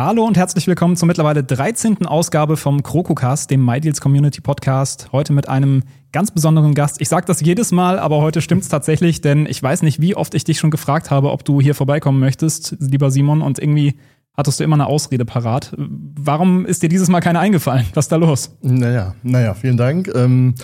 Hallo und herzlich willkommen zur mittlerweile 13. Ausgabe vom KrokoCast, dem MyDeals Community Podcast. Heute mit einem ganz besonderen Gast. Ich sage das jedes Mal, aber heute stimmt's tatsächlich, denn ich weiß nicht, wie oft ich dich schon gefragt habe, ob du hier vorbeikommen möchtest, lieber Simon, und irgendwie hattest du immer eine Ausrede parat. Warum ist dir dieses Mal keine eingefallen? Was ist da los? Naja, naja, vielen Dank. Ähm,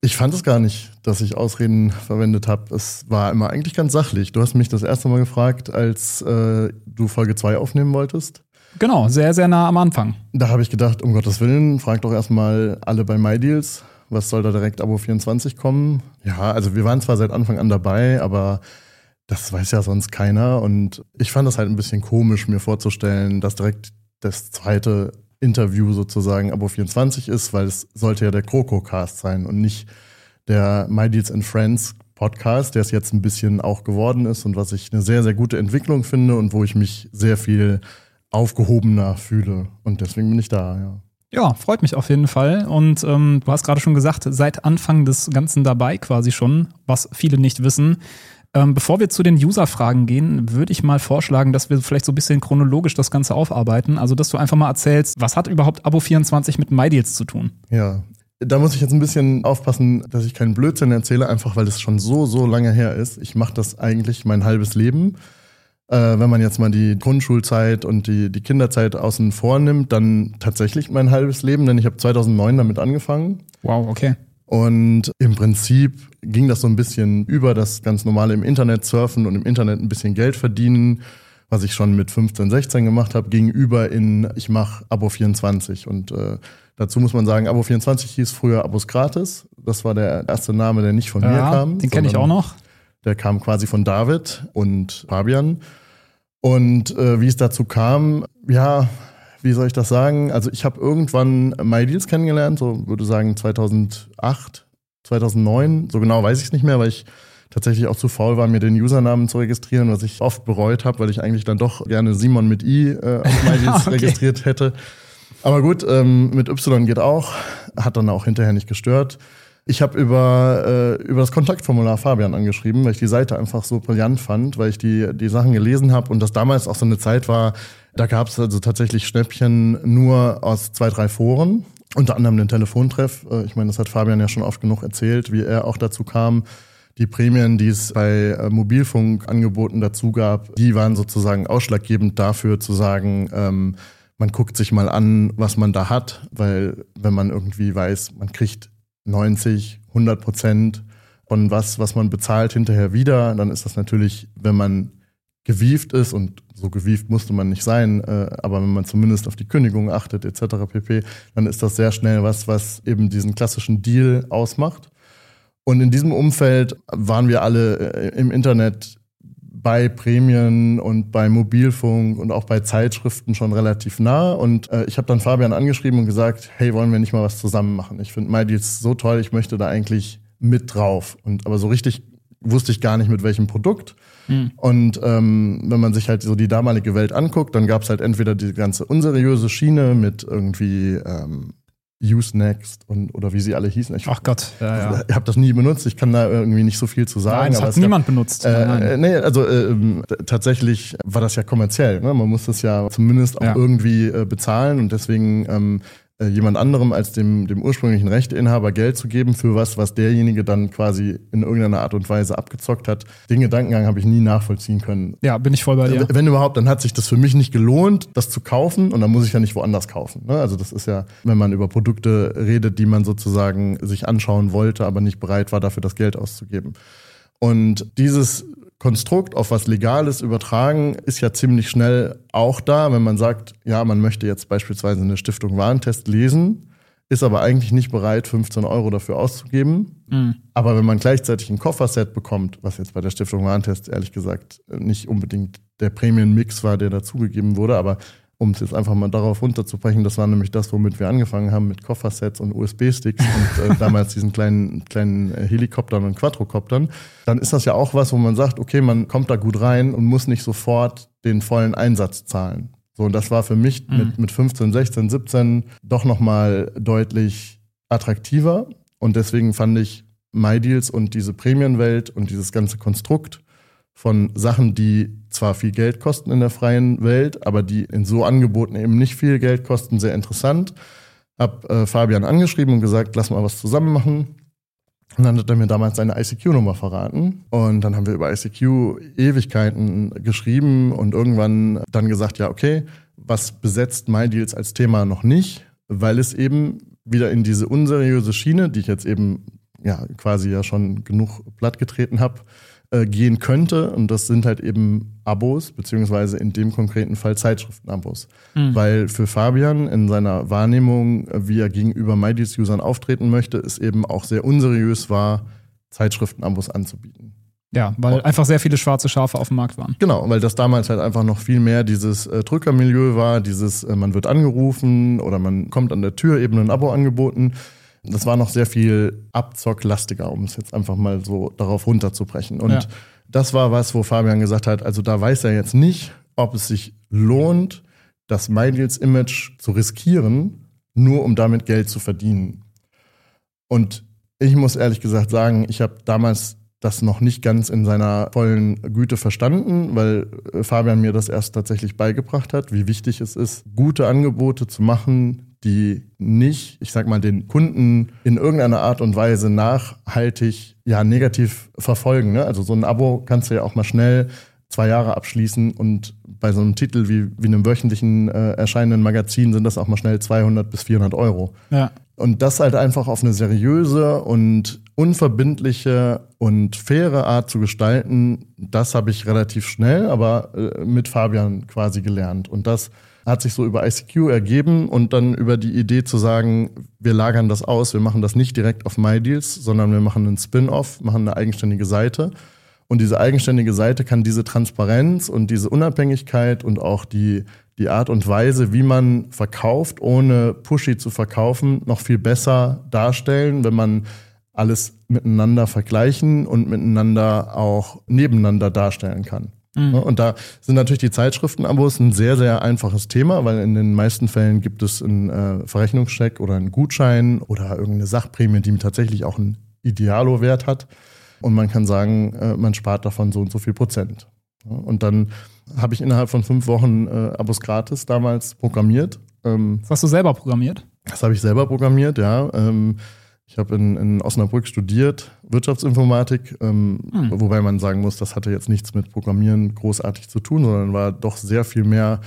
ich fand es gar nicht, dass ich Ausreden verwendet habe. Es war immer eigentlich ganz sachlich. Du hast mich das erste Mal gefragt, als äh, du Folge 2 aufnehmen wolltest. Genau, sehr, sehr nah am Anfang. Da habe ich gedacht, um Gottes Willen, frag doch erstmal alle bei MyDeals. Was soll da direkt Abo 24 kommen? Ja, also wir waren zwar seit Anfang an dabei, aber das weiß ja sonst keiner. Und ich fand das halt ein bisschen komisch, mir vorzustellen, dass direkt das zweite Interview sozusagen Abo 24 ist, weil es sollte ja der Kroko-Cast sein und nicht der My Deals and Friends Podcast, der es jetzt ein bisschen auch geworden ist und was ich eine sehr, sehr gute Entwicklung finde und wo ich mich sehr viel aufgehobener fühle. Und deswegen bin ich da, ja. Ja, freut mich auf jeden Fall. Und ähm, du hast gerade schon gesagt, seit Anfang des Ganzen dabei quasi schon, was viele nicht wissen. Ähm, bevor wir zu den User-Fragen gehen, würde ich mal vorschlagen, dass wir vielleicht so ein bisschen chronologisch das Ganze aufarbeiten. Also, dass du einfach mal erzählst, was hat überhaupt Abo24 mit MyDeals zu tun? Ja, da muss ich jetzt ein bisschen aufpassen, dass ich keinen Blödsinn erzähle, einfach weil es schon so, so lange her ist. Ich mache das eigentlich mein halbes Leben. Äh, wenn man jetzt mal die Grundschulzeit und die, die Kinderzeit außen vor nimmt, dann tatsächlich mein halbes Leben, denn ich habe 2009 damit angefangen. Wow, okay. Und im Prinzip ging das so ein bisschen über das ganz normale im Internet surfen und im Internet ein bisschen Geld verdienen, was ich schon mit 15, 16 gemacht habe, gegenüber in ich mache Abo 24 und äh, Dazu muss man sagen, Abo 24 hieß früher Abos gratis. Das war der erste Name, der nicht von ja, mir kam. Den kenne ich auch noch. Der kam quasi von David und Fabian. Und äh, wie es dazu kam, ja, wie soll ich das sagen? Also ich habe irgendwann MyDeals kennengelernt, so würde sagen 2008, 2009. So genau weiß ich es nicht mehr, weil ich tatsächlich auch zu faul war, mir den Usernamen zu registrieren, was ich oft bereut habe, weil ich eigentlich dann doch gerne Simon mit I äh, auf MyDeals okay. registriert hätte. Aber gut, ähm, mit Y geht auch, hat dann auch hinterher nicht gestört. Ich habe über, äh, über das Kontaktformular Fabian angeschrieben, weil ich die Seite einfach so brillant fand, weil ich die, die Sachen gelesen habe und das damals auch so eine Zeit war, da gab es also tatsächlich Schnäppchen nur aus zwei, drei Foren, unter anderem den Telefontreff. Äh, ich meine, das hat Fabian ja schon oft genug erzählt, wie er auch dazu kam. Die Prämien, die es bei äh, Mobilfunkangeboten dazu gab, die waren sozusagen ausschlaggebend dafür zu sagen, ähm, man guckt sich mal an, was man da hat, weil wenn man irgendwie weiß, man kriegt 90, 100 Prozent von was, was man bezahlt, hinterher wieder, dann ist das natürlich, wenn man gewieft ist und so gewieft musste man nicht sein, äh, aber wenn man zumindest auf die Kündigung achtet etc. pp, dann ist das sehr schnell was, was eben diesen klassischen Deal ausmacht. Und in diesem Umfeld waren wir alle äh, im Internet bei Prämien und bei Mobilfunk und auch bei Zeitschriften schon relativ nah. Und äh, ich habe dann Fabian angeschrieben und gesagt, hey, wollen wir nicht mal was zusammen machen? Ich finde MyDeals so toll, ich möchte da eigentlich mit drauf. Und aber so richtig wusste ich gar nicht mit welchem Produkt. Mhm. Und ähm, wenn man sich halt so die damalige Welt anguckt, dann gab es halt entweder die ganze unseriöse Schiene mit irgendwie ähm, Usenext und oder wie sie alle hießen. Ich, Ach Gott, ja, ja. Ich habe das nie benutzt. Ich kann da irgendwie nicht so viel zu sagen. Nein, das hat niemand gab, benutzt. Äh, nee, also äh, tatsächlich war das ja kommerziell. Ne? Man muss das ja zumindest auch ja. irgendwie äh, bezahlen und deswegen ähm, äh, jemand anderem als dem, dem ursprünglichen Rechteinhaber Geld zu geben für was, was derjenige dann quasi in irgendeiner Art und Weise abgezockt hat. Den Gedankengang habe ich nie nachvollziehen können. Ja, bin ich voll bei dir. Wenn überhaupt, dann hat sich das für mich nicht gelohnt, das zu kaufen und dann muss ich ja nicht woanders kaufen. Ne? Also das ist ja, wenn man über Produkte redet, die man sozusagen sich anschauen wollte, aber nicht bereit war, dafür das Geld auszugeben. Und dieses Konstrukt auf was Legales übertragen ist ja ziemlich schnell auch da, wenn man sagt, ja, man möchte jetzt beispielsweise eine Stiftung Warentest lesen, ist aber eigentlich nicht bereit, 15 Euro dafür auszugeben. Mhm. Aber wenn man gleichzeitig ein Kofferset bekommt, was jetzt bei der Stiftung Warentest ehrlich gesagt nicht unbedingt der Prämien-Mix war, der dazugegeben wurde, aber um es jetzt einfach mal darauf runterzubrechen, das war nämlich das, womit wir angefangen haben mit Koffersets und USB-Sticks und äh, damals diesen kleinen, kleinen äh, Helikoptern und Quadrocoptern, dann ist das ja auch was, wo man sagt, okay, man kommt da gut rein und muss nicht sofort den vollen Einsatz zahlen. So, und das war für mich mhm. mit, mit 15, 16, 17 doch nochmal deutlich attraktiver. Und deswegen fand ich MyDeals und diese Prämienwelt und dieses ganze Konstrukt von Sachen, die zwar viel Geld kosten in der freien Welt, aber die in so Angeboten eben nicht viel Geld kosten, sehr interessant. Hab äh, Fabian angeschrieben und gesagt, lass mal was zusammen machen. Und dann hat er mir damals seine ICQ-Nummer verraten. Und dann haben wir über ICQ Ewigkeiten geschrieben und irgendwann dann gesagt, ja, okay, was besetzt MyDeals als Thema noch nicht? Weil es eben wieder in diese unseriöse Schiene, die ich jetzt eben ja quasi ja schon genug plattgetreten habe, äh, gehen könnte. Und das sind halt eben Abos, beziehungsweise in dem konkreten Fall Zeitschriftenabos. Mhm. Weil für Fabian in seiner Wahrnehmung, wie er gegenüber MyDeals-Usern auftreten möchte, es eben auch sehr unseriös war, Zeitschriftenabos anzubieten. Ja, weil einfach sehr viele schwarze Schafe auf dem Markt waren. Genau, weil das damals halt einfach noch viel mehr dieses äh, Drückermilieu war, dieses äh, man wird angerufen oder man kommt an der Tür eben ein Abo angeboten. Das war noch sehr viel abzocklastiger, um es jetzt einfach mal so darauf runterzubrechen. Und ja. das war was, wo Fabian gesagt hat, also da weiß er jetzt nicht, ob es sich lohnt, das MyDeals Image zu riskieren, nur um damit Geld zu verdienen. Und ich muss ehrlich gesagt sagen, ich habe damals das noch nicht ganz in seiner vollen Güte verstanden, weil äh, Fabian mir das erst tatsächlich beigebracht hat, wie wichtig es ist, gute Angebote zu machen, die nicht, ich sag mal, den Kunden in irgendeiner Art und Weise nachhaltig ja negativ verfolgen. Ne? Also so ein Abo kannst du ja auch mal schnell zwei Jahre abschließen und bei so einem Titel wie, wie einem wöchentlichen äh, erscheinenden Magazin sind das auch mal schnell 200 bis 400 Euro. Ja. Und das halt einfach auf eine seriöse und unverbindliche und faire Art zu gestalten, das habe ich relativ schnell, aber äh, mit Fabian quasi gelernt. Und das hat sich so über ICQ ergeben und dann über die Idee zu sagen, wir lagern das aus, wir machen das nicht direkt auf MyDeals, sondern wir machen einen Spin-off, machen eine eigenständige Seite. Und diese eigenständige Seite kann diese Transparenz und diese Unabhängigkeit und auch die, die Art und Weise, wie man verkauft, ohne pushy zu verkaufen, noch viel besser darstellen, wenn man alles miteinander vergleichen und miteinander auch nebeneinander darstellen kann. Mhm. Und da sind natürlich die Zeitschriftenabos ein sehr, sehr einfaches Thema, weil in den meisten Fällen gibt es einen äh, Verrechnungscheck oder einen Gutschein oder irgendeine Sachprämie, die tatsächlich auch einen Idealo-Wert hat. Und man kann sagen, äh, man spart davon so und so viel Prozent. Und dann habe ich innerhalb von fünf Wochen äh, Abos gratis damals programmiert. Ähm, das hast du selber programmiert? Das habe ich selber programmiert, ja. Ähm, ich habe in, in Osnabrück studiert, Wirtschaftsinformatik, ähm, hm. wobei man sagen muss, das hatte jetzt nichts mit Programmieren großartig zu tun, sondern war doch sehr viel mehr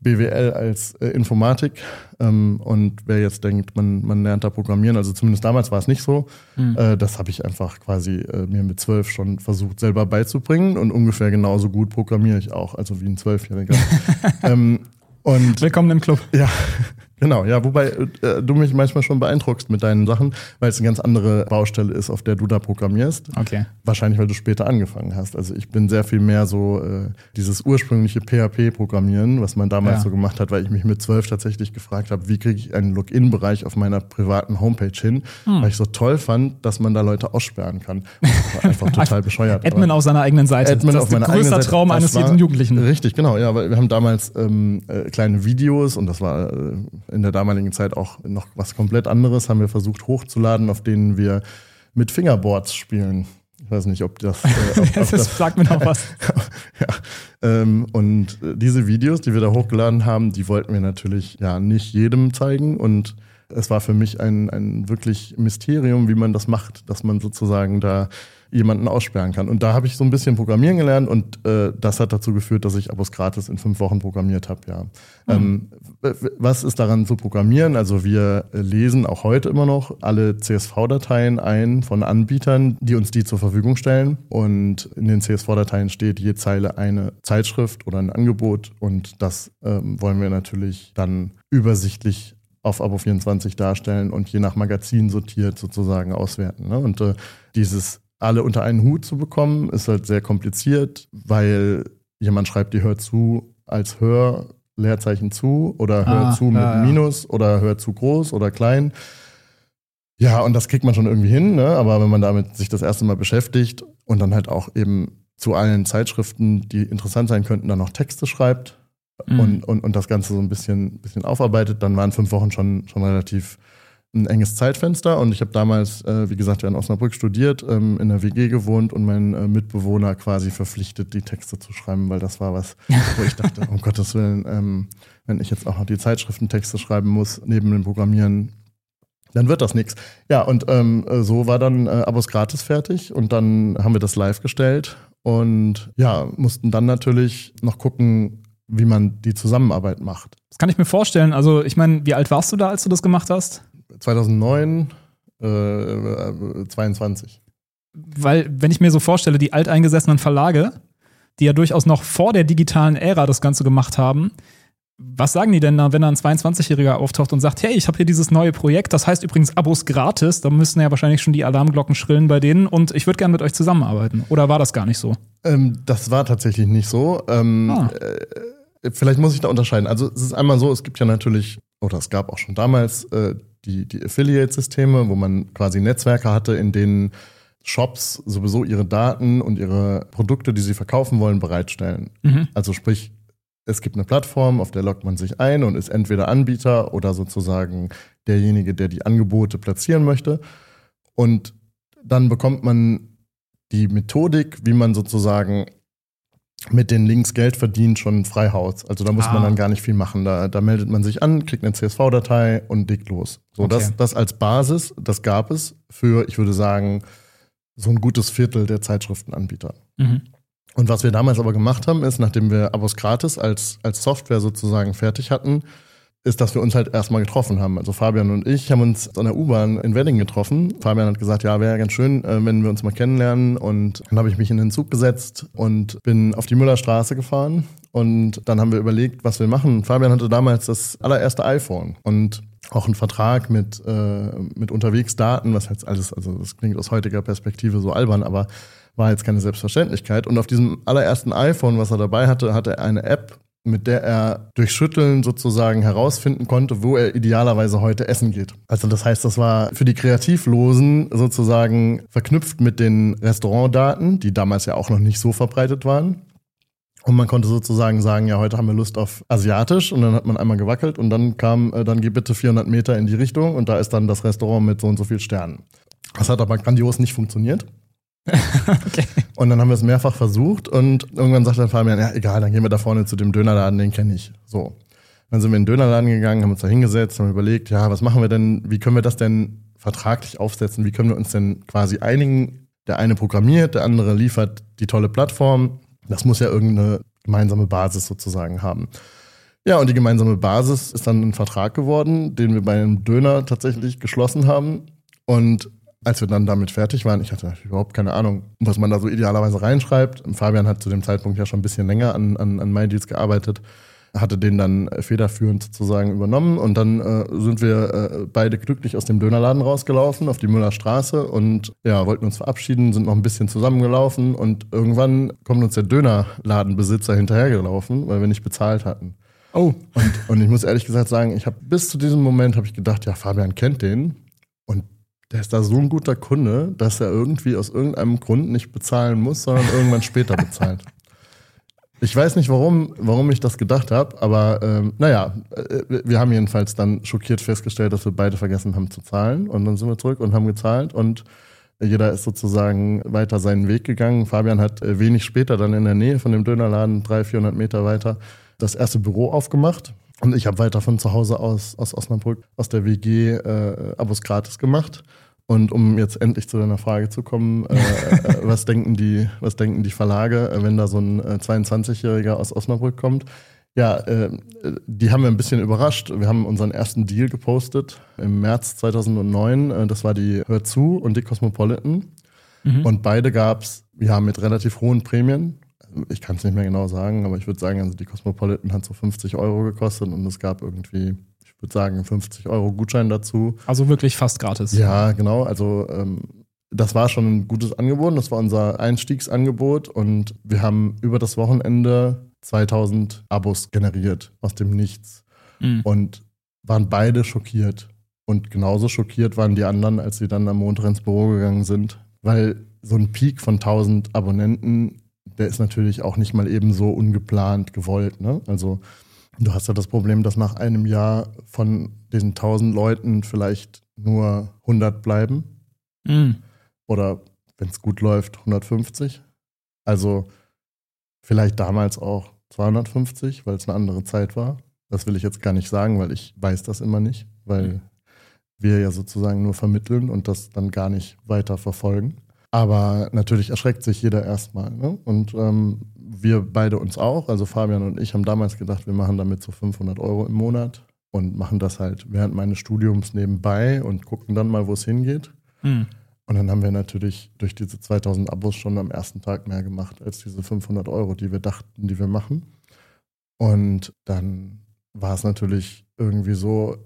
BWL als äh, Informatik. Ähm, und wer jetzt denkt, man, man lernt da Programmieren, also zumindest damals war es nicht so, hm. äh, das habe ich einfach quasi äh, mir mit zwölf schon versucht selber beizubringen und ungefähr genauso gut programmiere ich auch, also wie ein Zwölfjähriger. ähm, und Willkommen im Club. Ja, Genau, ja, wobei äh, du mich manchmal schon beeindruckst mit deinen Sachen, weil es eine ganz andere Baustelle ist, auf der du da programmierst. Okay. Wahrscheinlich, weil du später angefangen hast. Also ich bin sehr viel mehr so äh, dieses ursprüngliche PHP-Programmieren, was man damals ja. so gemacht hat, weil ich mich mit zwölf tatsächlich gefragt habe, wie kriege ich einen Login-Bereich auf meiner privaten Homepage hin, hm. weil ich so toll fand, dass man da Leute aussperren kann. Das war einfach total bescheuert. Admin auf seiner eigenen Seite. Admin das ist auf größter Seite. Traum eines jeden Jugendlichen. Richtig, genau. Ja, weil wir haben damals ähm, äh, kleine Videos und das war äh, in der damaligen Zeit auch noch was komplett anderes, haben wir versucht hochzuladen, auf denen wir mit Fingerboards spielen. Ich weiß nicht, ob das. Äh, ob, ob das, das sagt mir noch was. ja. Ähm, und diese Videos, die wir da hochgeladen haben, die wollten wir natürlich ja nicht jedem zeigen. Und es war für mich ein, ein wirklich Mysterium, wie man das macht, dass man sozusagen da jemanden aussperren kann. Und da habe ich so ein bisschen Programmieren gelernt und äh, das hat dazu geführt, dass ich Abos gratis in fünf Wochen programmiert habe, ja. Mhm. Ähm, was ist daran zu programmieren? Also wir lesen auch heute immer noch alle CSV-Dateien ein von Anbietern, die uns die zur Verfügung stellen. Und in den CSV-Dateien steht je Zeile eine Zeitschrift oder ein Angebot und das ähm, wollen wir natürlich dann übersichtlich auf Abo 24 darstellen und je nach Magazin sortiert sozusagen auswerten. Ne? Und äh, dieses alle unter einen Hut zu bekommen, ist halt sehr kompliziert, weil jemand schreibt dir Hör zu als Hör, Leerzeichen zu oder Hör ah, zu mit ja, Minus oder Hör zu groß oder klein. Ja, und das kriegt man schon irgendwie hin, ne? aber wenn man damit sich das erste Mal beschäftigt und dann halt auch eben zu allen Zeitschriften, die interessant sein könnten, dann noch Texte schreibt mhm. und, und, und das Ganze so ein bisschen, bisschen aufarbeitet, dann waren fünf Wochen schon, schon relativ ein enges Zeitfenster und ich habe damals, äh, wie gesagt, ja in Osnabrück studiert, ähm, in der WG gewohnt und meinen äh, Mitbewohner quasi verpflichtet, die Texte zu schreiben, weil das war was, wo ich dachte, um Gottes Willen, ähm, wenn ich jetzt auch noch die Zeitschriftentexte schreiben muss, neben dem Programmieren, dann wird das nichts. Ja, und ähm, so war dann äh, Abos gratis fertig und dann haben wir das live gestellt und ja, mussten dann natürlich noch gucken, wie man die Zusammenarbeit macht. Das kann ich mir vorstellen. Also, ich meine, wie alt warst du da, als du das gemacht hast? 2009, äh, 22. Weil, wenn ich mir so vorstelle, die alteingesessenen Verlage, die ja durchaus noch vor der digitalen Ära das Ganze gemacht haben, was sagen die denn da, wenn da ein 22-Jähriger auftaucht und sagt, hey, ich habe hier dieses neue Projekt, das heißt übrigens Abos gratis, da müssten ja wahrscheinlich schon die Alarmglocken schrillen bei denen und ich würde gerne mit euch zusammenarbeiten. Oder war das gar nicht so? Ähm, das war tatsächlich nicht so. Ähm, ah. äh, vielleicht muss ich da unterscheiden. Also es ist einmal so, es gibt ja natürlich, oder es gab auch schon damals äh, die, die Affiliate-Systeme, wo man quasi Netzwerke hatte, in denen Shops sowieso ihre Daten und ihre Produkte, die sie verkaufen wollen, bereitstellen. Mhm. Also sprich, es gibt eine Plattform, auf der loggt man sich ein und ist entweder Anbieter oder sozusagen derjenige, der die Angebote platzieren möchte. Und dann bekommt man die Methodik, wie man sozusagen mit den Links Geld verdient, schon frei Haus. Also da muss ah. man dann gar nicht viel machen. Da, da meldet man sich an, kriegt eine CSV-Datei und legt los. So, okay. das, das als Basis, das gab es für, ich würde sagen, so ein gutes Viertel der Zeitschriftenanbieter. Mhm. Und was wir damals aber gemacht haben, ist, nachdem wir Abos gratis als, als Software sozusagen fertig hatten, ist, dass wir uns halt erstmal getroffen haben. Also Fabian und ich haben uns an der U-Bahn in Wedding getroffen. Fabian hat gesagt, ja, wäre ganz schön, äh, wenn wir uns mal kennenlernen. Und dann habe ich mich in den Zug gesetzt und bin auf die Müllerstraße gefahren. Und dann haben wir überlegt, was wir machen. Fabian hatte damals das allererste iPhone und auch einen Vertrag mit, äh, mit Unterwegsdaten, was jetzt alles, also das klingt aus heutiger Perspektive so albern, aber war jetzt keine Selbstverständlichkeit. Und auf diesem allerersten iPhone, was er dabei hatte, hatte er eine App, mit der er durch Schütteln sozusagen herausfinden konnte, wo er idealerweise heute essen geht. Also das heißt, das war für die Kreativlosen sozusagen verknüpft mit den Restaurantdaten, die damals ja auch noch nicht so verbreitet waren. Und man konnte sozusagen sagen, ja, heute haben wir Lust auf asiatisch und dann hat man einmal gewackelt und dann kam, äh, dann geh bitte 400 Meter in die Richtung und da ist dann das Restaurant mit so und so viel Sternen. Das hat aber grandios nicht funktioniert. okay. Und dann haben wir es mehrfach versucht und irgendwann sagt dann Fabian, ja egal, dann gehen wir da vorne zu dem Dönerladen, den kenne ich. So. Dann sind wir in den Dönerladen gegangen, haben uns da hingesetzt, haben überlegt, ja, was machen wir denn, wie können wir das denn vertraglich aufsetzen, wie können wir uns denn quasi einigen, der eine programmiert, der andere liefert die tolle Plattform. Das muss ja irgendeine gemeinsame Basis sozusagen haben. Ja, und die gemeinsame Basis ist dann ein Vertrag geworden, den wir bei einem Döner tatsächlich geschlossen haben. Und als wir dann damit fertig waren, ich hatte überhaupt keine Ahnung, was man da so idealerweise reinschreibt. Fabian hat zu dem Zeitpunkt ja schon ein bisschen länger an, an, an MyDeals gearbeitet, hatte den dann federführend sozusagen übernommen und dann äh, sind wir äh, beide glücklich aus dem Dönerladen rausgelaufen auf die Müllerstraße und ja, wollten uns verabschieden, sind noch ein bisschen zusammengelaufen und irgendwann kommt uns der Dönerladenbesitzer hinterhergelaufen, weil wir nicht bezahlt hatten. Oh. Und, und ich muss ehrlich gesagt sagen, ich habe bis zu diesem Moment habe ich gedacht, ja, Fabian kennt den. Der ist da so ein guter Kunde, dass er irgendwie aus irgendeinem Grund nicht bezahlen muss, sondern irgendwann später bezahlt. Ich weiß nicht, warum, warum ich das gedacht habe, aber ähm, naja, äh, wir haben jedenfalls dann schockiert festgestellt, dass wir beide vergessen haben zu zahlen. Und dann sind wir zurück und haben gezahlt und jeder ist sozusagen weiter seinen Weg gegangen. Fabian hat äh, wenig später dann in der Nähe von dem Dönerladen, 300, 400 Meter weiter, das erste Büro aufgemacht. Und ich habe weiter von zu Hause aus, aus Osnabrück, aus der WG, äh, Abos gratis gemacht. Und um jetzt endlich zu deiner Frage zu kommen, äh, äh, was denken die, was denken die Verlage, äh, wenn da so ein 22-Jähriger aus Osnabrück kommt? Ja, äh, die haben wir ein bisschen überrascht. Wir haben unseren ersten Deal gepostet im März 2009. Äh, das war die Hör zu und die Cosmopolitan. Mhm. Und beide gab's ja mit relativ hohen Prämien ich kann es nicht mehr genau sagen, aber ich würde sagen, also die Cosmopolitan hat so 50 Euro gekostet und es gab irgendwie, würde sagen, 50 Euro Gutschein dazu. Also wirklich fast gratis. Ja, genau. Also ähm, das war schon ein gutes Angebot. Das war unser Einstiegsangebot und wir haben über das Wochenende 2000 Abos generiert aus dem Nichts mhm. und waren beide schockiert. Und genauso schockiert waren die anderen, als sie dann am Montag ins Büro gegangen sind, weil so ein Peak von 1000 Abonnenten der ist natürlich auch nicht mal eben so ungeplant gewollt. Ne? Also du hast ja das Problem, dass nach einem Jahr von diesen tausend Leuten vielleicht nur 100 bleiben. Mhm. Oder wenn es gut läuft, 150. Also vielleicht damals auch 250, weil es eine andere Zeit war. Das will ich jetzt gar nicht sagen, weil ich weiß das immer nicht, weil wir ja sozusagen nur vermitteln und das dann gar nicht weiter verfolgen. Aber natürlich erschreckt sich jeder erstmal. Ne? Und ähm, wir beide uns auch. Also Fabian und ich haben damals gedacht, wir machen damit so 500 Euro im Monat und machen das halt während meines Studiums nebenbei und gucken dann mal, wo es hingeht. Mhm. Und dann haben wir natürlich durch diese 2000 Abos schon am ersten Tag mehr gemacht als diese 500 Euro, die wir dachten, die wir machen. Und dann war es natürlich irgendwie so,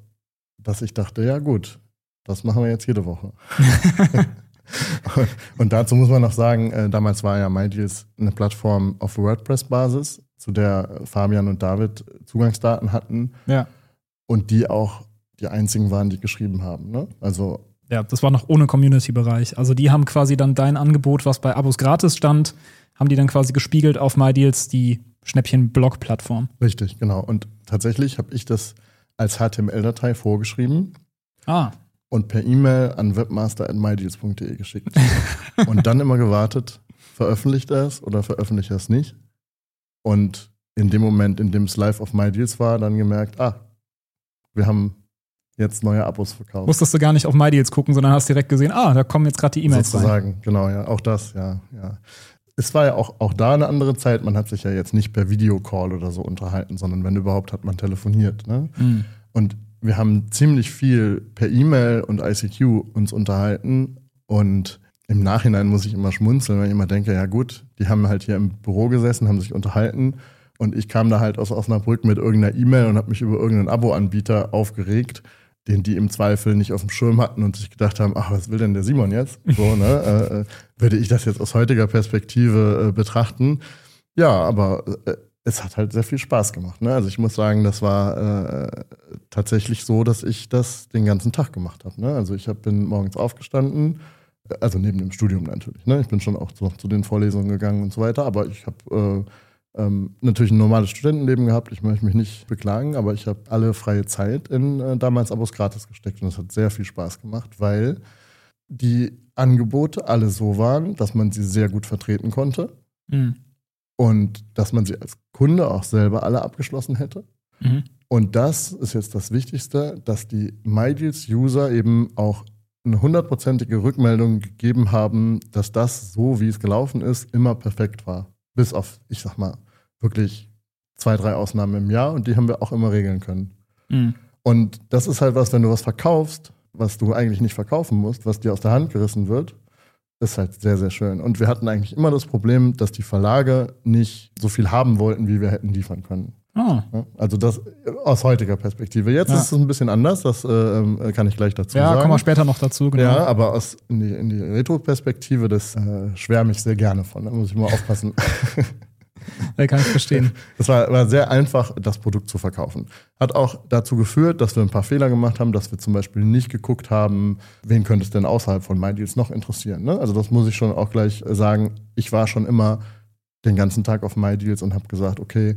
dass ich dachte, ja gut, das machen wir jetzt jede Woche. und dazu muss man noch sagen, äh, damals war ja MyDeals eine Plattform auf WordPress-Basis, zu der Fabian und David Zugangsdaten hatten Ja. und die auch die einzigen waren, die geschrieben haben. Ne? Also Ja, das war noch ohne Community-Bereich. Also die haben quasi dann dein Angebot, was bei Abos gratis stand, haben die dann quasi gespiegelt auf MyDeals, die Schnäppchen-Blog-Plattform. richtig, genau. Und tatsächlich habe ich das als HTML-Datei vorgeschrieben Ah, und per E-Mail an webmaster.mydeals.de geschickt. und dann immer gewartet, veröffentlicht er es oder veröffentlicht er es nicht. Und in dem Moment, in dem es live auf MyDeals war, dann gemerkt, ah, wir haben jetzt neue Abos verkauft. musstest du gar nicht auf MyDeals gucken, sondern hast direkt gesehen, ah, da kommen jetzt gerade die E-Mails rein. Sozusagen, genau, ja. Auch das, ja, ja. Es war ja auch, auch da eine andere Zeit. Man hat sich ja jetzt nicht per Videocall oder so unterhalten, sondern wenn überhaupt hat man telefoniert. Ne? Mhm. Und wir haben ziemlich viel per E-Mail und ICQ uns unterhalten. Und im Nachhinein muss ich immer schmunzeln, weil ich immer denke, ja gut, die haben halt hier im Büro gesessen, haben sich unterhalten. Und ich kam da halt aus Osnabrück mit irgendeiner E-Mail und habe mich über irgendeinen Abo-Anbieter aufgeregt, den die im Zweifel nicht auf dem Schirm hatten und sich gedacht haben, ach, was will denn der Simon jetzt? So, ne? äh, äh, würde ich das jetzt aus heutiger Perspektive äh, betrachten? Ja, aber äh, es hat halt sehr viel Spaß gemacht. Ne? Also ich muss sagen, das war äh, tatsächlich so, dass ich das den ganzen Tag gemacht habe. Ne? Also ich hab, bin morgens aufgestanden, also neben dem Studium natürlich. Ne? Ich bin schon auch so, zu den Vorlesungen gegangen und so weiter, aber ich habe äh, ähm, natürlich ein normales Studentenleben gehabt. Ich möchte mich nicht beklagen, aber ich habe alle freie Zeit in äh, damals Abos gratis gesteckt und das hat sehr viel Spaß gemacht, weil die Angebote alle so waren, dass man sie sehr gut vertreten konnte Mhm. Und dass man sie als Kunde auch selber alle abgeschlossen hätte. Mhm. Und das ist jetzt das Wichtigste, dass die MyDeals-User eben auch eine hundertprozentige Rückmeldung gegeben haben, dass das, so wie es gelaufen ist, immer perfekt war. Bis auf, ich sag mal, wirklich zwei, drei Ausnahmen im Jahr und die haben wir auch immer regeln können. Mhm. Und das ist halt was, wenn du was verkaufst, was du eigentlich nicht verkaufen musst, was dir aus der Hand gerissen wird, ist halt sehr, sehr schön. Und wir hatten eigentlich immer das Problem, dass die Verlage nicht so viel haben wollten, wie wir hätten liefern können. Ah. Ja, Also das aus heutiger Perspektive. Jetzt Ja. ist es ein bisschen anders, das äh, ähm, kann ich gleich dazu Ja, sagen. kommen wir später noch dazu, genau. Ja, aber aus, in die, in die Retro-Perspektive, das äh, schwärme ich sehr gerne von. Da muss ich mal aufpassen. Ja, kann ich verstehen. Es war, war sehr einfach, das Produkt zu verkaufen. Hat auch dazu geführt, dass wir ein paar Fehler gemacht haben, dass wir zum Beispiel nicht geguckt haben, wen könnte es denn außerhalb von MyDeals noch interessieren. Ne? Also das muss ich schon auch gleich sagen. Ich war schon immer den ganzen Tag auf MyDeals und habe gesagt, okay,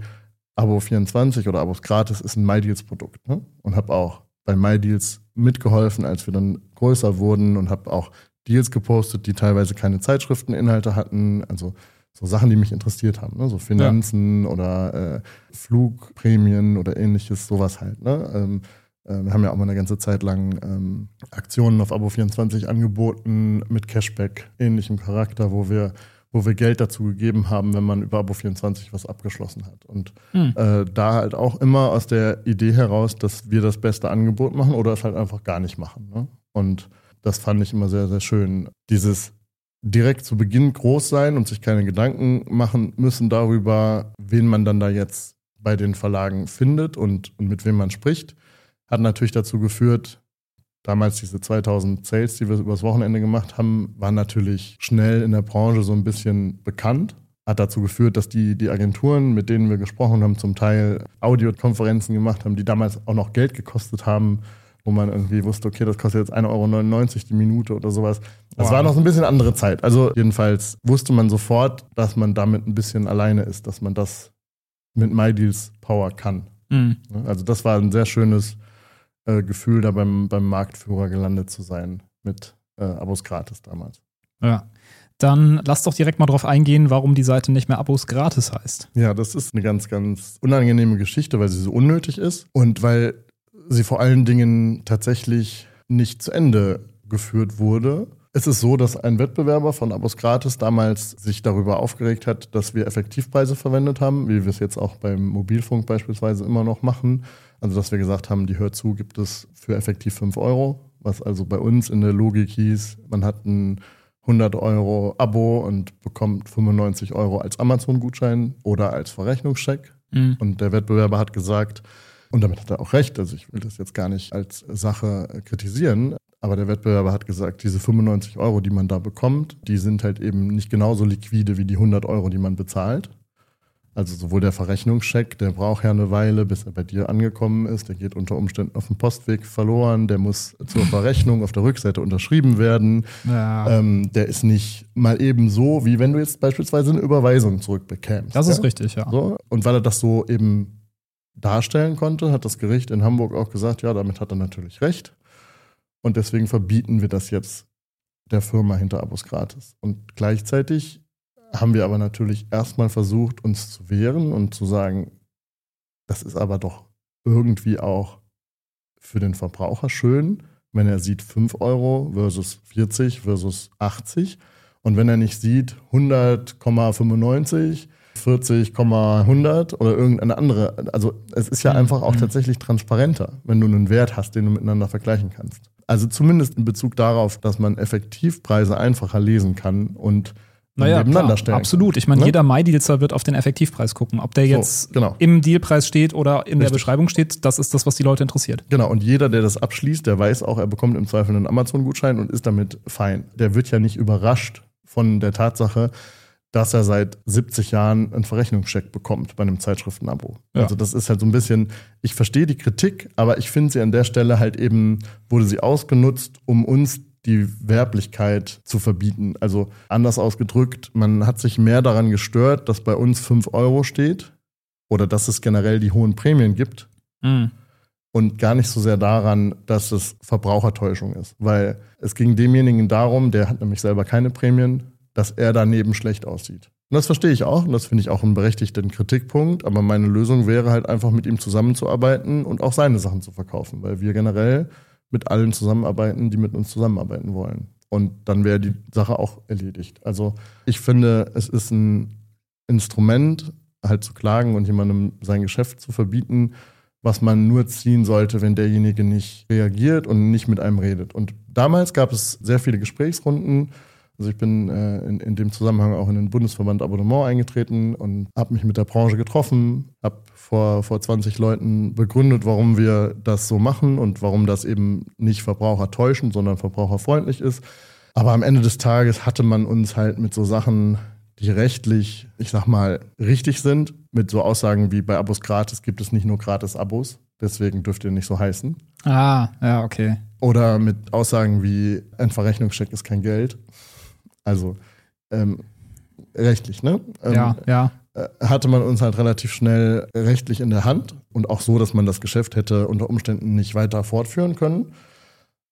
Abo 24 oder Abos gratis ist ein MyDeals-Produkt. Ne? Und habe auch bei MyDeals mitgeholfen, als wir dann größer wurden und habe auch Deals gepostet, die teilweise keine Zeitschrifteninhalte hatten. Also so Sachen, die mich interessiert haben, ne? so Finanzen oder äh, Flugprämien oder ähnliches, sowas halt. Ne? Ähm, äh, wir haben ja auch mal eine ganze Zeit lang ähm, Aktionen auf Abo24 angeboten mit Cashback, ähnlichem Charakter, wo wir, wo wir Geld dazu gegeben haben, wenn man über Abo24 was abgeschlossen hat. Und Hm. äh, da halt auch immer aus der Idee heraus, dass wir das beste Angebot machen oder es halt einfach gar nicht machen. Ne? Und das fand ich immer sehr, sehr schön. Dieses direkt zu Beginn groß sein und sich keine Gedanken machen müssen darüber, wen man dann da jetzt bei den Verlagen findet und, und mit wem man spricht, hat natürlich dazu geführt, damals diese 2000 Sales, die wir übers Wochenende gemacht haben, waren natürlich schnell in der Branche so ein bisschen bekannt. Hat dazu geführt, dass die, die Agenturen, mit denen wir gesprochen haben, zum Teil Audiokonferenzen gemacht haben, die damals auch noch Geld gekostet haben, wo man irgendwie wusste, okay, das kostet jetzt 1,99 Euro die Minute oder sowas. Das Wow. war noch so ein bisschen andere Zeit. Also jedenfalls wusste man sofort, dass man damit ein bisschen alleine ist, dass man das mit MyDeals Power kann. Mhm. Ne? Also das war ein sehr schönes äh, Gefühl, da beim, beim Marktführer gelandet zu sein mit äh, Abos gratis damals. Ja. Dann lass doch direkt mal drauf eingehen, warum die Seite nicht mehr Abos gratis heißt. Ja, das ist eine ganz, ganz unangenehme Geschichte, weil sie so unnötig ist und weil sie vor allen Dingen tatsächlich nicht zu Ende geführt wurde. Es ist so, dass ein Wettbewerber von Abos Gratis damals sich darüber aufgeregt hat, dass wir Effektivpreise verwendet haben, wie wir es jetzt auch beim Mobilfunk beispielsweise immer noch machen. Also, dass wir gesagt haben, die Hör zu gibt es für effektiv 5 Euro, was also bei uns in der Logik hieß, man hat ein 100 Euro Abo und bekommt 95 Euro als Amazon-Gutschein oder als Verrechnungscheck. Mhm. Und der Wettbewerber hat gesagt, und damit hat er auch recht, also ich will das jetzt gar nicht als Sache kritisieren, aber der Wettbewerber hat gesagt, diese 95 Euro, die man da bekommt, die sind halt eben nicht genauso liquide wie die 100 Euro, die man bezahlt. Also sowohl der Verrechnungscheck, der braucht ja eine Weile, bis er bei dir angekommen ist. Der geht unter Umständen auf dem Postweg verloren. Der muss zur Verrechnung auf der Rückseite unterschrieben werden. Ja. Ähm, der ist nicht mal eben so, wie wenn du jetzt beispielsweise eine Überweisung zurückbekämst. Das ist richtig, ja. So? Und weil er das so eben darstellen konnte, hat das Gericht in Hamburg auch gesagt, ja, damit hat er natürlich recht. Und deswegen verbieten wir das jetzt der Firma hinter Abos gratis. Und gleichzeitig haben wir aber natürlich erstmal versucht, uns zu wehren und zu sagen, das ist aber doch irgendwie auch für den Verbraucher schön, wenn er sieht 5 Euro versus 40 versus 80. Und wenn er nicht sieht 100,95, 40,100 oder irgendeine andere. Also es ist ja mhm. einfach auch mhm. tatsächlich transparenter, wenn du einen Wert hast, den du miteinander vergleichen kannst. Also zumindest in Bezug darauf, dass man Effektivpreise einfacher lesen kann und naja, nebeneinander klar, stellen. Absolut. Ich meine, ne? jeder MyDealser wird auf den Effektivpreis gucken. Ob der jetzt so, genau. im Dealpreis steht oder in Richtig. der Beschreibung steht, das ist das, was die Leute interessiert. Genau. Und jeder, der das abschließt, der weiß auch, er bekommt im Zweifel einen Amazon-Gutschein und ist damit fein. Der wird ja nicht überrascht von der Tatsache, dass er seit 70 Jahren einen Verrechnungscheck bekommt bei einem Zeitschriftenabo. Ja. Also das ist halt so ein bisschen, ich verstehe die Kritik, aber ich finde sie an der Stelle halt eben, wurde sie ausgenutzt, um uns die Werblichkeit zu verbieten. Also anders ausgedrückt, man hat sich mehr daran gestört, dass bei uns 5 Euro steht oder dass es generell die hohen Prämien gibt. Mhm. Und gar nicht so sehr daran, dass es Verbrauchertäuschung ist. Weil es ging demjenigen darum, der hat nämlich selber keine Prämien, dass er daneben schlecht aussieht. Und das verstehe ich auch und das finde ich auch einen berechtigten Kritikpunkt. Aber meine Lösung wäre halt einfach mit ihm zusammenzuarbeiten und auch seine Sachen zu verkaufen, weil wir generell mit allen zusammenarbeiten, die mit uns zusammenarbeiten wollen. Und dann wäre die Sache auch erledigt. Also ich finde, es ist ein Instrument, halt zu klagen und jemandem sein Geschäft zu verbieten, was man nur ziehen sollte, wenn derjenige nicht reagiert und nicht mit einem redet. Und damals gab es sehr viele Gesprächsrunden also ich bin äh, in, in dem Zusammenhang auch in den Bundesverband Abonnement eingetreten und habe mich mit der Branche getroffen, habe vor, vor 20 Leuten begründet, warum wir das so machen und warum das eben nicht verbrauchertäuschend, sondern verbraucherfreundlich ist. Aber am Ende des Tages hatte man uns halt mit so Sachen, die rechtlich, ich sag mal, richtig sind, mit so Aussagen wie bei Abos gratis gibt es nicht nur gratis Abos, deswegen dürft ihr nicht so heißen. Ah, ja, okay. Oder mit Aussagen wie ein Verrechnungscheck ist kein Geld. Also ähm, rechtlich, ne? Ähm, ja, ja. Äh, hatte man uns halt relativ schnell rechtlich in der Hand und auch so, dass man das Geschäft hätte unter Umständen nicht weiter fortführen können.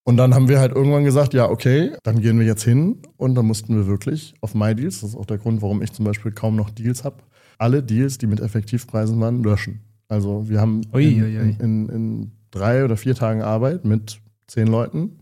Und dann haben wir halt irgendwann gesagt, ja, okay, dann gehen wir jetzt hin und dann mussten wir wirklich auf MyDeals, das ist auch der Grund, warum ich zum Beispiel kaum noch Deals habe, alle Deals, die mit Effektivpreisen waren, löschen. Also wir haben ui, in, ui. In, in, drei oder vier Tagen Arbeit mit zehn Leuten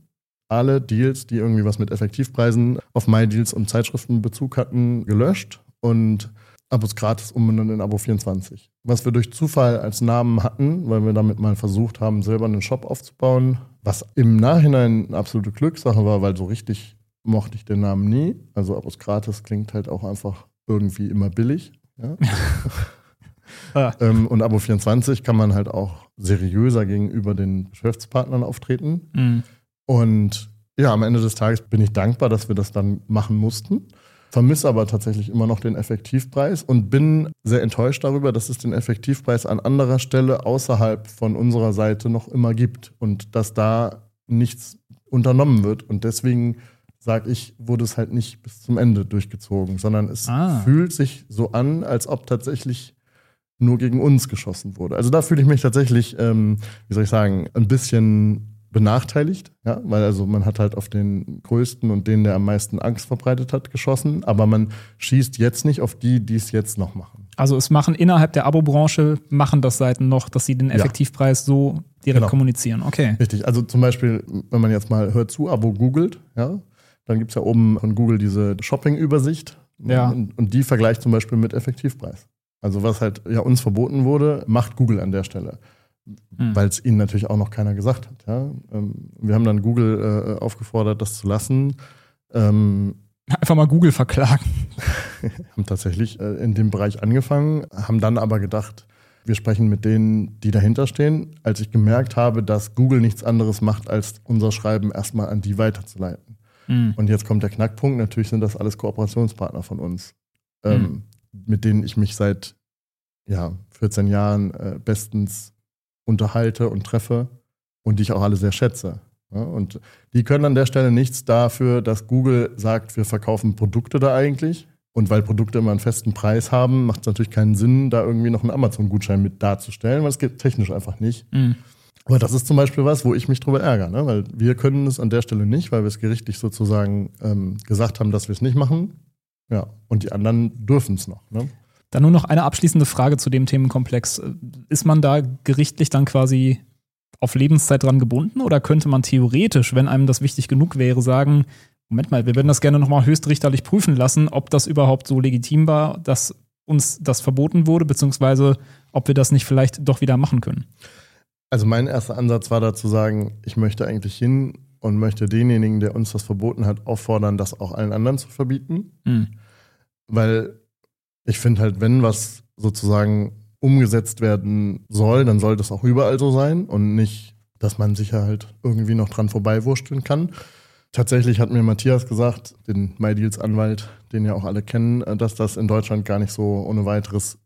alle Deals, die irgendwie was mit Effektivpreisen auf MyDeals und Zeitschriftenbezug hatten, gelöscht und Abos gratis umbenannt in Abo 24. Was wir durch Zufall als Namen hatten, weil wir damit mal versucht haben, selber einen Shop aufzubauen, was im Nachhinein eine absolute Glückssache war, weil so richtig mochte ich den Namen nie. Also Abos gratis klingt halt auch einfach irgendwie immer billig. Ja? ah. ähm, und Abo 24 kann man halt auch seriöser gegenüber den Geschäftspartnern auftreten. Mhm. Und ja, am Ende des Tages bin ich dankbar, dass wir das dann machen mussten. Vermisse aber tatsächlich immer noch den Effektivpreis und bin sehr enttäuscht darüber, dass es den Effektivpreis an anderer Stelle außerhalb von unserer Seite noch immer gibt und dass da nichts unternommen wird. Und deswegen sage ich, wurde es halt nicht bis zum Ende durchgezogen, sondern es ah. fühlt sich so an, als ob tatsächlich nur gegen uns geschossen wurde. Also da fühle ich mich tatsächlich, ähm, wie soll ich sagen, ein bisschen benachteiligt, ja, weil also man hat halt auf den größten und den, der am meisten Angst verbreitet hat, geschossen, aber man schießt jetzt nicht auf die, die es jetzt noch machen. Also es machen innerhalb der Abo-Branche, machen das Seiten noch, dass sie den Effektivpreis so direkt genau. kommunizieren. Okay. Richtig, also zum Beispiel, wenn man jetzt mal hört zu, Abo googelt, ja, dann gibt es ja oben von Google diese Shopping-Übersicht ja. und, und die vergleicht zum Beispiel mit Effektivpreis. Also was halt ja uns verboten wurde, macht Google an der Stelle. Mhm. Weil es ihnen natürlich auch noch keiner gesagt hat. Ja? Ähm, wir haben dann Google äh, aufgefordert, das zu lassen. Ähm, Einfach mal Google verklagen. haben tatsächlich äh, in dem Bereich angefangen, haben dann aber gedacht, wir sprechen mit denen, die dahinter stehen, als ich gemerkt habe, dass Google nichts anderes macht, als unser Schreiben erstmal an die weiterzuleiten. Mhm. Und jetzt kommt der Knackpunkt, natürlich sind das alles Kooperationspartner von uns, ähm, mhm. mit denen ich mich seit ja, 14 Jahren äh, bestens unterhalte und treffe und die ich auch alle sehr schätze. Und die können an der Stelle nichts dafür, dass Google sagt, wir verkaufen Produkte da eigentlich. Und weil Produkte immer einen festen Preis haben, macht es natürlich keinen Sinn, da irgendwie noch einen Amazon-Gutschein mit darzustellen, weil es geht technisch einfach nicht. Mhm. Aber das ist zum Beispiel was, wo ich mich drüber ärgere, ne? weil wir können es an der Stelle nicht, weil wir es gerichtlich sozusagen ähm, gesagt haben, dass wir es nicht machen. Ja, und die anderen dürfen es noch. Ne? Dann nur noch eine abschließende Frage zu dem Themenkomplex. Ist man da gerichtlich dann quasi auf Lebenszeit dran gebunden oder könnte man theoretisch, wenn einem das wichtig genug wäre, sagen, Moment mal, wir würden das gerne nochmal höchstrichterlich prüfen lassen, ob das überhaupt so legitim war, dass uns das verboten wurde, beziehungsweise ob wir das nicht vielleicht doch wieder machen können? Also mein erster Ansatz war da zu sagen, ich möchte eigentlich hin und möchte denjenigen, der uns das verboten hat, auffordern, das auch allen anderen zu verbieten. Mhm. Weil ich finde halt, wenn was sozusagen umgesetzt werden soll, dann soll das auch überall so sein und nicht, dass man sich halt irgendwie noch dran vorbeiwurschteln kann. Tatsächlich hat mir Matthias gesagt, den MyDeals Anwalt, den ja auch alle kennen, äh, dass das in Deutschland gar nicht so ohne weiteres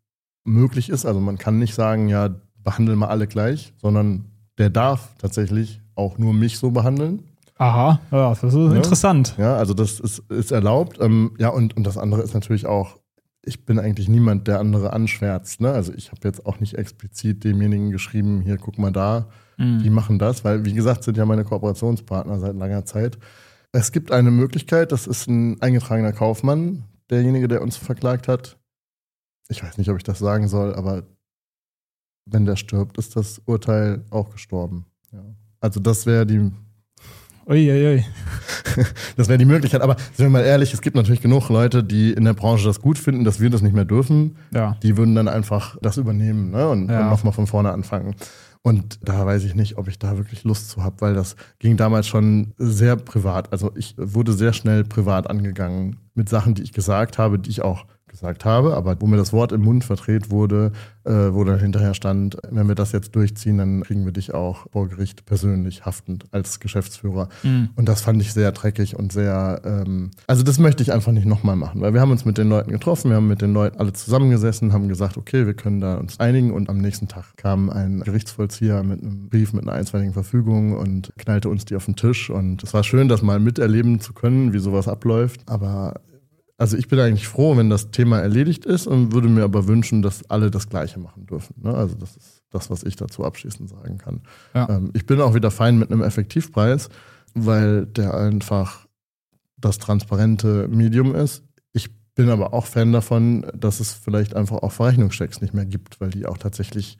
möglich ist. Also man kann nicht sagen, ja, behandeln wir alle gleich, sondern der darf tatsächlich auch nur mich so behandeln. Aha, ja, das ist ja, interessant. Ja, also das ist, ist erlaubt. Ähm, ja, und, und das andere ist natürlich auch, ich bin eigentlich niemand, der andere anschwärzt. Ne? Also ich habe jetzt auch nicht explizit demjenigen geschrieben, hier guck mal da, mhm. die machen das, weil wie gesagt sind ja meine Kooperationspartner seit langer Zeit. Es gibt eine Möglichkeit, das ist ein eingetragener Kaufmann, derjenige, der uns verklagt hat. Ich weiß nicht, ob ich das sagen soll, aber wenn der stirbt, ist das Urteil auch gestorben. Ja. Also das wäre die Uiuiui. Das wäre die Möglichkeit. Aber sind wir mal ehrlich, es gibt natürlich genug Leute, die in der Branche das gut finden, dass wir das nicht mehr dürfen. Ja. Die würden dann einfach das übernehmen ne? und, ja. und nochmal von vorne anfangen. Und da weiß ich nicht, ob ich da wirklich Lust zu habe, weil das ging damals schon sehr privat. Also ich wurde sehr schnell privat angegangen mit Sachen, die ich gesagt habe, die ich auch gesagt habe, aber wo mir das Wort im Mund verdreht wurde, äh, wo dann hinterher stand, wenn wir das jetzt durchziehen, dann kriegen wir dich auch vor Gericht persönlich haftend als Geschäftsführer. Mhm. Und das fand ich sehr dreckig und sehr, ähm, also das möchte ich einfach nicht nochmal machen, weil wir haben uns mit den Leuten getroffen, wir haben mit den Leuten alle zusammengesessen, haben gesagt, okay, wir können da uns einigen und am nächsten Tag kam ein Gerichtsvollzieher mit einem Brief mit einer einstweiligen Verfügung und knallte uns die auf den Tisch und es war schön, das mal miterleben zu können, wie sowas abläuft, aber also ich bin eigentlich froh, wenn das Thema erledigt ist und würde mir aber wünschen, dass alle das Gleiche machen dürfen. Ne? Also das ist das, was ich dazu abschließend sagen kann. Ja. Ähm, ich bin auch wieder fein mit einem Effektivpreis, weil der einfach das transparente Medium ist. Ich bin aber auch Fan davon, dass es vielleicht einfach auch Verrechnungschecks nicht mehr gibt, weil die auch tatsächlich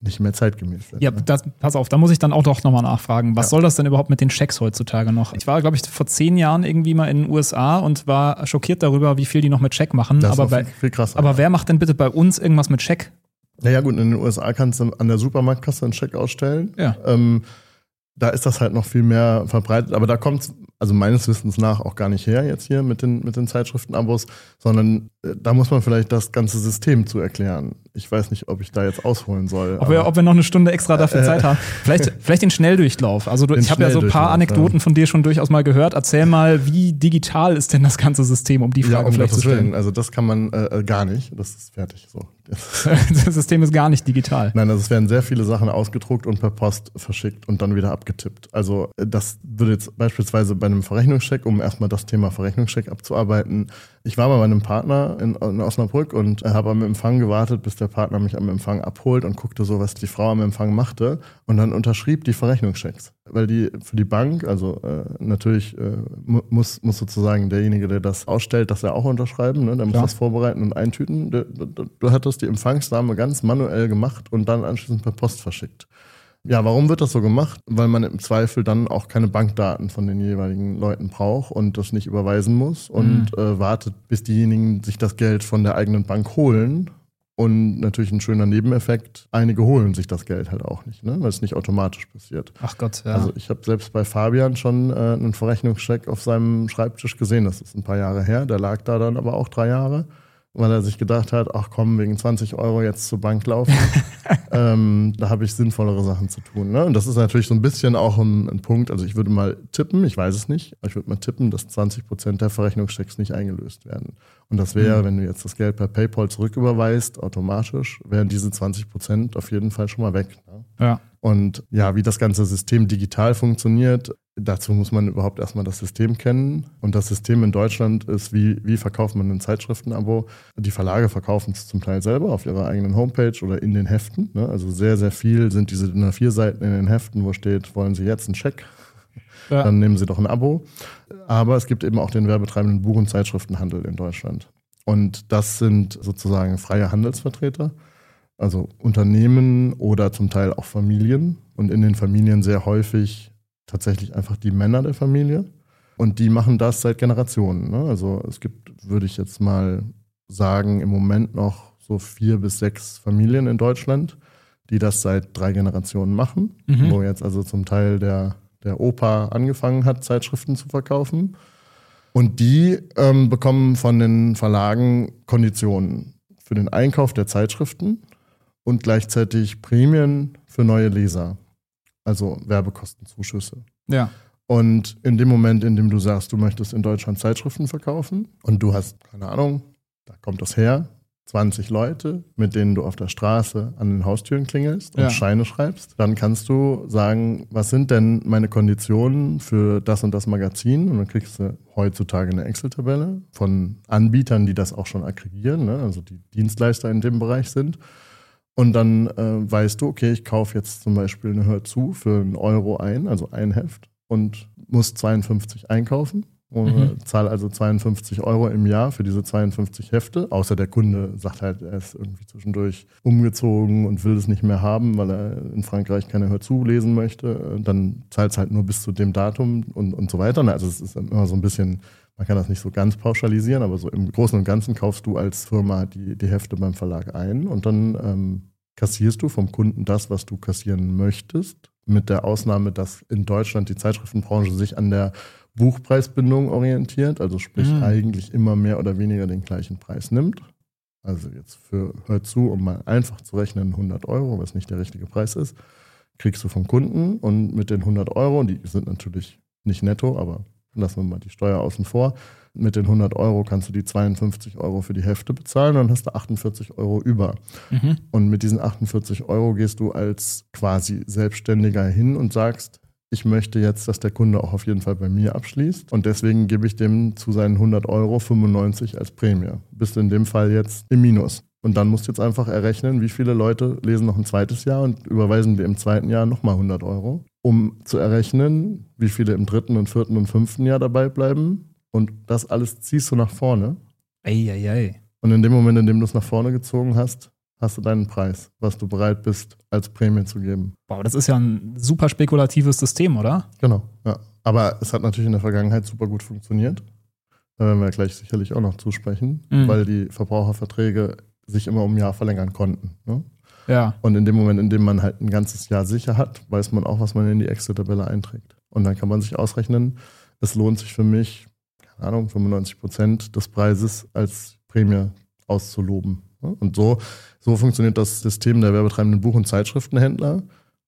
nicht mehr zeitgemäß sind. Ja, ne? das, pass auf, da muss ich dann auch doch nochmal nachfragen. Was ja. soll das denn überhaupt mit den Checks heutzutage noch? Ich war, glaube ich, vor zehn Jahren irgendwie mal in den USA und war schockiert darüber, wie viel die noch mit Check machen. Das aber ist bei, viel krasser. Aber wer macht denn bitte bei uns irgendwas mit Check? Naja, gut, in den USA kannst du an der Supermarktkasse einen Check ausstellen. Ja. Ähm, da ist das halt noch viel mehr verbreitet, aber da kommt also meines Wissens nach auch gar nicht her jetzt hier mit den, mit den Zeitschriftenabos, sondern äh, da muss man vielleicht das ganze System zu erklären. Ich weiß nicht, ob ich da jetzt ausholen soll. Ob, wir, ob wir noch eine Stunde extra dafür äh, Zeit haben. Vielleicht, vielleicht den Schnelldurchlauf. Also du, ich habe ja so ein paar Anekdoten ja. von dir schon durchaus mal gehört. Erzähl mal, wie digital ist denn das ganze System, um die Frage ja, um vielleicht zu stellen. Willen. Also das kann man äh, gar nicht. Das ist fertig so. das System ist gar nicht digital. Nein, also es werden sehr viele Sachen ausgedruckt und per Post verschickt und dann wieder abgetippt. Also das würde jetzt beispielsweise bei einem Verrechnungscheck, um erstmal das Thema Verrechnungscheck abzuarbeiten. Ich war bei einem Partner in, in Osnabrück und habe am Empfang gewartet, bis der Partner mich am Empfang abholt und guckte so, was die Frau am Empfang machte und dann unterschrieb die Verrechnungschecks. Weil die für die Bank, also äh, natürlich äh, muss, muss sozusagen derjenige, der das ausstellt, das ja auch unterschreiben, ne? der muss das vorbereiten und eintüten. Du, du, du hattest die Empfangsdame ganz manuell gemacht und dann anschließend per Post verschickt. Ja, warum wird das so gemacht? Weil man im Zweifel dann auch keine Bankdaten von den jeweiligen Leuten braucht und das nicht überweisen muss und mhm. äh, wartet, bis diejenigen sich das Geld von der eigenen Bank holen. Und natürlich ein schöner Nebeneffekt, einige holen sich das Geld halt auch nicht, ne? weil es nicht automatisch passiert. Ach Gott, ja. Also ich habe selbst bei Fabian schon äh, einen Verrechnungscheck auf seinem Schreibtisch gesehen, das ist ein paar Jahre her, der lag da dann aber auch drei Jahre weil er sich gedacht hat, ach komm, wegen 20 Euro jetzt zur Bank laufen. ähm, da habe ich sinnvollere Sachen zu tun. Ne? Und das ist natürlich so ein bisschen auch ein, ein, Punkt. Also ich würde mal tippen, ich weiß es nicht, aber ich würde mal tippen, dass 20 Prozent der Verrechnungschecks nicht eingelöst werden. Und das wäre, mhm. wenn du jetzt das Geld per PayPal zurücküberweist, automatisch, wären diese 20 Prozent auf jeden Fall schon mal weg. Ne? Ja. Und ja, wie das ganze System digital funktioniert, dazu muss man überhaupt erstmal das System kennen. Und das System in Deutschland ist, wie, wie verkauft man ein Zeitschriftenabo? Die Verlage verkaufen es zum Teil selber auf ihrer eigenen Homepage oder in den Heften. Ne? Also sehr, sehr viel sind diese DIN A4 Seiten in den Heften, wo steht, wollen Sie jetzt einen Scheck? Ja. Dann nehmen Sie doch ein Abo. Aber es gibt eben auch den werbetreibenden Buch- und Zeitschriftenhandel in Deutschland. Und das sind sozusagen freie Handelsvertreter also Unternehmen oder zum Teil auch Familien und in den Familien sehr häufig tatsächlich einfach die Männer der Familie und die machen das seit Generationen. Ne? Also es gibt, würde ich jetzt mal sagen, im Moment noch so vier bis sechs Familien in Deutschland, die das seit drei Generationen machen, mhm. wo jetzt also zum Teil der, der Opa angefangen hat, Zeitschriften zu verkaufen. Und die ähm, bekommen von den Verlagen Konditionen für den Einkauf der Zeitschriften und gleichzeitig Prämien für neue Leser. Also Werbekostenzuschüsse. Ja. Und in dem Moment, in dem du sagst, du möchtest in Deutschland Zeitschriften verkaufen und du hast, keine Ahnung, da kommt das her, 20 Leute, mit denen du auf der Straße an den Haustüren klingelst und ja. Scheine schreibst, dann kannst du sagen, was sind denn meine Konditionen für das und das Magazin? Und dann kriegst du heutzutage eine Excel-Tabelle von Anbietern, die das auch schon aggregieren, ne? also die Dienstleister in dem Bereich sind. Und dann äh, weißt du, okay, ich kaufe jetzt zum Beispiel eine Hör zu für einen Euro ein, also ein Heft, und muss 52 einkaufen. Und mhm. zahle also 52 Euro im Jahr für diese 52 Hefte. Außer der Kunde sagt halt, er ist irgendwie zwischendurch umgezogen und will es nicht mehr haben, weil er in Frankreich keine Hör zu lesen möchte. Dann zahlt es halt nur bis zu dem Datum und, und so weiter. Also es ist immer so ein bisschen, man kann das nicht so ganz pauschalisieren, aber so im Großen und Ganzen kaufst du als Firma die, die Hefte beim Verlag ein und dann ähm, kassierst du vom Kunden das, was du kassieren möchtest. Mit der Ausnahme, dass in Deutschland die Zeitschriftenbranche sich an der Buchpreisbindung orientiert, also sprich mhm. eigentlich immer mehr oder weniger den gleichen Preis nimmt. Also jetzt für, hör zu, um mal einfach zu rechnen, 100 Euro, was nicht der richtige Preis ist, kriegst du vom Kunden und mit den 100 Euro, die sind natürlich nicht netto, aber lassen wir mal die Steuer außen vor, mit den 100 Euro kannst du die 52 Euro für die Hefte bezahlen und dann hast du 48 Euro über. Mhm. Und mit diesen 48 Euro gehst du als quasi Selbstständiger hin und sagst, ich möchte jetzt, dass der Kunde auch auf jeden Fall bei mir abschließt und deswegen gebe ich dem zu seinen 100 Euro 95 als Prämie. Bist in dem Fall jetzt im Minus. Und dann musst du jetzt einfach errechnen, wie viele Leute lesen noch ein zweites Jahr und überweisen dir im zweiten Jahr nochmal 100 Euro, um zu errechnen, wie viele im dritten und vierten und fünften Jahr dabei bleiben und das alles ziehst du nach vorne. Eieiei. Ei, ei. Und in dem Moment, in dem du es nach vorne gezogen hast, hast du deinen Preis, was du bereit bist, als Prämie zu geben. Wow, das ist ja ein super spekulatives System, oder? Genau, ja. Aber es hat natürlich in der Vergangenheit super gut funktioniert. Da werden wir gleich sicherlich auch noch zusprechen, mhm. weil die Verbraucherverträge sich immer um ein Jahr verlängern konnten. Ne? Ja. Und in dem Moment, in dem man halt ein ganzes Jahr sicher hat, weiß man auch, was man in die Excel-Tabelle einträgt. Und dann kann man sich ausrechnen, es lohnt sich für mich, keine Ahnung, 95 Prozent des Preises als Prämie auszuloben. Und so, so funktioniert das System der werbetreibenden Buch- und Zeitschriftenhändler.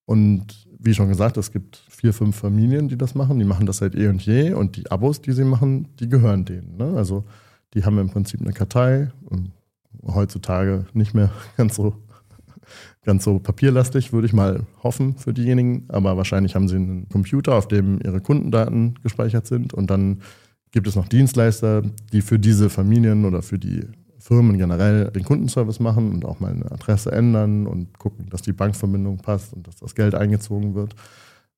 Und wie schon gesagt, es gibt vier, fünf Familien, die das machen. Die machen das seit eh und je. Und die Abos, die sie machen, die gehören denen. Ne? Also die haben im Prinzip eine Kartei. Heutzutage nicht mehr ganz so ganz so papierlastig, würde ich mal hoffen für diejenigen. Aber wahrscheinlich haben sie einen Computer, auf dem ihre Kundendaten gespeichert sind. Und dann gibt es noch Dienstleister, die für diese Familien oder für die Firmen generell den Kundenservice machen und auch mal eine Adresse ändern und gucken, dass die Bankverbindung passt und dass das Geld eingezogen wird.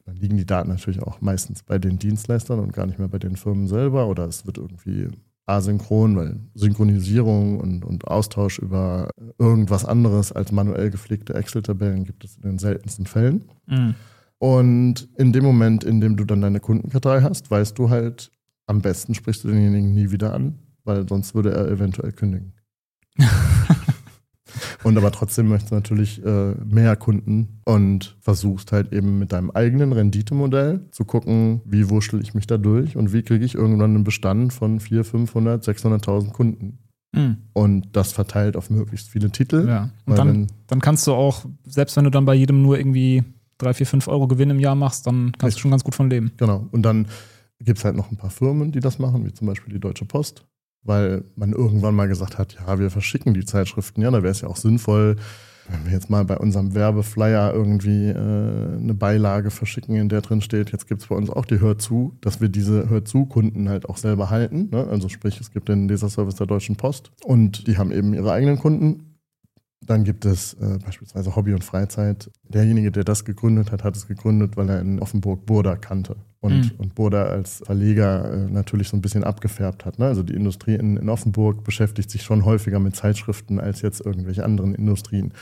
Dann liegen die Daten natürlich auch meistens bei den Dienstleistern und gar nicht mehr bei den Firmen selber oder es wird irgendwie asynchron, weil Synchronisierung und, und Austausch über irgendwas anderes als manuell gepflegte Excel-Tabellen gibt es in den seltensten Fällen. Mhm. Und in dem Moment, in dem du dann deine Kundenkartei hast, weißt du halt, am besten sprichst du denjenigen nie wieder an, weil sonst würde er eventuell kündigen. Und aber trotzdem möchtest du natürlich äh, mehr Kunden und versuchst halt eben mit deinem eigenen Renditemodell zu gucken, wie wurschtel ich mich da durch und wie kriege ich irgendwann einen Bestand von 400, 500, 600.000 Kunden. Mhm. Und das verteilt auf möglichst viele Titel. Ja. Und dann, wenn, dann kannst du auch, selbst wenn du dann bei jedem nur irgendwie 3, 4, 5 Euro Gewinn im Jahr machst, dann kannst du schon ganz gut von leben. Genau. Und dann gibt es halt noch ein paar Firmen, die das machen, wie zum Beispiel die Deutsche Post weil man irgendwann mal gesagt hat, ja, wir verschicken die Zeitschriften, ja, da wäre es ja auch sinnvoll, wenn wir jetzt mal bei unserem Werbeflyer irgendwie äh, eine Beilage verschicken, in der drin steht, jetzt gibt es bei uns auch die Hör zu, dass wir diese Hör zu Kunden halt auch selber halten. Ne? Also sprich, es gibt den Leserservice der Deutschen Post und die haben eben ihre eigenen Kunden dann gibt es äh, beispielsweise Hobby und Freizeit. Derjenige, der das gegründet hat, hat es gegründet, weil er in Offenburg Burda kannte. Und, mhm. und Burda als Verleger äh, natürlich so ein bisschen abgefärbt hat. Ne? Also die Industrie in, in Offenburg beschäftigt sich schon häufiger mit Zeitschriften als jetzt irgendwelche anderen Industrien.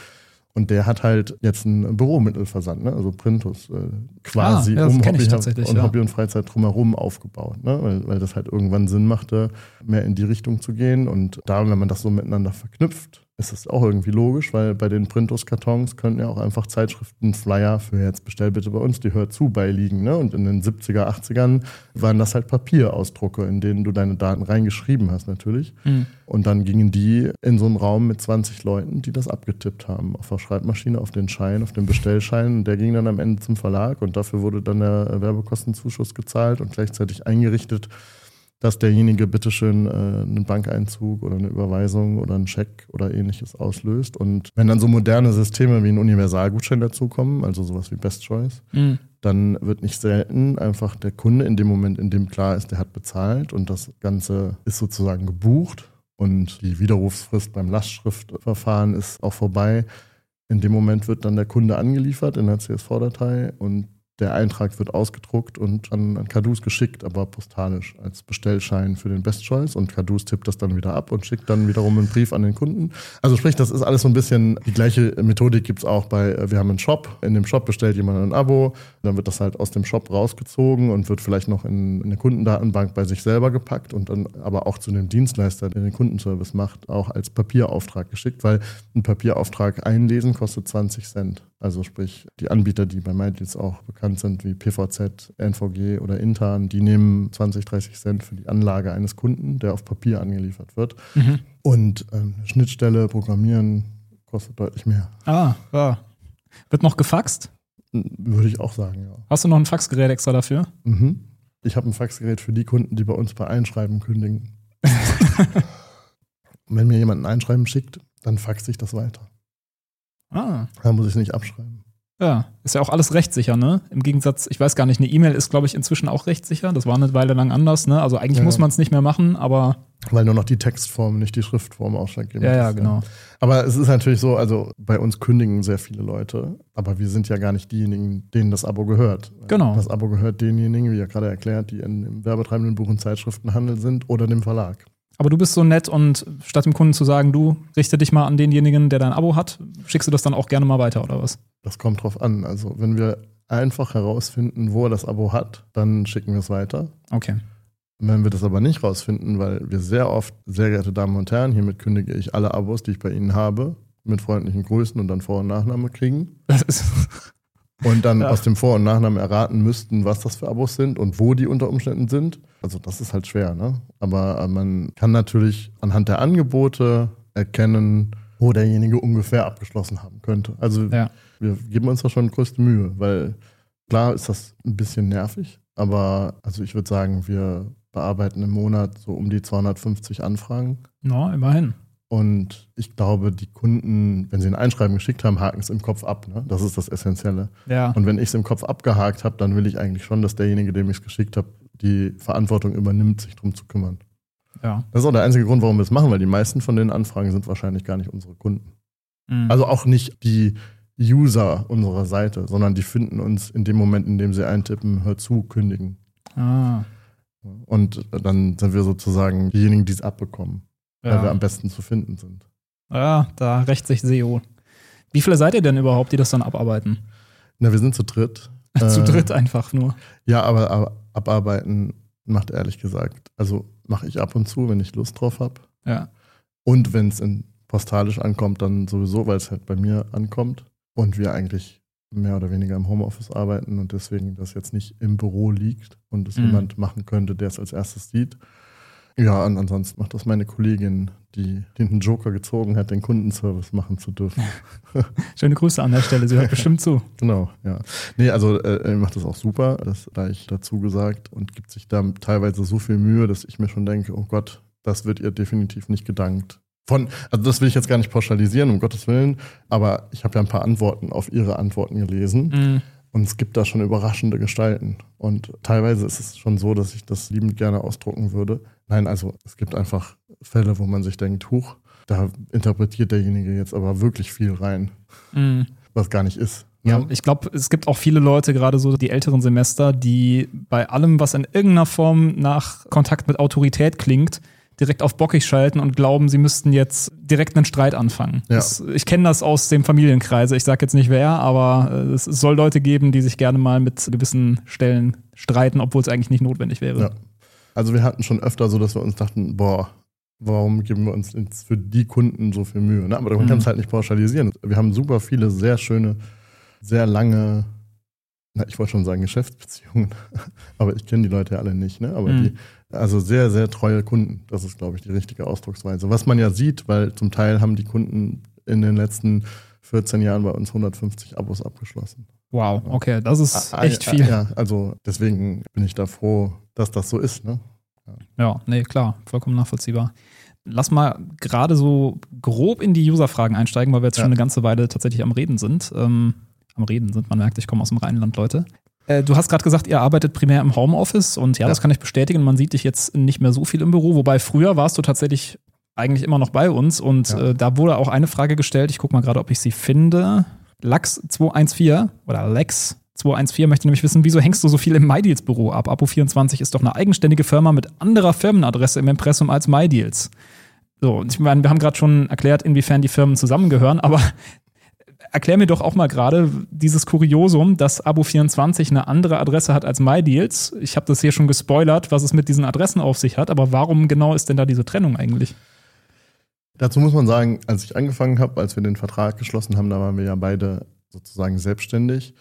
Und der hat halt jetzt ein Büromittelversand, ne? also Printus, äh, quasi ah, ja, um Hobby und, ja. Hobby und Freizeit drumherum aufgebaut, ne? weil, weil das halt irgendwann Sinn machte, mehr in die Richtung zu gehen. Und da, wenn man das so miteinander verknüpft, ist es auch irgendwie logisch, weil bei den Printus-Kartons können ja auch einfach Zeitschriften, Flyer für jetzt bestell bitte bei uns, die hört zu beiliegen. Ne? Und in den 70er, 80ern waren das halt Papierausdrucke, in denen du deine Daten reingeschrieben hast natürlich. Mhm. Und dann gingen die in so einen Raum mit 20 Leuten, die das abgetippt haben, auf der Schreibmaschine, auf den Schein, auf den Bestellschein. Und der ging dann am Ende zum Verlag und dafür wurde dann der Werbekostenzuschuss gezahlt und gleichzeitig eingerichtet dass derjenige bitteschön äh, einen Bankeinzug oder eine Überweisung oder einen Scheck oder ähnliches auslöst. Und wenn dann so moderne Systeme wie ein Universalgutschein dazukommen, also sowas wie Best Choice, mhm. dann wird nicht selten einfach der Kunde in dem Moment, in dem klar ist, der hat bezahlt und das Ganze ist sozusagen gebucht und die Widerrufsfrist beim Lastschriftverfahren ist auch vorbei. In dem Moment wird dann der Kunde angeliefert in der CSV-Datei und der Eintrag wird ausgedruckt und an, an Cadus geschickt, aber postalisch als Bestellschein für den Best Choice und Cadus tippt das dann wieder ab und schickt dann wiederum einen Brief an den Kunden. Also sprich, das ist alles so ein bisschen, die gleiche Methodik gibt es auch bei, äh, wir haben einen Shop, in dem Shop bestellt jemand ein Abo, dann wird das halt aus dem Shop rausgezogen und wird vielleicht noch in, in eine Kundendatenbank bei sich selber gepackt und dann aber auch zu dem Dienstleister, der den Kundenservice macht, auch als Papierauftrag geschickt, weil ein Papierauftrag einlesen kostet 20 Cent. Also sprich, die Anbieter, die bei MyDeals auch bekannt sind, wie PVZ, NVG oder Intan, die nehmen 20, 30 Cent für die Anlage eines Kunden, der auf Papier angeliefert wird. Mhm. Und ähm, Schnittstelle programmieren kostet deutlich mehr. Ah, ja. Wird noch gefaxt? Würde ich auch sagen, ja. Hast du noch ein Faxgerät extra dafür? Mhm. Ich habe ein Faxgerät für die Kunden, die bei uns bei Einschreiben kündigen. Wenn mir jemand ein Einschreiben schickt, dann faxe ich das weiter. Ah. Da muss ich es nicht abschreiben. Ja, ist ja auch alles rechtssicher, ne? Im Gegensatz, ich weiß gar nicht, eine E-Mail ist, glaube ich, inzwischen auch rechtssicher. Das war eine Weile lang anders, ne? Also eigentlich ja. muss man es nicht mehr machen, aber. Weil nur noch die Textform, nicht die Schriftform ausschlaggebend ja, ist. Ja, genau. Aber es ist natürlich so, also bei uns kündigen sehr viele Leute, aber wir sind ja gar nicht diejenigen, denen das Abo gehört. Genau. Das Abo gehört denjenigen, wie ja gerade erklärt, die in, im werbetreibenden Buch- und Zeitschriftenhandel sind oder dem Verlag. Aber du bist so nett und statt dem Kunden zu sagen, du richte dich mal an denjenigen, der dein Abo hat, schickst du das dann auch gerne mal weiter oder was? Das kommt drauf an. Also wenn wir einfach herausfinden, wo er das Abo hat, dann schicken wir es weiter. Okay. Wenn wir das aber nicht rausfinden, weil wir sehr oft, sehr geehrte Damen und Herren, hiermit kündige ich alle Abos, die ich bei Ihnen habe, mit freundlichen Grüßen und dann Vor- und Nachname kriegen. Das ist und dann ja. aus dem Vor- und Nachnamen erraten müssten, was das für Abos sind und wo die unter Umständen sind. Also das ist halt schwer, ne? Aber äh, man kann natürlich anhand der Angebote erkennen, wo derjenige ungefähr abgeschlossen haben könnte. Also ja. wir geben uns da schon größte Mühe, weil klar ist das ein bisschen nervig, aber also ich würde sagen, wir bearbeiten im Monat so um die 250 Anfragen. Ja, immerhin. Und ich glaube, die Kunden, wenn sie ein Einschreiben geschickt haben, haken es im Kopf ab. Ne? Das ist das Essentielle. Ja. Und wenn ich es im Kopf abgehakt habe, dann will ich eigentlich schon, dass derjenige, dem ich es geschickt habe, die Verantwortung übernimmt, sich drum zu kümmern. Ja. Das ist auch der einzige Grund, warum wir es machen, weil die meisten von den Anfragen sind wahrscheinlich gar nicht unsere Kunden. Mhm. Also auch nicht die User unserer Seite, sondern die finden uns in dem Moment, in dem sie eintippen, hör zu, kündigen. ah, Und dann sind wir sozusagen diejenigen, die es abbekommen, weil wir ja. am besten zu finden sind. ja, da rächt sich SEO. Wie viele seid ihr denn überhaupt, die das dann abarbeiten? Na, wir sind zu dritt. Zu Äh, dritt einfach nur. Ja, aber, aber abarbeiten macht ehrlich gesagt, also mache ich ab und zu, wenn ich Lust drauf habe. Ja. Und wenn es in postalisch ankommt, dann sowieso, weil es halt bei mir ankommt und wir eigentlich mehr oder weniger im Homeoffice arbeiten und deswegen das jetzt nicht im Büro liegt und es Mhm. jemand machen könnte, der es als erstes sieht. Ja, und ansonsten macht das meine Kollegin, die den Joker gezogen hat, den Kundenservice machen zu dürfen. Schöne Grüße an der Stelle, sie hört bestimmt zu. Genau, ja. Nee, also äh, macht das auch super, das gleich dazu gesagt und gibt sich da teilweise so viel Mühe, dass ich mir schon denke, oh Gott, das wird ihr definitiv nicht gedankt. Von, also das will ich jetzt gar nicht pauschalisieren, um Gottes Willen, aber ich habe ja ein paar Antworten auf ihre Antworten gelesen Mhm. und es gibt da schon überraschende Gestalten. Und teilweise ist es schon so, dass ich das liebend gerne ausdrucken würde. Nein, also es gibt einfach Fälle, wo man sich denkt, huch, da interpretiert derjenige jetzt aber wirklich viel rein, Mhm. was gar nicht ist. Ja, Ne? ich glaube, es gibt auch viele Leute, gerade so die älteren Semester, die bei allem, was in irgendeiner Form nach Kontakt mit Autorität klingt, direkt auf bockig schalten und glauben, sie müssten jetzt direkt einen Streit anfangen. Ja. Das, ich kenne das aus dem Familienkreise. Ich sage jetzt nicht wer, aber äh, es soll Leute geben, die sich gerne mal mit gewissen Stellen streiten, obwohl es eigentlich nicht notwendig wäre. Ja. Also wir hatten schon öfter so, dass wir uns dachten, boah, warum geben wir uns jetzt für die Kunden so viel Mühe? Ne? Aber man Mhm. kann es halt nicht pauschalisieren. Wir haben super viele sehr schöne, sehr lange, na, ich wollte schon sagen Geschäftsbeziehungen, aber ich kenne die Leute ja alle nicht. Ne? Aber Mhm. die, also sehr, sehr treue Kunden. Das ist, glaube ich, die richtige Ausdrucksweise. Was man ja sieht, weil zum Teil haben die Kunden in den letzten 14 Jahren bei uns 150 Abos abgeschlossen. Wow, okay, das ist Ah, echt ah, viel. Ja, also deswegen bin ich da froh, dass das so ist. Ne? Ja, nee, klar, vollkommen nachvollziehbar. Lass mal gerade so grob in die User-Fragen einsteigen, weil wir jetzt Ja. schon eine ganze Weile tatsächlich am Reden sind. Ähm, am Reden sind, man merkt, ich komme aus dem Rheinland, Leute. Äh, du hast gerade gesagt, ihr arbeitet primär im Homeoffice und ja, Ja. das kann ich bestätigen. Man sieht dich jetzt nicht mehr so viel im Büro, wobei früher warst du tatsächlich eigentlich immer noch bei uns und Ja. äh, da wurde auch eine Frage gestellt. Ich gucke mal gerade, ob ich sie finde. Lax214 oder Lex 214 möchte nämlich wissen, wieso hängst du so viel im MyDeals Büro ab? Apo24 ist doch eine eigenständige Firma mit anderer Firmenadresse im Impressum als MyDeals. So, ich meine, wir haben gerade schon erklärt, inwiefern die Firmen zusammengehören, aber erklär mir doch auch mal gerade dieses Kuriosum, dass Abo24 eine andere Adresse hat als MyDeals. Ich habe das hier schon gespoilert, was es mit diesen Adressen auf sich hat, aber warum genau ist denn da diese Trennung eigentlich? Dazu muss man sagen, als ich angefangen habe, als wir den Vertrag geschlossen haben, da waren wir ja beide sozusagen selbstständig.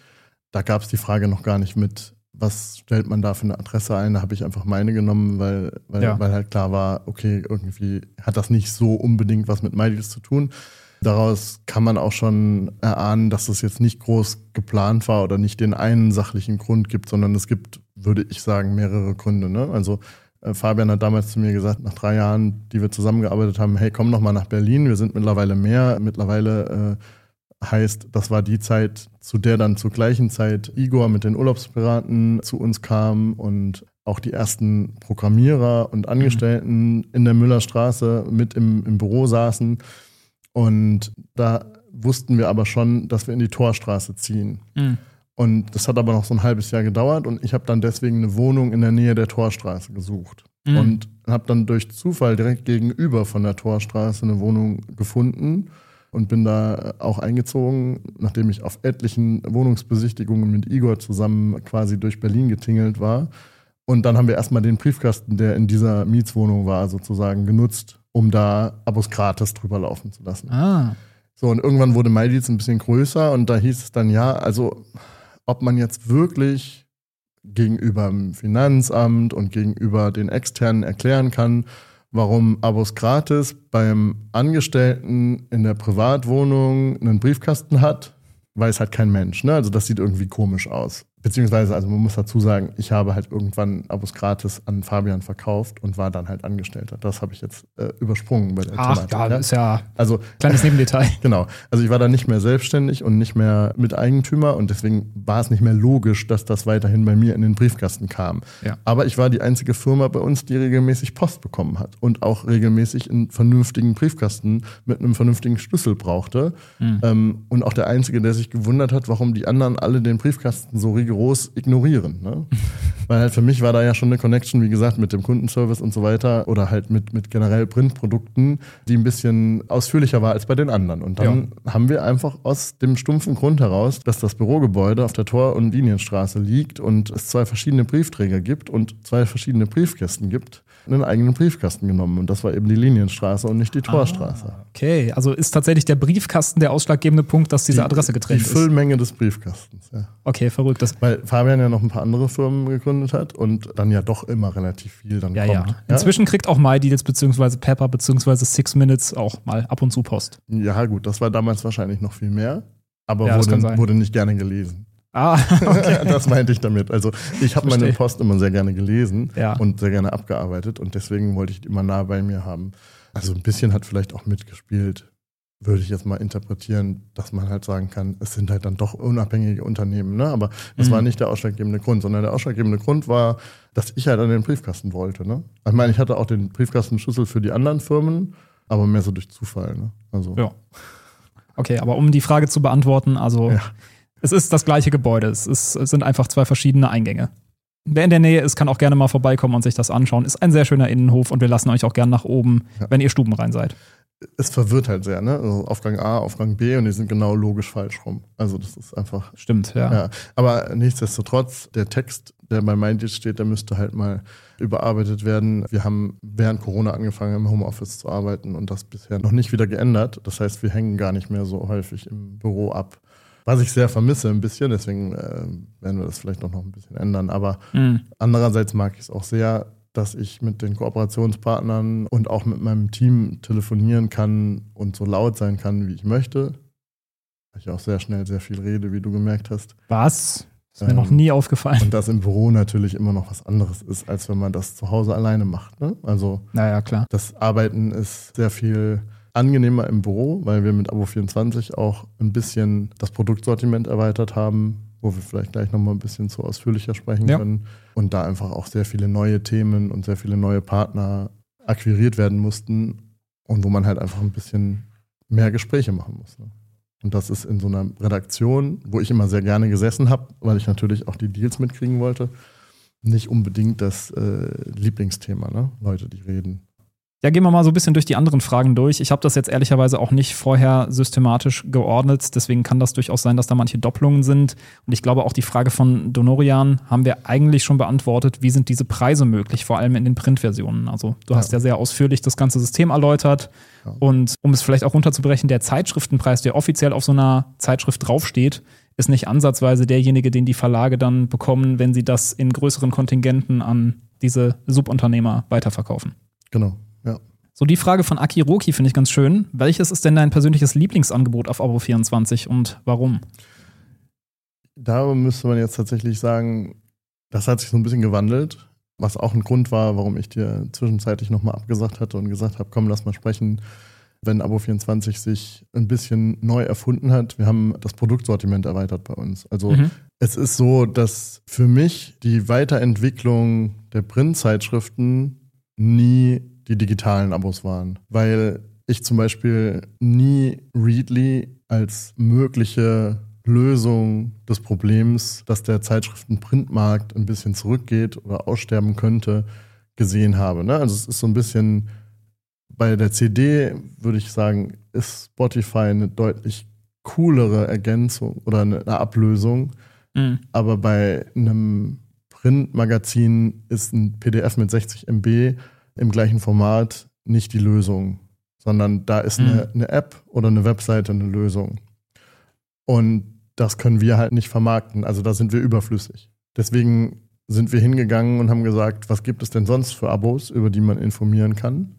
Da gab es die Frage noch gar nicht mit, was stellt man da für eine Adresse ein? Da habe ich einfach meine genommen, weil, weil, Ja. weil halt klar war, okay, irgendwie hat das nicht so unbedingt was mit MyDeals zu tun. Daraus kann man auch schon erahnen, dass das jetzt nicht groß geplant war oder nicht den einen sachlichen Grund gibt, sondern es gibt, würde ich sagen, mehrere Gründe. Ne? Also Fabian hat damals zu mir gesagt, nach drei Jahren, die wir zusammengearbeitet haben, hey, komm noch mal nach Berlin. Wir sind mittlerweile mehr. Mittlerweile äh, heißt, das war die Zeit, zu der dann zur gleichen Zeit Igor mit den Urlaubspiraten zu uns kam und auch die ersten Programmierer und Angestellten in der Müllerstraße mit im, im Büro saßen. Und da wussten wir aber schon, dass wir in die Torstraße ziehen. Und das hat aber noch so ein halbes Jahr gedauert und ich habe dann deswegen eine Wohnung in der Nähe der Torstraße gesucht. Mhm. Und habe dann durch Zufall direkt gegenüber von der Torstraße eine Wohnung gefunden und bin da auch eingezogen, nachdem ich auf etlichen Wohnungsbesichtigungen mit Igor zusammen quasi durch Berlin getingelt war. Und dann haben wir erstmal den Briefkasten, der in dieser Mietswohnung war, sozusagen genutzt, um da Abos gratis drüber laufen zu lassen. Ah, So, und irgendwann wurde MyDeals ein bisschen größer und da hieß es dann, ja, also ob man jetzt wirklich gegenüber dem Finanzamt und gegenüber den Externen erklären kann, warum Abos gratis beim Angestellten in der Privatwohnung einen Briefkasten hat, weiß halt kein Mensch. Ne? Also das sieht irgendwie komisch aus. Beziehungsweise, also man muss dazu sagen, ich habe halt irgendwann Abos gratis an Fabian verkauft und war dann halt Angestellter. Das habe ich jetzt äh, übersprungen bei der Ach, Thematik. ja, ja. ist ja Also kleines Nebendetail. Genau. Also ich war dann nicht mehr selbstständig und nicht mehr Miteigentümer und deswegen war es nicht mehr logisch, dass das weiterhin bei mir in den Briefkasten kam. Ja. Aber ich war die einzige Firma bei uns, die regelmäßig Post bekommen hat und auch regelmäßig einen vernünftigen Briefkasten mit einem vernünftigen Schlüssel brauchte. Ähm, und auch der einzige, der sich gewundert hat, warum die anderen alle den Briefkasten so rigoros ignorieren. Ne? Weil halt für mich war da ja schon eine Connection, wie gesagt, mit dem Kundenservice und so weiter oder halt mit, mit generell Printprodukten, die ein bisschen ausführlicher war als bei den anderen. Und dann haben wir einfach aus dem stumpfen Grund heraus, dass das Bürogebäude auf der Tor- und Linienstraße liegt und es zwei verschiedene Briefträger gibt und zwei verschiedene Briefkästen gibt, einen eigenen Briefkasten genommen. Und das war eben die Linienstraße und nicht die Torstraße. Okay, also ist tatsächlich der Briefkasten der ausschlaggebende Punkt, dass diese Adresse Die getrennt ist. Füllmenge des Briefkastens, ja. Okay, verrückt. Das, Weil Fabian ja noch ein paar andere Firmen gegründet hat und dann ja doch immer relativ viel dann ja, kommt. ja. Inzwischen kriegt auch MyDeals beziehungsweise Pepper beziehungsweise Six Minutes auch mal ab und zu Post. Ja, gut, das war damals wahrscheinlich noch viel mehr, aber Ja, wurde, wurde nicht gerne gelesen. Ah, okay. das meinte ich damit. Also ich habe meine. Post immer sehr gerne gelesen Ja. und sehr gerne abgearbeitet und deswegen wollte ich die immer nah bei mir haben. Also ein bisschen hat vielleicht auch mitgespielt, würde ich jetzt mal interpretieren, dass man halt sagen kann, es sind halt dann doch unabhängige Unternehmen. Ne? Aber das Mhm. war nicht der ausschlaggebende Grund, sondern der ausschlaggebende Grund war, dass ich halt an den Briefkasten wollte. Ne? Ich meine, ich hatte auch den Briefkastenschlüssel für die anderen Firmen, aber mehr so durch Zufall. Ne? Also Ja. Okay, aber um die Frage zu beantworten, also Ja. Es ist das gleiche Gebäude. Es, ist, es sind einfach zwei verschiedene Eingänge. Wer in der Nähe ist, kann auch gerne mal vorbeikommen und sich das anschauen. Ist ein sehr schöner Innenhof und wir lassen euch auch gerne nach oben, Ja. wenn ihr Stuben rein seid. es verwirrt halt sehr, ne? Also Aufgang A, Aufgang B und die sind genau logisch falsch rum. Also das ist einfach. Stimmt, ja. Ja. Aber nichtsdestotrotz, der Text, der bei MindDeals steht, der müsste halt mal überarbeitet werden. Wir haben während Corona angefangen, im Homeoffice zu arbeiten und das bisher noch nicht wieder geändert. Das heißt, wir hängen gar nicht mehr so häufig im Büro ab. Was ich sehr vermisse ein bisschen, deswegen äh, werden wir das vielleicht auch noch ein bisschen ändern. Aber Mhm. Andererseits mag ich es auch sehr, dass ich mit den Kooperationspartnern und auch mit meinem Team telefonieren kann und so laut sein kann, wie ich möchte. Weil ich auch sehr schnell sehr viel rede, wie du gemerkt hast. Was? Ist mir Ähm, noch nie aufgefallen. Und das im Büro natürlich immer noch was anderes ist, als wenn man das zu Hause alleine macht. Ne? Also Naja, klar. das Arbeiten ist sehr viel angenehmer im Büro, weil wir mit Abo24 auch ein bisschen das Produktsortiment erweitert haben, wo wir vielleicht gleich nochmal ein bisschen zu ausführlicher sprechen Ja. können. Und da einfach auch sehr viele neue Themen und sehr viele neue Partner akquiriert werden mussten und wo man halt einfach ein bisschen mehr Gespräche machen muss. Ne? Und das ist in so einer Redaktion, wo ich immer sehr gerne gesessen habe, weil ich natürlich auch die Deals mitkriegen wollte, nicht unbedingt das äh, Lieblingsthema, ne? Leute, die reden. Ja, gehen wir mal so ein bisschen durch die anderen Fragen durch. Ich habe das jetzt ehrlicherweise auch nicht vorher systematisch geordnet, deswegen kann das durchaus sein, dass da manche Doppelungen sind. Und ich glaube, auch die Frage von Donorian haben wir eigentlich schon beantwortet. Wie sind diese Preise möglich, vor allem in den Printversionen? Also, du Ja. hast ja sehr ausführlich das ganze System erläutert. Ja. Und um es vielleicht auch runterzubrechen, der Zeitschriftenpreis, der offiziell auf so einer Zeitschrift draufsteht, ist nicht ansatzweise derjenige, den die Verlage dann bekommen, wenn sie das in größeren Kontingenten an diese Subunternehmer weiterverkaufen. Genau, ja. So, die Frage von Aki Roki finde ich ganz schön. Welches ist denn dein persönliches Lieblingsangebot auf Abo 24 und warum? Da müsste man jetzt tatsächlich sagen, das hat sich so ein bisschen gewandelt, was auch ein Grund war, warum ich dir zwischenzeitlich nochmal abgesagt hatte und gesagt habe, komm, lass mal sprechen, wenn Abo24 sich ein bisschen neu erfunden hat. Wir haben das Produktsortiment erweitert bei uns. Also Mhm. es ist so, dass für mich die Weiterentwicklung der Printzeitschriften nie die digitalen Abos waren, weil ich zum Beispiel nie Readly als mögliche Lösung des Problems, dass der Zeitschriftenprintmarkt ein bisschen zurückgeht oder aussterben könnte, gesehen habe. Ne? Also es ist so ein bisschen bei der CD, würde ich sagen, ist Spotify eine deutlich coolere Ergänzung oder eine, Ablösung. Mhm. Aber bei einem Printmagazin ist ein PDF mit 60 MB im gleichen Format nicht die Lösung, sondern da ist eine, eine App oder eine Webseite eine Lösung. Und das können wir halt nicht vermarkten. Also da sind wir überflüssig. Deswegen sind wir hingegangen und haben gesagt, was gibt es denn sonst für Abos, über die man informieren kann?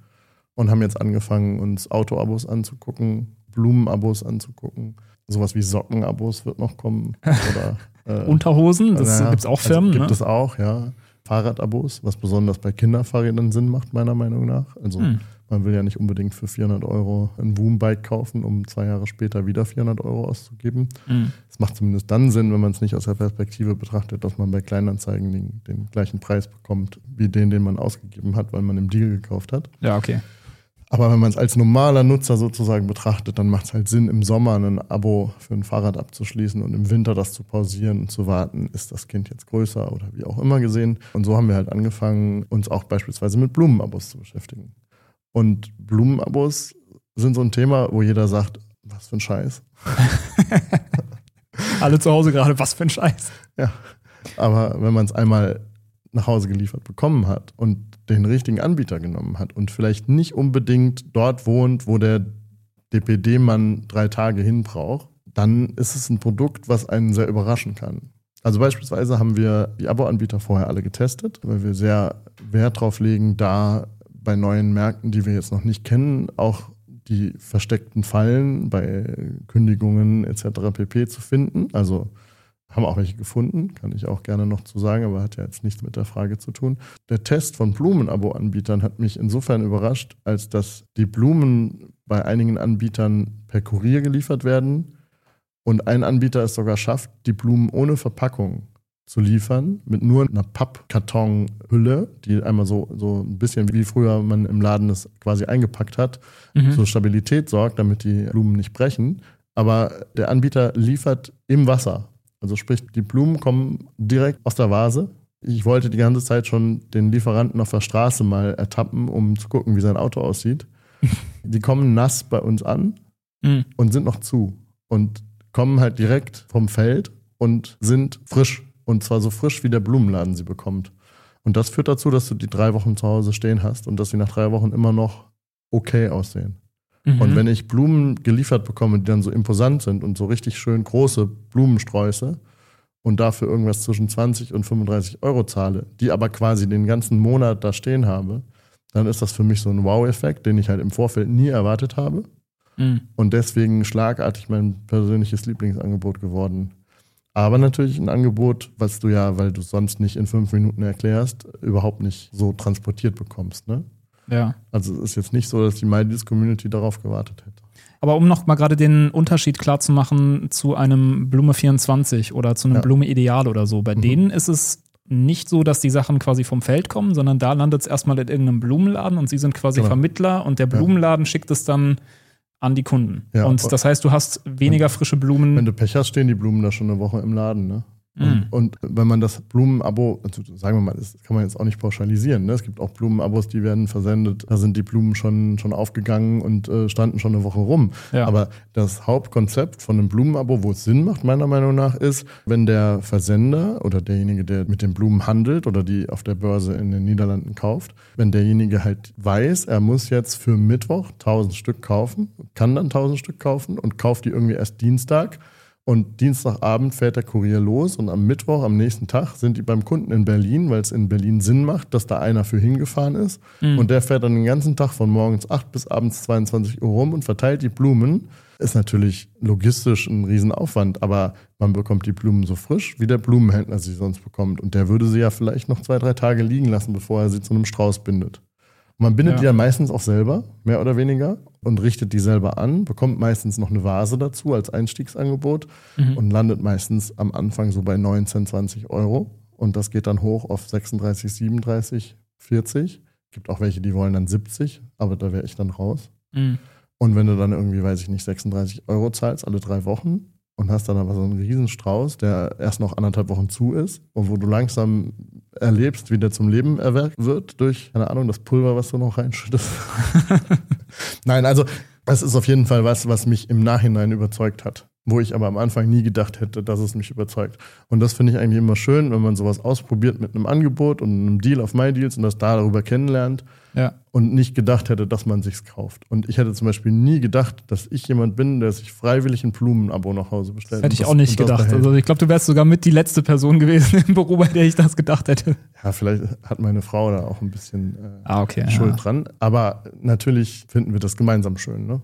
Und haben jetzt angefangen, uns Auto-Abos anzugucken, Blumenabos anzugucken. Sowas wie Sockenabos wird noch kommen. Oder, äh, Unterhosen, das naja, gibt es auch also Firmen. Also gibt ne? es auch, ja. Fahrradabos, was besonders bei Kinderfahrrädern Sinn macht, meiner Meinung nach. Also hm. man will ja nicht unbedingt für 400 Euro ein Woom-Bike kaufen, um zwei Jahre später wieder 400 Euro auszugeben. Es hm. macht zumindest dann Sinn, wenn man es nicht aus der Perspektive betrachtet, dass man bei Kleinanzeigen den, den gleichen Preis bekommt, wie den, den man ausgegeben hat, weil man im Deal gekauft hat. Ja, okay. Aber wenn man es als normaler Nutzer sozusagen betrachtet, dann macht es halt Sinn, im Sommer ein Abo für ein Fahrrad abzuschließen und im Winter das zu pausieren und zu warten, ist das Kind jetzt größer oder wie auch immer gesehen. Und so haben wir halt angefangen, uns auch beispielsweise mit Blumenabos zu beschäftigen. Und Blumenabos sind so ein Thema, wo jeder sagt, was für ein Scheiß. Alle zu Hause gerade, was für ein Scheiß. Ja, aber wenn man es einmal nach Hause geliefert bekommen hat und den richtigen Anbieter genommen hat und vielleicht nicht unbedingt dort wohnt, wo der DPD-Mann drei Tage hin braucht, dann ist es ein Produkt, was einen sehr überraschen kann. Also beispielsweise haben wir die Abo-Anbieter vorher alle getestet, weil wir sehr Wert darauf legen, da bei neuen Märkten, die wir jetzt noch nicht kennen, auch die versteckten Fallen bei Kündigungen etc. pp. zu finden. Also haben auch welche gefunden, kann ich auch gerne noch zu sagen, aber hat ja jetzt nichts mit der Frage zu tun. Der Test von Blumenabo-Anbietern hat mich insofern überrascht, als dass die Blumen bei einigen Anbietern per Kurier geliefert werden und ein Anbieter es sogar schafft, die Blumen ohne Verpackung zu liefern, mit nur einer Pappkartonhülle, die einmal so, so ein bisschen wie früher man im Laden es quasi eingepackt hat, mhm. zur Stabilität sorgt, damit die Blumen nicht brechen. Aber der Anbieter liefert im Wasser also sprich, die Blumen kommen direkt aus der Vase. Ich wollte die ganze Zeit schon den Lieferanten auf der Straße mal ertappen, um zu gucken, wie sein Auto aussieht. die kommen nass bei uns an mhm. und sind noch zu. Und kommen halt direkt vom Feld und sind frisch. Und zwar so frisch, wie der Blumenladen sie bekommt. Und das führt dazu, dass du die drei Wochen zu Hause stehen hast und dass sie nach drei Wochen immer noch okay aussehen. Mhm. Und wenn ich Blumen geliefert bekomme, die dann so imposant sind und so richtig schön große Blumensträuße und dafür irgendwas zwischen 20 und 35 Euro zahle, die aber quasi den ganzen Monat da stehen habe, dann ist das für mich so ein Wow-Effekt, den ich halt im Vorfeld nie erwartet habe. Mhm. Und deswegen schlagartig mein persönliches Lieblingsangebot geworden. Aber natürlich ein Angebot, was du ja, weil du sonst nicht in fünf Minuten erklärst, überhaupt nicht so transportiert bekommst. Ne? Ja. Also es ist jetzt nicht so, dass die MyDeals-Community darauf gewartet hätte. Aber um noch mal gerade den Unterschied klar zu machen zu einem Blume 24 oder zu einem ja. Blume Ideal oder so, bei mhm. denen ist es nicht so, dass die Sachen quasi vom Feld kommen, sondern da landet es erstmal in irgendeinem Blumenladen und sie sind quasi genau. Vermittler und der Blumenladen ja. schickt es dann an die Kunden. Ja, und das heißt, du hast weniger frische Blumen. Wenn du Pech hast, stehen die Blumen da schon eine Woche im Laden, ne? Und, mhm. und, wenn man das Blumenabo, also sagen wir mal, das kann man jetzt auch nicht pauschalisieren. Ne? Es gibt auch Blumenabos, die werden versendet, da sind die Blumen schon, schon aufgegangen und äh, standen schon eine Woche rum. Ja. Aber das Hauptkonzept von einem Blumenabo, wo es Sinn macht, meiner Meinung nach, ist, wenn der Versender oder derjenige, der mit den Blumen handelt oder die auf der Börse in den Niederlanden kauft, wenn derjenige halt weiß, er muss jetzt für Mittwoch 1000 Stück kaufen, kann dann 1000 Stück kaufen und kauft die irgendwie erst Dienstag und Dienstagabend fährt der Kurier los und am Mittwoch, am nächsten Tag, sind die beim Kunden in Berlin, weil es in Berlin Sinn macht, dass da einer für hingefahren ist. Mhm. Und der fährt dann den ganzen Tag von morgens 8 bis abends 22 Uhr rum und verteilt die Blumen. Ist natürlich logistisch ein Riesenaufwand, aber man bekommt die Blumen so frisch, wie der Blumenhändler sie sonst bekommt. Und der würde sie ja vielleicht noch zwei, drei Tage liegen lassen, bevor er sie zu einem Strauß bindet. Man bindet ja. die ja meistens auch selber, mehr oder weniger, und richtet die selber an, bekommt meistens noch eine Vase dazu als Einstiegsangebot mhm. und landet meistens am Anfang so bei 19, 20 Euro. Und das geht dann hoch auf 36, 37, 40. Gibt auch welche, die wollen dann 70, aber da wäre ich dann raus. Mhm. Und wenn du dann irgendwie, weiß ich nicht, 36 Euro zahlst alle drei Wochen, und hast dann aber so einen Riesenstrauß, der erst noch anderthalb Wochen zu ist und wo du langsam erlebst, wie der zum Leben erweckt wird durch, keine Ahnung, das Pulver, was du noch reinschüttest. Nein, also das ist auf jeden Fall was, was mich im Nachhinein überzeugt hat wo ich aber am Anfang nie gedacht hätte, dass es mich überzeugt. Und das finde ich eigentlich immer schön, wenn man sowas ausprobiert mit einem Angebot und einem Deal auf MyDeals und das da darüber kennenlernt ja. und nicht gedacht hätte, dass man sich's kauft. Und ich hätte zum Beispiel nie gedacht, dass ich jemand bin, der sich freiwillig ein Blumenabo nach Hause bestellt. Hätte ich das, auch nicht gedacht. Also ich glaube, du wärst sogar mit die letzte Person gewesen im Büro, bei der ich das gedacht hätte. Ja, vielleicht hat meine Frau da auch ein bisschen äh, ah, okay, Schuld ja. dran. Aber natürlich finden wir das gemeinsam schön, ne?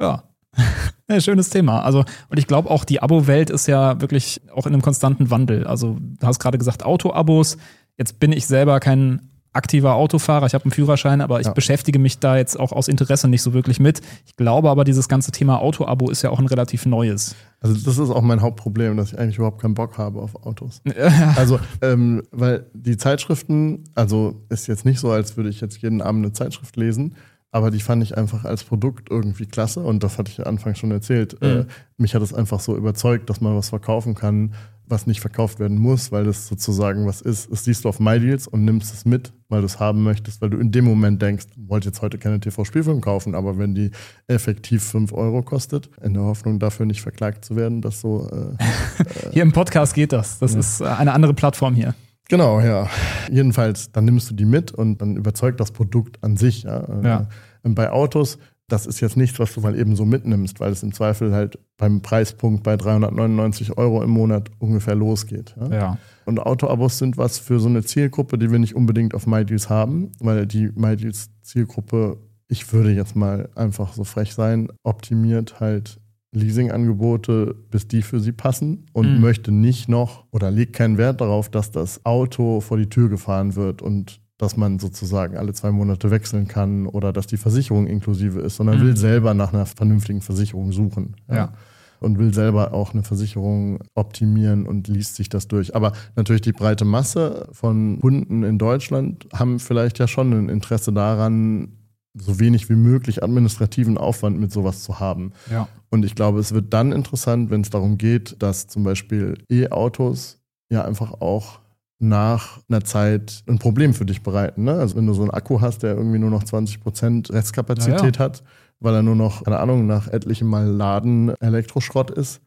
Ja. Ja, schönes Thema. Also, und ich glaube auch, die Abo-Welt ist ja wirklich auch in einem konstanten Wandel. Also, du hast gerade gesagt, Auto-Abos. Jetzt bin ich selber kein aktiver Autofahrer, ich habe einen Führerschein, aber ich ja. beschäftige mich da jetzt auch aus Interesse nicht so wirklich mit. Ich glaube aber, dieses ganze Thema Auto-Abo ist ja auch ein relativ neues. Also das ist auch mein Hauptproblem, dass ich eigentlich überhaupt keinen Bock habe auf Autos. also, ähm, weil die Zeitschriften, also ist jetzt nicht so, als würde ich jetzt jeden Abend eine Zeitschrift lesen, aber die fand ich einfach als Produkt irgendwie klasse und das hatte ich ja anfangs schon erzählt. Mhm. Äh, mich hat es einfach so überzeugt, dass man was verkaufen kann, was nicht verkauft werden muss, weil das sozusagen was ist. Das siehst du auf MyDeals und nimmst es mit, weil du es haben möchtest, weil du in dem Moment denkst, wollte jetzt heute keine TV-Spielfilm kaufen, aber wenn die effektiv 5 Euro kostet, in der Hoffnung dafür nicht verklagt zu werden, dass so. Äh, hier im Podcast geht das. Das ja. ist äh, eine andere Plattform hier. Genau, ja. Jedenfalls, dann nimmst du die mit und dann überzeugt das Produkt an sich. Ja. ja. Äh, bei Autos das ist jetzt nichts, was du mal eben so mitnimmst, weil es im Zweifel halt beim Preispunkt bei 399 Euro im Monat ungefähr losgeht. Ja? ja. Und Autoabos sind was für so eine Zielgruppe, die wir nicht unbedingt auf MyDeals haben, weil die MyDeals Zielgruppe, ich würde jetzt mal einfach so frech sein, optimiert halt Leasingangebote, bis die für sie passen und mhm. möchte nicht noch oder legt keinen Wert darauf, dass das Auto vor die Tür gefahren wird und dass man sozusagen alle zwei Monate wechseln kann oder dass die Versicherung inklusive ist, sondern mhm. will selber nach einer vernünftigen Versicherung suchen. Ja. ja. Und will selber auch eine Versicherung optimieren und liest sich das durch. Aber natürlich die breite Masse von Kunden in Deutschland haben vielleicht ja schon ein Interesse daran, so wenig wie möglich administrativen Aufwand mit sowas zu haben. Ja. Und ich glaube, es wird dann interessant, wenn es darum geht, dass zum Beispiel E-Autos ja einfach auch nach einer Zeit ein Problem für dich bereiten. Ne? Also wenn du so einen Akku hast, der irgendwie nur noch 20% Restkapazität ja, ja. hat, weil er nur noch, keine Ahnung, nach etlichem Mal Laden Elektroschrott ist,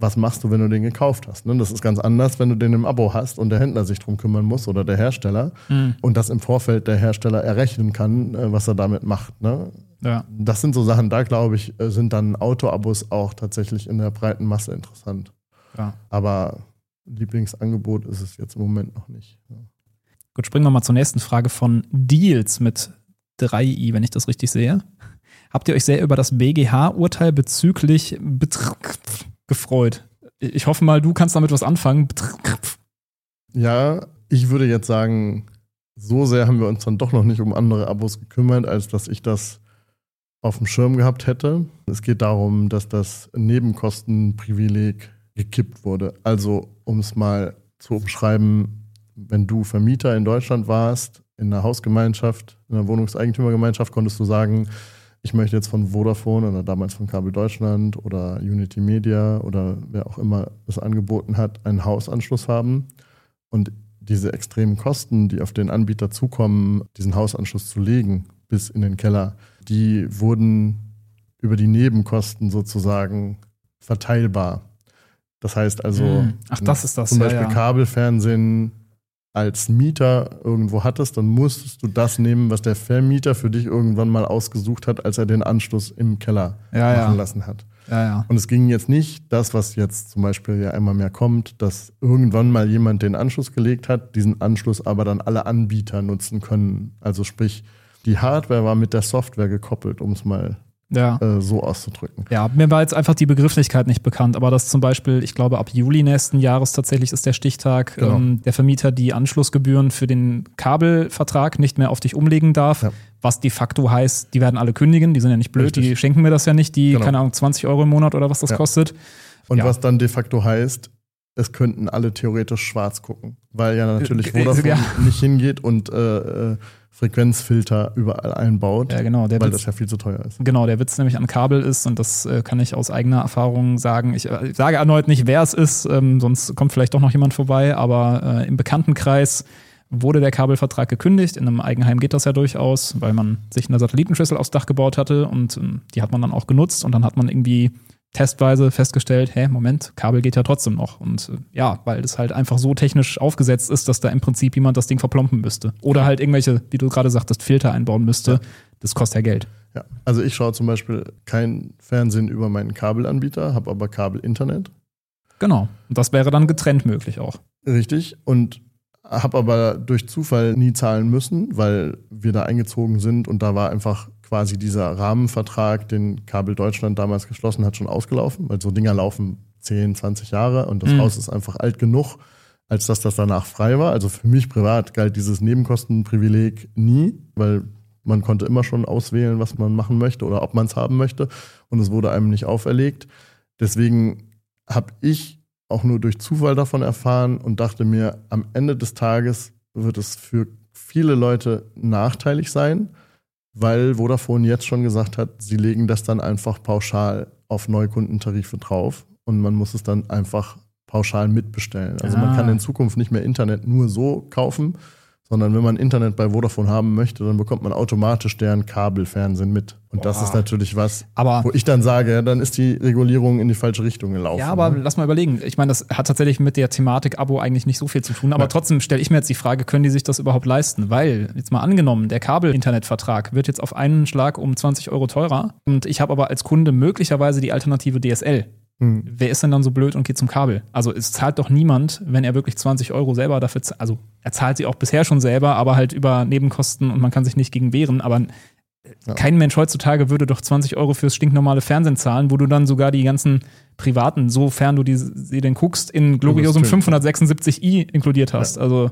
was machst du, wenn du den gekauft hast? Ne? Das ist ganz anders, wenn du den im Abo hast und der Händler sich drum kümmern muss oder der Hersteller mhm. und das im Vorfeld der Hersteller errechnen kann, äh, was er damit macht. Ne? Ja. Das sind so Sachen, da glaube ich, äh, sind dann Autoabos auch tatsächlich in der breiten Masse interessant. Ja. Aber Lieblingsangebot ist es jetzt im Moment noch nicht. Ja. Gut, springen wir mal zur nächsten Frage von Deals mit 3i, wenn ich das richtig sehe. Habt ihr euch sehr über das BGH-Urteil bezüglich Betrug gefreut? Ich hoffe mal, du kannst damit was anfangen. Ja, ich würde jetzt sagen, so sehr haben wir uns dann doch noch nicht um andere Abos gekümmert, als dass ich das auf dem Schirm gehabt hätte. Es geht darum, dass das Nebenkostenprivileg gekippt wurde. Also, um es mal zu umschreiben, wenn du Vermieter in Deutschland warst, in einer Hausgemeinschaft, in einer Wohnungseigentümergemeinschaft, konntest du sagen, ich möchte jetzt von Vodafone oder damals von Kabel Deutschland oder Unity Media oder wer auch immer es angeboten hat, einen Hausanschluss haben. Und diese extremen Kosten, die auf den Anbieter zukommen, diesen Hausanschluss zu legen bis in den Keller, die wurden über die Nebenkosten sozusagen verteilbar. Das heißt also, hm. Ach, das ist das. zum Beispiel ja, ja. Kabelfernsehen als Mieter irgendwo hattest, dann musstest du das nehmen, was der Vermieter für dich irgendwann mal ausgesucht hat, als er den Anschluss im Keller ja, machen lassen hat. Ja, ja. Und es ging jetzt nicht das, was jetzt zum Beispiel ja immer mehr kommt, dass irgendwann mal jemand den Anschluss gelegt hat, diesen Anschluss aber dann alle Anbieter nutzen können. Also sprich, die Hardware war mit der Software gekoppelt, um es mal ja. äh, so auszudrücken. Ja, mir war jetzt einfach die Begrifflichkeit nicht bekannt, aber dass zum Beispiel, ich glaube, ab Juli nächsten Jahres tatsächlich ist der Stichtag, genau. ähm, der Vermieter die Anschlussgebühren für den Kabelvertrag nicht mehr auf dich umlegen darf. Ja. Was de facto heißt, die werden alle kündigen, die sind ja nicht blöd, Richtig. die schenken mir das ja nicht, die, genau. keine Ahnung, 20 Euro im Monat oder was das ja. kostet. Und ja. was dann de facto heißt, es könnten alle theoretisch schwarz gucken, weil ja natürlich äh, Vodafone ja. nicht hingeht und äh, äh Frequenzfilter überall einbaut, ja, genau, weil Witz, das ja viel zu teuer ist. Genau, der Witz nämlich an Kabel ist, und das äh, kann ich aus eigener Erfahrung sagen. Ich, äh, sage erneut nicht, wer es ist, ähm, sonst kommt vielleicht doch noch jemand vorbei, aber äh, im Bekanntenkreis wurde der Kabelvertrag gekündigt. In einem Eigenheim geht das ja durchaus, weil man sich eine Satellitenschüssel aufs Dach gebaut hatte und ähm, die hat man dann auch genutzt und dann hat man irgendwie testweise festgestellt, hä, Moment, Kabel geht ja trotzdem noch. Und äh, ja, weil es halt einfach so technisch aufgesetzt ist, dass da im Prinzip jemand das Ding verplompen müsste. Oder halt irgendwelche, wie du gerade sagtest, Filter einbauen müsste. Ja. Das kostet ja Geld. Ja, also ich schaue zum Beispiel kein Fernsehen über meinen Kabelanbieter, habe aber Kabelinternet. Genau. Und das wäre dann getrennt möglich auch. Richtig. Und habe aber durch Zufall nie zahlen müssen, weil wir da eingezogen sind und da war einfach quasi dieser Rahmenvertrag, den Kabel Deutschland damals geschlossen hat, schon ausgelaufen, weil so Dinger laufen 10, 20 Jahre und das mhm. Haus ist einfach alt genug, als dass das danach frei war. Also für mich privat galt dieses Nebenkostenprivileg nie, weil man konnte immer schon auswählen, was man machen möchte oder ob man es haben möchte und es wurde einem nicht auferlegt. Deswegen habe ich auch nur durch Zufall davon erfahren und dachte mir, am Ende des Tages wird es für viele Leute nachteilig sein, weil Vodafone jetzt schon gesagt hat, sie legen das dann einfach pauschal auf Neukundentarife drauf und man muss es dann einfach pauschal mitbestellen. Also ah. man kann in Zukunft nicht mehr Internet nur so kaufen, sondern wenn man Internet bei Vodafone haben möchte, dann bekommt man automatisch deren Kabelfernsehen mit. Und das ist natürlich was, aber, wo ich dann sage, dann ist die Regulierung in die falsche Richtung gelaufen. Ja, aber ne? lass mal überlegen. Ich meine, das hat tatsächlich mit der Thematik Abo eigentlich nicht so viel zu tun. Aber ja. trotzdem stelle ich mir jetzt die Frage, können die sich das überhaupt leisten? Weil, jetzt mal angenommen, der Kabel-Internetvertrag wird jetzt auf einen Schlag um 20 Euro teurer. Und ich habe aber als Kunde möglicherweise die Alternative DSL. Hm. Wer ist denn dann so blöd und geht zum Kabel? Also es zahlt doch niemand, wenn er wirklich 20 Euro selber dafür zahlt. Also er zahlt sie auch bisher schon selber, aber halt über Nebenkosten und man kann sich nicht gegen wehren. Aber ja. kein Mensch heutzutage würde doch 20 Euro fürs stinknormale Fernsehen zahlen, wo du dann sogar die ganzen privaten, sofern du die, sie denn guckst, in Gloriosum 576i inkludiert hast. Ja. Also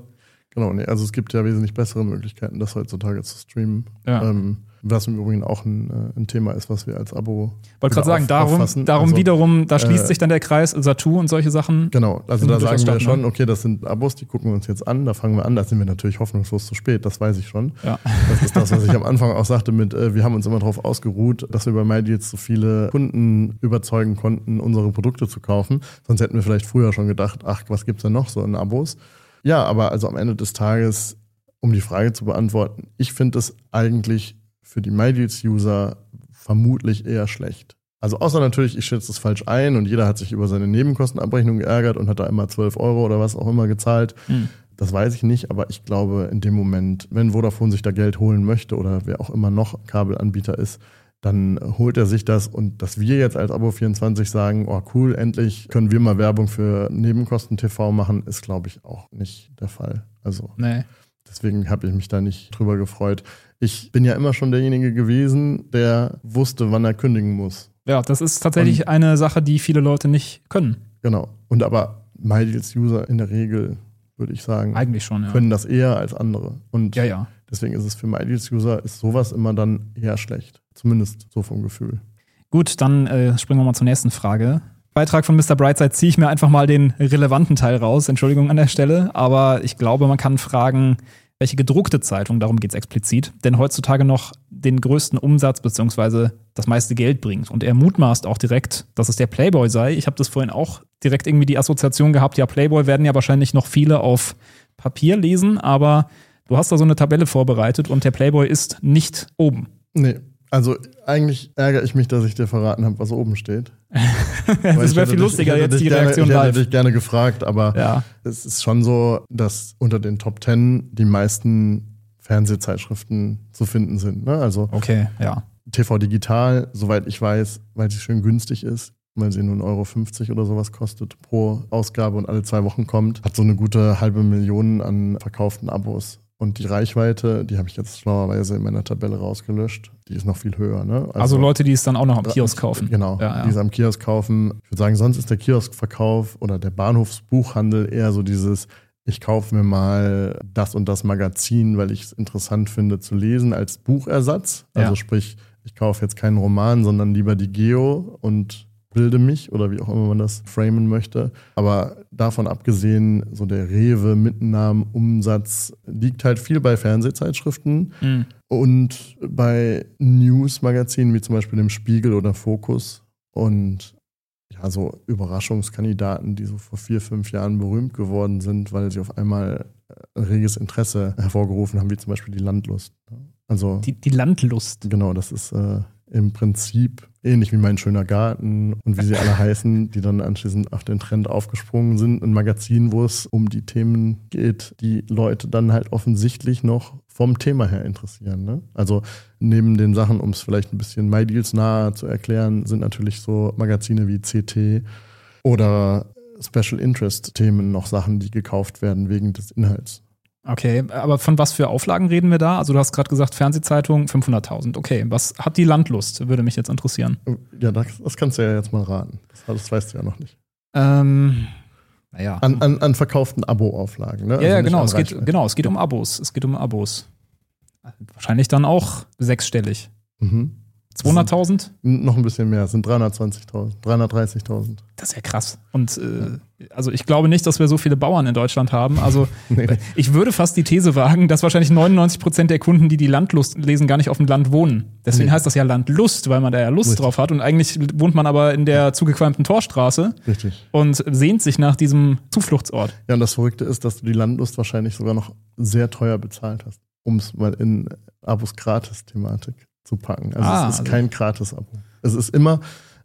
Genau, nee, also es gibt ja wesentlich bessere Möglichkeiten, das heutzutage zu streamen. Ja. Ähm, was im Übrigen auch ein, äh, ein, Thema ist, was wir als Abo. Wollte gerade sagen, darum, darum also, wiederum, da schließt äh, sich dann der Kreis, Satu und solche Sachen. Genau, also da sagen wir schon, okay, das sind Abos, die gucken wir uns jetzt an, da fangen wir an, da sind wir natürlich hoffnungslos zu spät, das weiß ich schon. Ja. Das ist das, was ich am Anfang auch sagte mit, äh, wir haben uns immer darauf ausgeruht, dass wir bei MyDeals so viele Kunden überzeugen konnten, unsere Produkte zu kaufen. Sonst hätten wir vielleicht früher schon gedacht, ach, was gibt's denn noch so in Abos? Ja, aber also am Ende des Tages, um die Frage zu beantworten, ich finde es eigentlich für die MyDeals-User vermutlich eher schlecht. Also außer natürlich, ich schätze es falsch ein und jeder hat sich über seine Nebenkostenabrechnung geärgert und hat da immer 12 Euro oder was auch immer gezahlt. Mhm. Das weiß ich nicht, aber ich glaube, in dem Moment, wenn Vodafone sich da Geld holen möchte oder wer auch immer noch Kabelanbieter ist, dann holt er sich das und dass wir jetzt als Abo24 sagen, oh cool, endlich können wir mal Werbung für Nebenkosten TV machen, ist glaube ich auch nicht der Fall. Also nee. deswegen habe ich mich da nicht drüber gefreut ich bin ja immer schon derjenige gewesen, der wusste, wann er kündigen muss. Ja, das ist tatsächlich und, eine Sache, die viele Leute nicht können. Genau. Und aber MyDeals-User in der Regel, würde ich sagen, eigentlich schon, ja. können das eher als andere. Und ja, ja. deswegen ist es für MyDeals-User ist sowas immer dann eher schlecht. Zumindest so vom Gefühl. Gut, dann äh, springen wir mal zur nächsten Frage. Beitrag von Mr. Brightside ziehe ich mir einfach mal den relevanten Teil raus. Entschuldigung an der Stelle. Aber ich glaube, man kann fragen, welche gedruckte Zeitung, darum geht es explizit, denn heutzutage noch den größten Umsatz bzw. das meiste Geld bringt. Und er mutmaßt auch direkt, dass es der Playboy sei. Ich habe das vorhin auch direkt irgendwie die Assoziation gehabt, ja, Playboy werden ja wahrscheinlich noch viele auf Papier lesen, aber du hast da so eine Tabelle vorbereitet und der Playboy ist nicht oben. Nee, also eigentlich ärgere ich mich, dass ich dir verraten habe, was oben steht. das wäre viel lustiger dich, jetzt die gerne, Reaktion live. Ich hätte dich gerne gefragt, aber ja. es ist schon so, dass unter den Top Ten die meisten Fernsehzeitschriften zu finden sind. Ne? Also okay, ja. TV Digital, soweit ich weiß, weil sie schön günstig ist, weil sie nur 1,50 Euro oder sowas kostet pro Ausgabe und alle zwei Wochen kommt, hat so eine gute halbe Million an verkauften Abos. Und die Reichweite, die habe ich jetzt schlauerweise in meiner Tabelle rausgelöscht, die ist noch viel höher. Ne? Also, also, Leute, die es dann auch noch am Kiosk kaufen. Genau, ja, ja. die es am Kiosk kaufen. Ich würde sagen, sonst ist der Kioskverkauf oder der Bahnhofsbuchhandel eher so dieses, ich kaufe mir mal das und das Magazin, weil ich es interessant finde zu lesen als Buchersatz. Also ja. sprich, ich kaufe jetzt keinen Roman, sondern lieber die Geo und bilde mich oder wie auch immer man das framen möchte. Aber davon abgesehen, so der Rewe Mittennahmen-Umsatz liegt halt viel bei Fernsehzeitschriften mhm. und bei News-Magazinen wie zum Beispiel dem Spiegel oder Focus. Und ja, so Überraschungskandidaten, die so vor vier, fünf Jahren berühmt geworden sind, weil sie auf einmal ein reges Interesse hervorgerufen haben, wie zum Beispiel die Landlust. Also die, die Landlust. Genau, das ist äh, im Prinzip ähnlich wie mein schöner Garten und wie sie alle heißen, die dann anschließend auf den Trend aufgesprungen sind. Ein Magazin, wo es um die Themen geht, die Leute dann halt offensichtlich noch vom Thema her interessieren. Ne? Also neben den Sachen, um es vielleicht ein bisschen MyDeals nahe zu erklären, sind natürlich so Magazine wie CT oder Special Interest Themen noch Sachen, die gekauft werden wegen des Inhalts. Okay, aber von was für Auflagen reden wir da? Also du hast gerade gesagt, Fernsehzeitung 500.000. Okay, was hat die Landlust? Würde mich jetzt interessieren. Ja, das, das kannst du ja jetzt mal raten. Das, das weißt du ja noch nicht. Ähm, naja. An, an, an verkauften Abo-Auflagen, ne? ja, ja, Also nicht genau. Es geht, genau. Es geht um Abos. Es geht um Abos. Wahrscheinlich dann auch sechsstellig. Mhm. 200.000? Noch ein bisschen mehr, es sind 320.000, 330.000. Das ist ja krass. Und äh, also ich glaube nicht, dass wir so viele Bauern in Deutschland haben. Also Nee. ich würde fast die These wagen, dass wahrscheinlich 99 Prozent der Kunden, die die Landlust lesen, gar nicht auf dem Land wohnen. Deswegen Nee. heißt das ja Landlust, weil man da ja Lust Richtig. drauf hat. Und eigentlich wohnt man aber in der zugequalmten Torstraße Richtig. und sehnt sich nach diesem Zufluchtsort. Ja, und das Verrückte ist, dass du die Landlust wahrscheinlich sogar noch sehr teuer bezahlt hast, um es mal in Abos Gratis-Thematik zu packen. Also Ah, es ist also- kein Gratis-Abo. Es ist immer,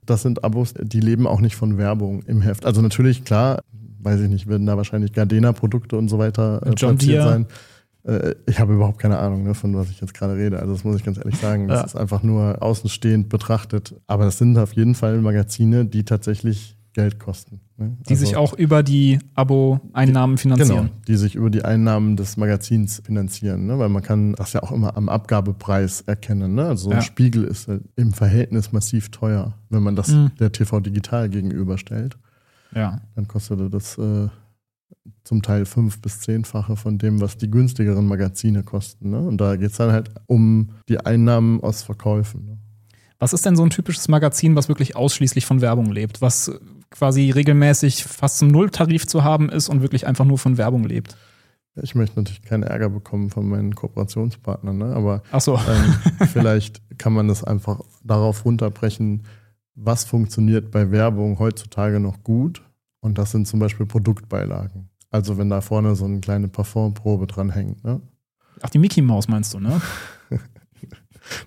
das sind Abos, die leben auch nicht von Werbung im Heft. Also natürlich, klar, weiß ich nicht, werden da wahrscheinlich Gardena-Produkte und so weiter äh, John platziert Deere. sein. Äh, Ich habe überhaupt keine Ahnung, ne, von was ich jetzt gerade rede. Also das muss ich ganz ehrlich sagen. Das Ja. ist einfach nur außenstehend betrachtet. Aber das sind auf jeden Fall Magazine, die tatsächlich Geld kosten. Ne? Die sich auch über die Abo-Einnahmen finanzieren. Genau, die sich über die Einnahmen des Magazins finanzieren, ne? weil man kann das ja auch immer am Abgabepreis erkennen. Ne? Also so ein Ja. Spiegel ist halt im Verhältnis massiv teuer, wenn man das Mhm. der TV Digital gegenüberstellt. Ja. Dann kostet das äh, zum Teil fünf bis zehnfache von dem, was die günstigeren Magazine kosten. Ne? Und da geht es dann halt um die Einnahmen aus Verkäufen. Ne? Was ist denn so ein typisches Magazin, was wirklich ausschließlich von Werbung lebt? Was quasi regelmäßig fast zum Nulltarif zu haben ist und wirklich einfach nur von Werbung lebt? Ich möchte natürlich keinen Ärger bekommen von meinen Kooperationspartnern, ne? aber so. Ähm, vielleicht kann man das einfach darauf runterbrechen, was funktioniert bei Werbung heutzutage noch gut. Und das sind zum Beispiel Produktbeilagen. Also wenn da vorne so eine kleine Parfumprobe dran hängt. Ne? Ach, die Mickey Maus meinst du, ne?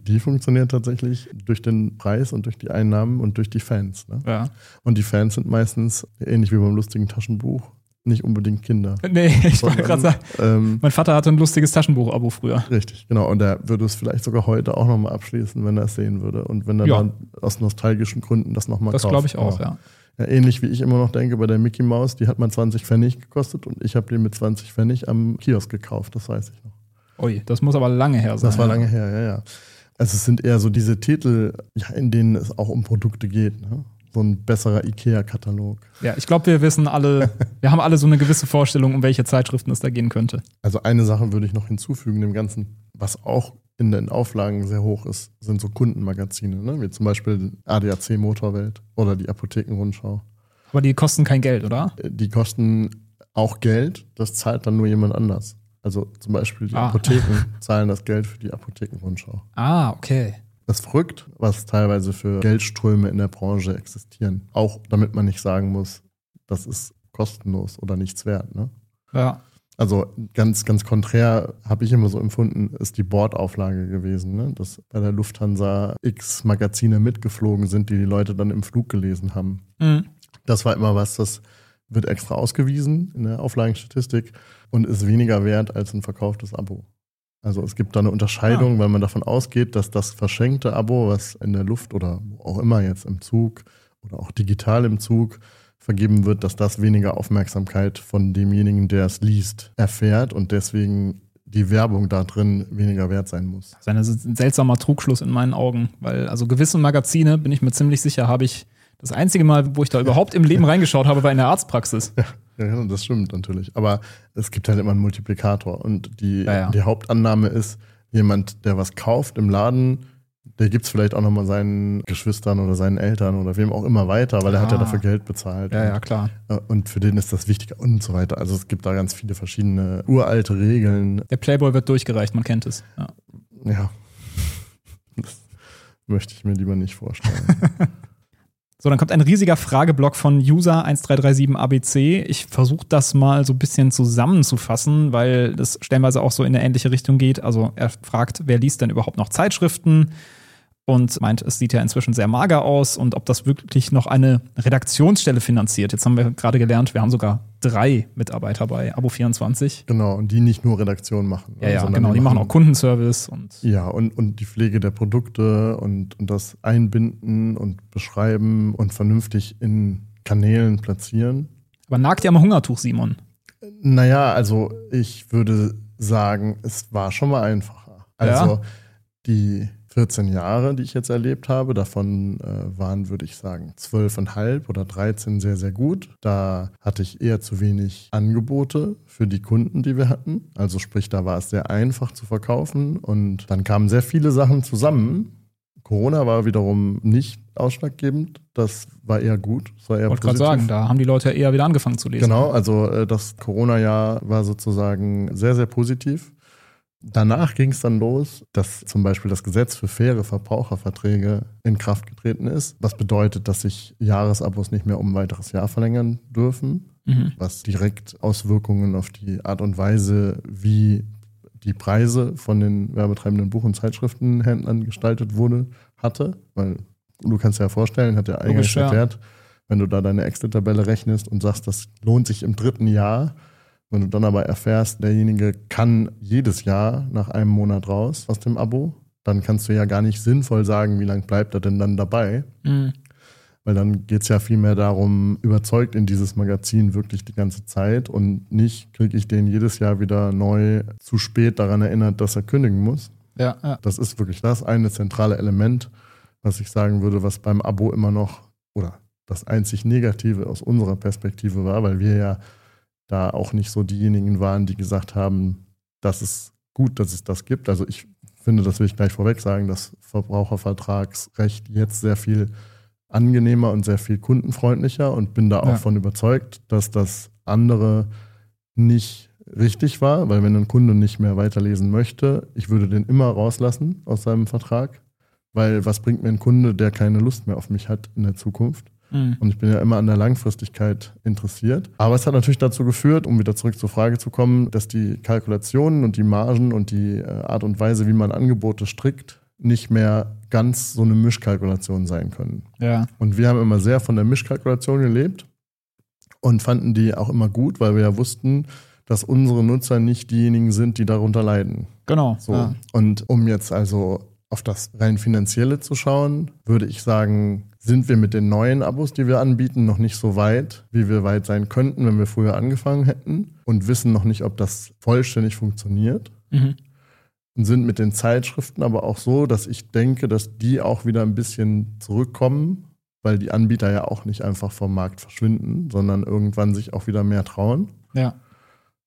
Die funktioniert tatsächlich durch den Preis und durch die Einnahmen und durch die Fans. Ne? Ja. Und die Fans sind meistens, ähnlich wie beim lustigen Taschenbuch, nicht unbedingt Kinder. Nee, ich wollte gerade sagen, Ähm, mein Vater hatte ein lustiges Taschenbuch-Abo früher. Richtig, genau. Und er würde es vielleicht sogar heute auch nochmal abschließen, wenn er es sehen würde. Und wenn er Ja. dann aus nostalgischen Gründen das nochmal Das kauft. glaube ich auch, ja. ja. Ja, ähnlich wie ich immer noch denke bei der Mickey Maus, die hat mal 20 Pfennig gekostet und ich habe die mit 20 Pfennig am Kiosk gekauft, das weiß ich noch. Ui, das muss aber lange her sein. Das war lange her, ja, ja. Also es sind eher so diese Titel, ja, in denen es auch um Produkte geht. Ne? So ein besserer IKEA-Katalog. Ja, ich glaube, wir wissen alle, wir haben alle so eine gewisse Vorstellung, um welche Zeitschriften es da gehen könnte. Also eine Sache würde ich noch hinzufügen, dem Ganzen, was auch in den Auflagen sehr hoch ist, sind so Kundenmagazine, ne? wie zum Beispiel ADAC Motorwelt oder die Apothekenrundschau. Aber die kosten kein Geld, oder? Die kosten auch Geld, das zahlt dann nur jemand anders. Also zum Beispiel die Ah. Apotheken zahlen das Geld für die Apothekenrundschau. Ah, okay. Das ist verrückt, was teilweise für Geldströme in der Branche existieren. Auch damit man nicht sagen muss, das ist kostenlos oder nichts wert. Ne? Ja. Also ganz, ganz konträr habe ich immer so empfunden, ist die Bordauflage gewesen, ne? dass bei der Lufthansa x Magazine mitgeflogen sind, die die Leute dann im Flug gelesen haben. Mhm. Das war immer was, das wird extra ausgewiesen in der Auflagenstatistik und ist weniger wert als ein verkauftes Abo. Also es gibt da eine Unterscheidung, weil man davon ausgeht, dass das verschenkte Abo, was in der Luft oder wo auch immer jetzt im Zug oder auch digital im Zug vergeben wird, dass das weniger Aufmerksamkeit von demjenigen, der es liest, erfährt und deswegen die Werbung da drin weniger wert sein muss. Das ist ein seltsamer Trugschluss in meinen Augen, weil also gewisse Magazine, bin ich mir ziemlich sicher, habe ich das einzige Mal, wo ich da überhaupt im Leben reingeschaut habe, war in der Arztpraxis. Ja, das stimmt natürlich. Aber es gibt halt immer einen Multiplikator. Und die, Ja, ja. die Hauptannahme ist, jemand, der was kauft im Laden, der gibt es vielleicht auch nochmal seinen Geschwistern oder seinen Eltern oder wem auch immer weiter, weil er hat ja Ah. dafür Geld bezahlt. Ja, ja, klar. Und, und für den ist das wichtig und so weiter. Also es gibt da ganz viele verschiedene uralte Regeln. Der Playboy wird durchgereicht, man kennt es. Ja. Ja. Das möchte ich mir lieber nicht vorstellen. So, dann kommt ein riesiger Frageblock von User 1337ABC. Ich versuche das mal so ein bisschen zusammenzufassen, weil das stellenweise auch so in eine ähnliche Richtung geht. Also er fragt, wer liest denn überhaupt noch Zeitschriften? Und meint, es sieht ja inzwischen sehr mager aus und ob das wirklich noch eine Redaktionsstelle finanziert. Jetzt haben wir gerade gelernt, wir haben sogar drei Mitarbeiter bei Abo24. genau, und die nicht nur Redaktion machen. Ja, ja, genau. Die machen auch Kundenservice und Ja, und, und die Pflege der Produkte und, und das Einbinden und Beschreiben und vernünftig in Kanälen platzieren. aber nagt ja am Hungertuch, Simon. Naja, also ich würde sagen, es war schon mal einfacher. Also Ja. die 14 Jahre, die ich jetzt erlebt habe, davon äh, waren, würde ich sagen, 12,5 oder 13 sehr, sehr gut. Da hatte ich eher zu wenig Angebote für die Kunden, die wir hatten. Also sprich, da war es sehr einfach zu verkaufen und dann kamen sehr viele Sachen zusammen. Corona war wiederum nicht ausschlaggebend. Das war eher gut. Das war eher Ich wollte gerade sagen, da haben die Leute ja eher wieder angefangen zu lesen. Genau, also äh, das Corona-Jahr war sozusagen sehr, sehr positiv. Danach ging es dann los, dass zum Beispiel das Gesetz für faire Verbraucherverträge in Kraft getreten ist, was bedeutet, dass sich Jahresabos nicht mehr um ein weiteres Jahr verlängern dürfen, Mhm. was direkt Auswirkungen auf die Art und Weise, wie die Preise von den werbetreibenden Buch- und Zeitschriftenhändlern gestaltet wurde, hatte. Weil du kannst dir ja vorstellen, hat Logisch, ja. erklärt, wenn du da deine Excel-Tabelle rechnest und sagst, das lohnt sich im dritten Jahr, wenn du dann aber erfährst, derjenige kann jedes Jahr nach einem Monat raus aus dem Abo, dann kannst du ja gar nicht sinnvoll sagen, wie lange bleibt er denn dann dabei. Mhm. Weil dann geht es ja vielmehr darum, überzeugt in dieses Magazin wirklich die ganze Zeit und nicht kriege ich den jedes Jahr wieder neu zu spät daran erinnert, dass er kündigen muss. Ja, ja. Das ist wirklich das eine zentrale Element, was ich sagen würde, was beim Abo immer noch oder das einzig Negative aus unserer Perspektive war, weil wir ja da auch nicht so diejenigen waren, die gesagt haben, das ist gut, dass es das gibt. Also ich finde, das will ich gleich vorweg sagen, dass Verbrauchervertragsrecht jetzt sehr viel angenehmer und sehr viel kundenfreundlicher und bin da auch Ja. von überzeugt, dass das andere nicht richtig war, weil wenn ein Kunde nicht mehr weiterlesen möchte, ich würde den immer rauslassen aus seinem Vertrag, weil was bringt mir ein Kunde, der keine Lust mehr auf mich hat in der Zukunft? Mhm. Und ich bin ja immer an der Langfristigkeit interessiert. Aber es hat natürlich dazu geführt, um wieder zurück zur Frage zu kommen, dass die Kalkulationen und die Margen und die äh, Art und Weise, wie man Angebote strickt, nicht mehr ganz so eine Mischkalkulation sein können. ja. Und wir haben immer sehr von der Mischkalkulation gelebt und fanden die auch immer gut, weil wir ja wussten, dass unsere Nutzer nicht diejenigen sind, die darunter leiden. Genau. So. Ja. Und um jetzt also auf das rein finanzielle zu schauen, würde ich sagen, sind wir mit den neuen Abos, die wir anbieten, noch nicht so weit, wie wir weit sein könnten, wenn wir früher angefangen hätten und wissen noch nicht, ob das vollständig funktioniert. Mhm. Und sind mit den Zeitschriften aber auch so, dass ich denke, dass die auch wieder ein bisschen zurückkommen, weil die Anbieter ja auch nicht einfach vom Markt verschwinden, sondern irgendwann sich auch wieder mehr trauen Ja.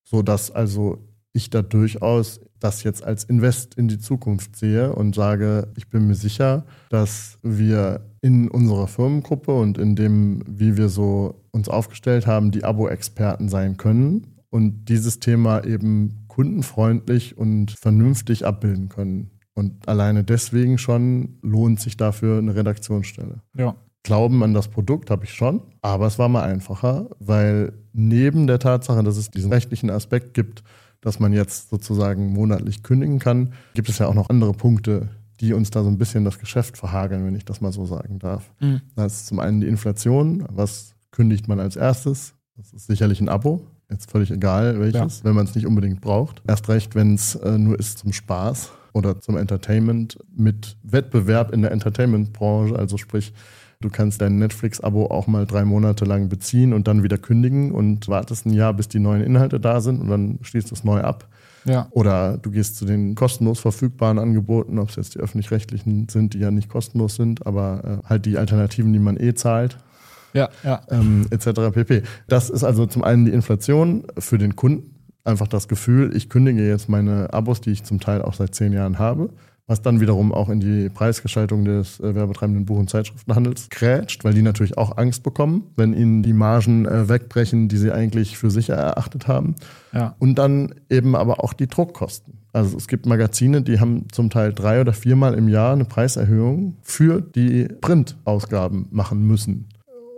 so dass also ich da durchaus das jetzt als Invest in die Zukunft sehe und sage, ich bin mir sicher, dass wir in unserer Firmengruppe und in dem, wie wir so uns aufgestellt haben, die Abo-Experten sein können und dieses Thema eben kundenfreundlich und vernünftig abbilden können. Und alleine deswegen schon lohnt sich dafür eine Redaktionsstelle. Ja. Glauben an das Produkt habe ich schon, aber es war mal einfacher, weil neben der Tatsache, dass es diesen rechtlichen Aspekt gibt, dass man jetzt sozusagen monatlich kündigen kann, gibt es ja auch noch andere Punkte, die uns da so ein bisschen das Geschäft verhageln, wenn ich das mal so sagen darf. Mhm. Das ist zum einen die Inflation. Was kündigt man als erstes? Das ist sicherlich ein Abo. Jetzt völlig egal welches, wenn man es nicht unbedingt braucht. Erst recht, wenn es äh, nur ist zum Spaß oder zum Entertainment mit Wettbewerb in der Entertainment-Branche. Also sprich, du kannst dein Netflix-Abo auch mal drei Monate lang beziehen und dann wieder kündigen und wartest ein Jahr, bis die neuen Inhalte da sind und dann schließt es neu ab. Ja. Oder du gehst zu den kostenlos verfügbaren Angeboten, ob es jetzt die öffentlich-rechtlichen sind, die ja nicht kostenlos sind, aber äh, halt die Alternativen, die man eh zahlt, Ja. Ja. ähm, etc. pp. Das ist also zum einen die Inflation für den Kunden, einfach das Gefühl, ich kündige jetzt meine Abos, die ich zum Teil auch seit zehn Jahren habe, was dann wiederum auch in die Preisgestaltung des äh, werbetreibenden Buch- und Zeitschriftenhandels krätscht, weil die natürlich auch Angst bekommen, wenn ihnen die Margen äh, wegbrechen, die sie eigentlich für sicher erachtet haben. Ja. Und dann eben aber auch die Druckkosten. Also es gibt Magazine, die haben zum Teil drei oder viermal im Jahr eine Preiserhöhung für die Printausgaben machen müssen.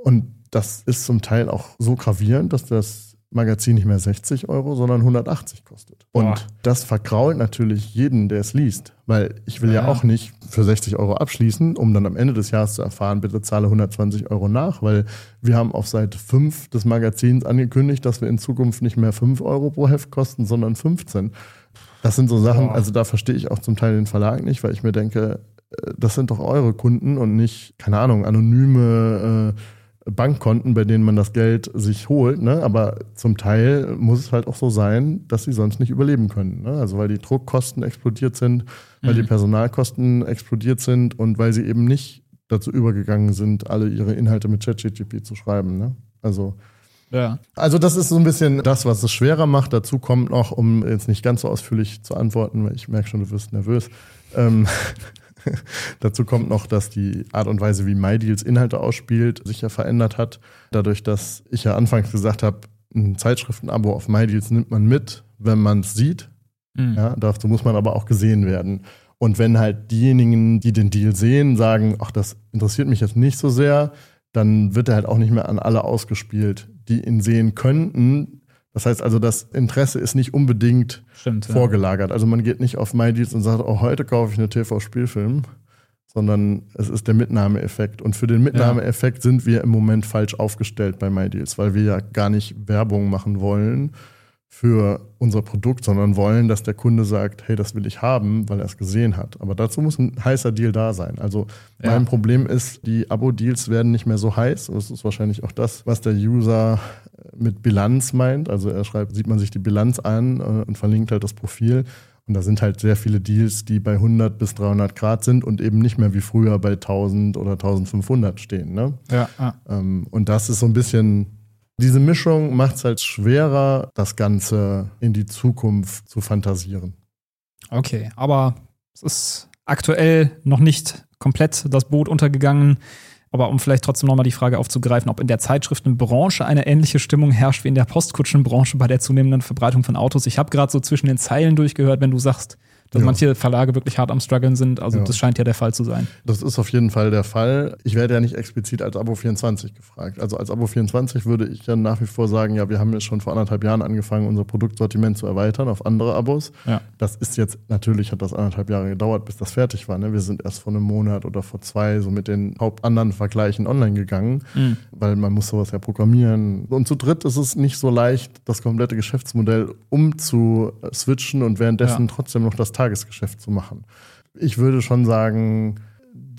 Und das ist zum Teil auch so gravierend, dass das Magazin nicht mehr 60 Euro, sondern 180 kostet. Und Boah. das vergrault natürlich jeden, der es liest. Weil ich will ja, Ja. auch nicht für 60 Euro abschließen, um dann am Ende des Jahres zu erfahren, bitte zahle 120 Euro nach, weil wir haben auf Seite 5 des Magazins angekündigt, dass wir in Zukunft nicht mehr 5 Euro pro Heft kosten, sondern 15. Das sind so Sachen, Boah. also da verstehe ich auch zum Teil den Verlag nicht, weil ich mir denke, äh, das sind doch eure Kunden und nicht, keine Ahnung, anonyme Bankkonten, bei denen man das Geld sich holt. Ne? Aber zum Teil muss es halt auch so sein, dass sie sonst nicht überleben können. Ne? Also weil die Druckkosten explodiert sind, weil mhm. die Personalkosten explodiert sind und weil sie eben nicht dazu übergegangen sind, alle ihre Inhalte mit ChatGPT zu schreiben. Ne? Also ja. Also das ist so ein bisschen das, was es schwerer macht. Dazu kommt noch, um jetzt nicht ganz so ausführlich zu antworten, weil ich merke schon, du wirst nervös. Ähm, dazu kommt noch, dass die Art und Weise, wie MyDeals Inhalte ausspielt, sich ja verändert hat. Dadurch, dass ich ja anfangs gesagt habe, ein Zeitschriftenabo auf MyDeals nimmt man mit, wenn man es sieht. Mhm. Ja, dazu muss man aber auch gesehen werden. Und wenn halt diejenigen, die den Deal sehen, sagen, ach, das interessiert mich jetzt nicht so sehr, dann wird er halt auch nicht mehr an alle ausgespielt, die ihn sehen könnten. Das heißt also, das Interesse ist nicht unbedingt Stimmt, vorgelagert. Ja. Also man geht nicht auf MyDeals und sagt, oh, heute kaufe ich eine TV-Spielfilm, sondern es ist der Mitnahmeeffekt. Und für den Mitnahmeeffekt ja. sind wir im Moment falsch aufgestellt bei MyDeals, weil wir ja gar nicht Werbung machen wollen, für unser Produkt, sondern wollen, dass der Kunde sagt, hey, das will ich haben, weil er es gesehen hat. Aber dazu muss ein heißer Deal da sein. Also ja. mein Problem ist, die Abo-Deals werden nicht mehr so heiß. Das ist wahrscheinlich auch das, was der User mit Bilanz meint. Also er schreibt, sieht man sich die Bilanz an äh, und verlinkt halt das Profil. Und da sind halt sehr viele Deals, die bei 100 bis 300 Grad sind und eben nicht mehr wie früher bei 1000 oder 1500 stehen. Ne? Ja. Ähm, und das ist so ein bisschen diese Mischung macht es halt schwerer, das Ganze in die Zukunft zu fantasieren. Okay, aber es ist aktuell noch nicht komplett das Boot untergegangen. Aber um vielleicht trotzdem nochmal die Frage aufzugreifen, ob in der Zeitschriftenbranche eine ähnliche Stimmung herrscht wie in der Postkutschenbranche bei der zunehmenden Verbreitung von Autos. Ich habe gerade so zwischen den Zeilen durchgehört, wenn du sagst, dass ja. manche Verlage wirklich hart am struggeln sind. Also ja. das scheint ja der Fall zu sein. Das ist auf jeden Fall der Fall. Ich werde ja nicht explizit als Abo 24 gefragt. Also als Abo 24 würde ich ja nach wie vor sagen, ja, wir haben jetzt schon vor anderthalb Jahren angefangen, unser Produktsortiment zu erweitern auf andere Abos. Ja. Das ist jetzt, natürlich hat das anderthalb Jahre gedauert, bis das fertig war. Ne? Wir sind erst vor einem Monat oder vor zwei so mit den Haupt anderen Vergleichen online gegangen, mhm. weil man muss sowas ja programmieren. Und zu dritt ist es nicht so leicht, das komplette Geschäftsmodell umzuswitchen und währenddessen trotzdem noch das Tagesgeschäft zu machen. Ich würde schon sagen,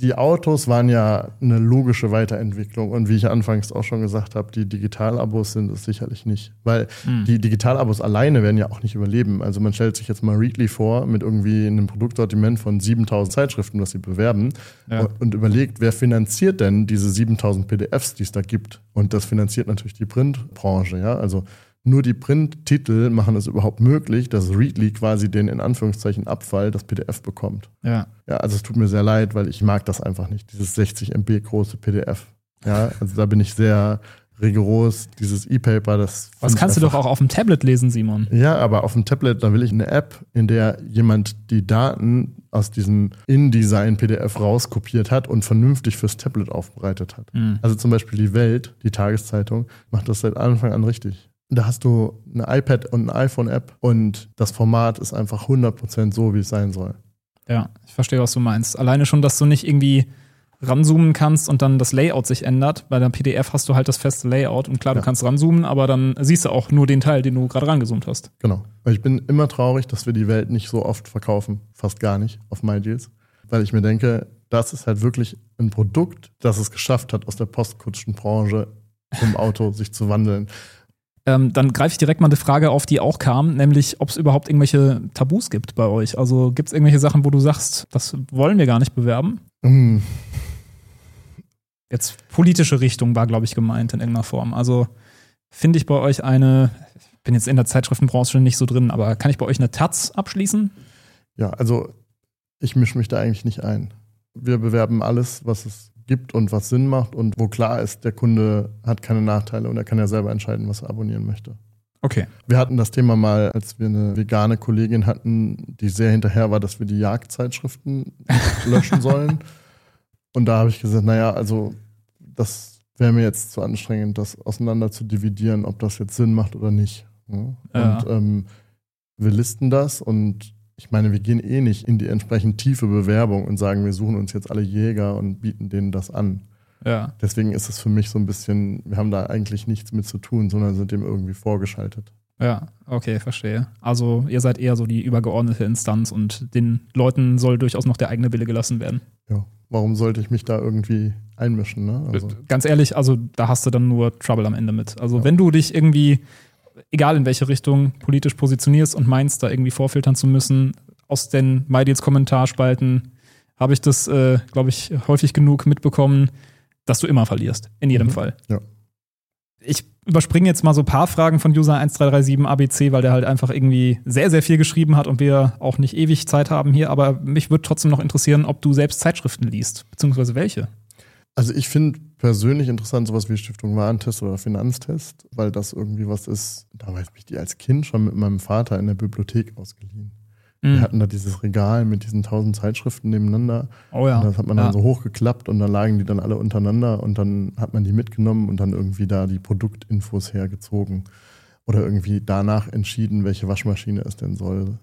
die Autos waren ja eine logische Weiterentwicklung. Und wie ich anfangs auch schon gesagt habe, die Digitalabos sind es sicherlich nicht. Weil mhm. die Digitalabos alleine werden ja auch nicht überleben. Also man stellt sich jetzt mal Readly vor mit irgendwie einem Produktsortiment von 7000 Zeitschriften, was sie bewerben ja. und überlegt, wer finanziert denn diese 7000 PDFs, die es da gibt? Und das finanziert natürlich die Printbranche. Ja? Also nur die Printtitel machen es überhaupt möglich, dass Readly quasi den in Anführungszeichen Abfall, das PDF bekommt. Ja. Ja, also es tut mir sehr leid, weil ich mag das einfach nicht, dieses 60 MB große PDF. Ja, also da bin ich sehr rigoros, dieses E-Paper, das. Was kannst du doch auch auf dem Tablet lesen, Simon? Ja, aber auf dem Tablet, da will ich eine App, in der jemand die Daten aus diesem InDesign-PDF rauskopiert hat und vernünftig fürs Tablet aufbereitet hat. Mhm. Also zum Beispiel die Welt, die Tageszeitung, macht das seit Anfang an richtig. Da hast du eine iPad und eine iPhone-App und das Format ist einfach 100% so, wie es sein soll. Ja, ich verstehe, was du meinst. Alleine schon, dass du nicht irgendwie ranzoomen kannst und dann das Layout sich ändert. Bei der PDF hast du halt das feste Layout und klar, ja. du kannst ranzoomen, aber dann siehst du auch nur den Teil, den du gerade rangezoomt hast. Genau. Weil ich bin immer traurig, dass wir die Welt nicht so oft verkaufen, fast gar nicht auf MyDeals, weil ich mir denke, das ist halt wirklich ein Produkt, das es geschafft hat, aus der Postkutschenbranche zum Auto sich zu wandeln. Ähm, dann greife ich direkt mal eine Frage auf, die auch kam, nämlich ob es überhaupt irgendwelche Tabus gibt bei euch. Also gibt es irgendwelche Sachen, wo du sagst, das wollen wir gar nicht bewerben? Mm. Jetzt politische Richtung war, glaube ich, gemeint in irgendeiner Form. Also finde ich bei euch eine, ich bin jetzt in der Zeitschriftenbranche nicht so drin, aber kann ich bei euch eine Taz abschließen? Ja, also ich mische mich da eigentlich nicht ein. Wir bewerben alles, was es gibt und was Sinn macht und wo klar ist, der Kunde hat keine Nachteile und er kann ja selber entscheiden, was er abonnieren möchte. Okay. Wir hatten das Thema mal, als wir eine vegane Kollegin hatten, die sehr hinterher war, dass wir die Jagdzeitschriften löschen sollen. Und da habe ich gesagt, naja, also das wäre mir jetzt zu anstrengend, das auseinander zu dividieren, ob das jetzt Sinn macht oder nicht. Ja. Und ähm, wir listen das und ich meine, wir gehen eh nicht in die entsprechend tiefe Bewerbung und sagen, wir suchen uns jetzt alle Jäger und bieten denen das an. Ja. Deswegen ist es für mich so ein bisschen, wir haben da eigentlich nichts mit zu tun, sondern sind dem irgendwie vorgeschaltet. Ja, okay, verstehe. Also ihr seid eher so die übergeordnete Instanz und den Leuten soll durchaus noch der eigene Wille gelassen werden. Ja, warum sollte ich mich da irgendwie einmischen? Ne? Also. Ganz ehrlich, also da hast du dann nur Trouble am Ende mit. Also ja. wenn du dich irgendwie, egal in welche Richtung, politisch positionierst und meinst, da irgendwie vorfiltern zu müssen, aus den MyDeals Kommentarspalten habe ich das, äh, glaube ich, häufig genug mitbekommen, dass du immer verlierst. In jedem mhm. Fall. Ja. Ich überspringe jetzt mal so ein paar Fragen von User 1337 ABC, weil der halt einfach irgendwie sehr, sehr viel geschrieben hat und wir auch nicht ewig Zeit haben hier. Aber mich würde trotzdem noch interessieren, ob du selbst Zeitschriften liest, beziehungsweise welche. Also ich finde persönlich interessant sowas wie Stiftung Warentest oder Finanztest, weil das irgendwie was ist, da habe ich die als Kind schon mit meinem Vater in der Bibliothek ausgeliehen. Mhm. Wir hatten da dieses Regal mit diesen tausend Zeitschriften nebeneinander. Oh ja. Und das hat man ja. dann so hochgeklappt und dann lagen die dann alle untereinander und dann hat man die mitgenommen und dann irgendwie da die Produktinfos hergezogen. Oder irgendwie danach entschieden, welche Waschmaschine es denn soll.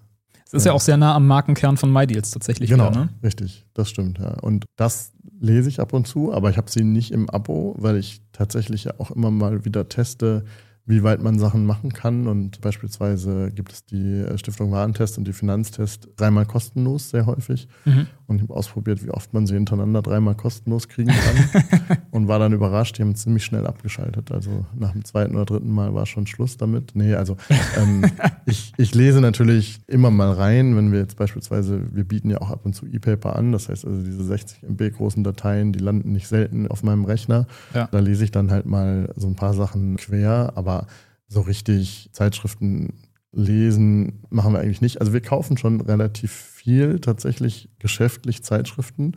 Es ist ja. ja auch sehr nah am Markenkern von MyDeals tatsächlich. Genau, wieder, ne? richtig, das stimmt, ja. Und das lese ich ab und zu, aber ich habe sie nicht im Abo, weil ich tatsächlich ja auch immer mal wieder teste, wie weit man Sachen machen kann. Und beispielsweise gibt es die äh, Stiftung Warentest und die Finanztest dreimal kostenlos, sehr häufig. Mhm. Und ich habe ausprobiert, wie oft man sie hintereinander dreimal kostenlos kriegen kann. und war dann überrascht, die haben ziemlich schnell abgeschaltet. Also nach dem zweiten oder dritten Mal war schon Schluss damit. Nee, also ähm, ich, ich lese natürlich immer mal rein, wenn wir jetzt beispielsweise, wir bieten ja auch ab und zu E-Paper an. Das heißt also, diese 60 MB großen Dateien, die landen nicht selten auf meinem Rechner. Ja. Da lese ich dann halt mal so ein paar Sachen quer, aber so richtig Zeitschriften lesen machen wir eigentlich nicht. Also wir kaufen schon relativ viel tatsächlich geschäftlich Zeitschriften,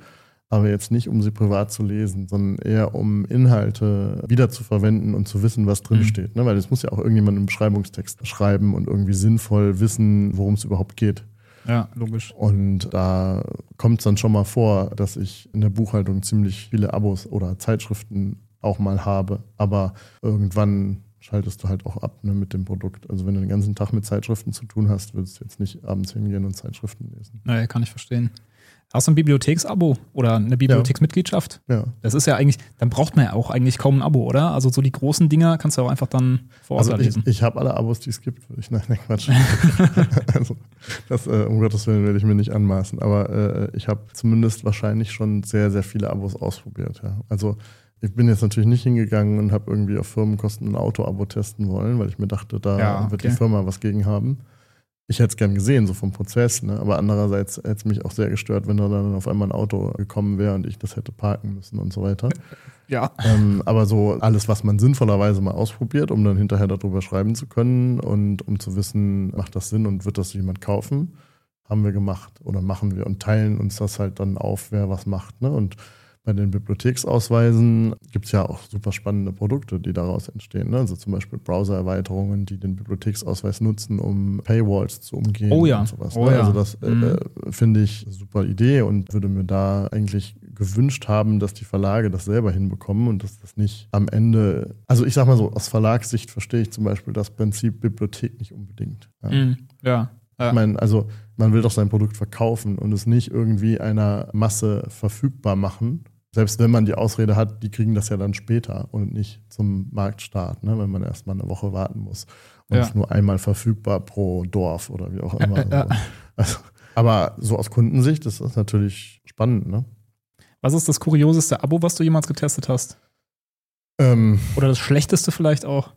aber jetzt nicht, um sie privat zu lesen, sondern eher um Inhalte wiederzuverwenden und zu wissen, was drinsteht. Mhm. Ne? Weil es muss ja auch irgendjemand einen Beschreibungstext schreiben und irgendwie sinnvoll wissen, worum es überhaupt geht. Ja, logisch. Und da kommt es dann schon mal vor, dass ich in der Buchhaltung ziemlich viele Abos oder Zeitschriften auch mal habe. Aber irgendwann schaltest du halt auch ab ne, mit dem Produkt. Also wenn du den ganzen Tag mit Zeitschriften zu tun hast, würdest du jetzt nicht abends hingehen und Zeitschriften lesen. Naja, kann ich verstehen. Hast du ein Bibliotheksabo oder eine Bibliotheksmitgliedschaft? Ja. Das ist ja eigentlich, dann braucht man ja auch eigentlich kaum ein Abo, oder? Also so die großen Dinger kannst du auch einfach dann vor Ort also lesen. Ich, ich habe alle Abos, die es gibt. Ich, nein, nein, Quatsch. also, das, äh, um Gottes Willen werde ich mir nicht anmaßen. Aber äh, ich habe zumindest wahrscheinlich schon sehr, sehr viele Abos ausprobiert. Ja. Also ich bin jetzt natürlich nicht hingegangen und habe irgendwie auf Firmenkosten ein Auto-Abo testen wollen, weil ich mir dachte, da ja, okay. wird die Firma was gegen haben. Ich hätte es gern gesehen, so vom Prozess, ne? aber andererseits hätte es mich auch sehr gestört, wenn da dann auf einmal ein Auto gekommen wäre und ich das hätte parken müssen und so weiter. Ja. Ähm, aber so alles, was man sinnvollerweise mal ausprobiert, um dann hinterher darüber schreiben zu können und um zu wissen, macht das Sinn und wird das jemand kaufen, haben wir gemacht oder machen wir und teilen uns das halt dann auf, wer was macht. Ne? Und bei den Bibliotheksausweisen gibt es ja auch super spannende Produkte, die daraus entstehen. Ne? Also zum Beispiel Browser-Erweiterungen, die den Bibliotheksausweis nutzen, um Paywalls zu umgehen oh ja. und sowas. Oh ne? ja. Also das äh, mhm. äh, finde ich eine super Idee und würde mir da eigentlich gewünscht haben, dass die Verlage das selber hinbekommen und dass das nicht am Ende, also ich sag mal so, aus Verlagssicht verstehe ich zum Beispiel das Prinzip Bibliothek nicht unbedingt. Ja. Mhm. Ja. Ich meine, also man will doch sein Produkt verkaufen und es nicht irgendwie einer Masse verfügbar machen, selbst wenn man die Ausrede hat, die kriegen das ja dann später und nicht zum Marktstart, ne, wenn man erstmal eine Woche warten muss. Und ja. ist nur einmal verfügbar pro Dorf oder wie auch immer. Ja, also, aber so aus Kundensicht ist das natürlich spannend. Ne? Was ist das kurioseste Abo, was du jemals getestet hast? Ähm, oder das schlechteste vielleicht auch,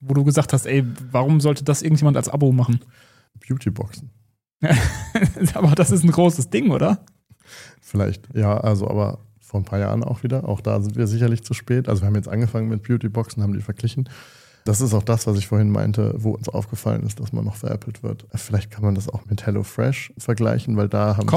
wo du gesagt hast, ey, warum sollte das irgendjemand als Abo machen? Beautyboxen. aber das ist ein großes Ding, oder? Vielleicht, ja, also aber vor ein paar Jahren auch wieder. Auch da sind wir sicherlich zu spät. Also wir haben jetzt angefangen mit Beautyboxen, haben die verglichen. Das ist auch das, was ich vorhin meinte, wo uns aufgefallen ist, dass man noch veräppelt wird. Vielleicht kann man das auch mit HelloFresh vergleichen, weil da haben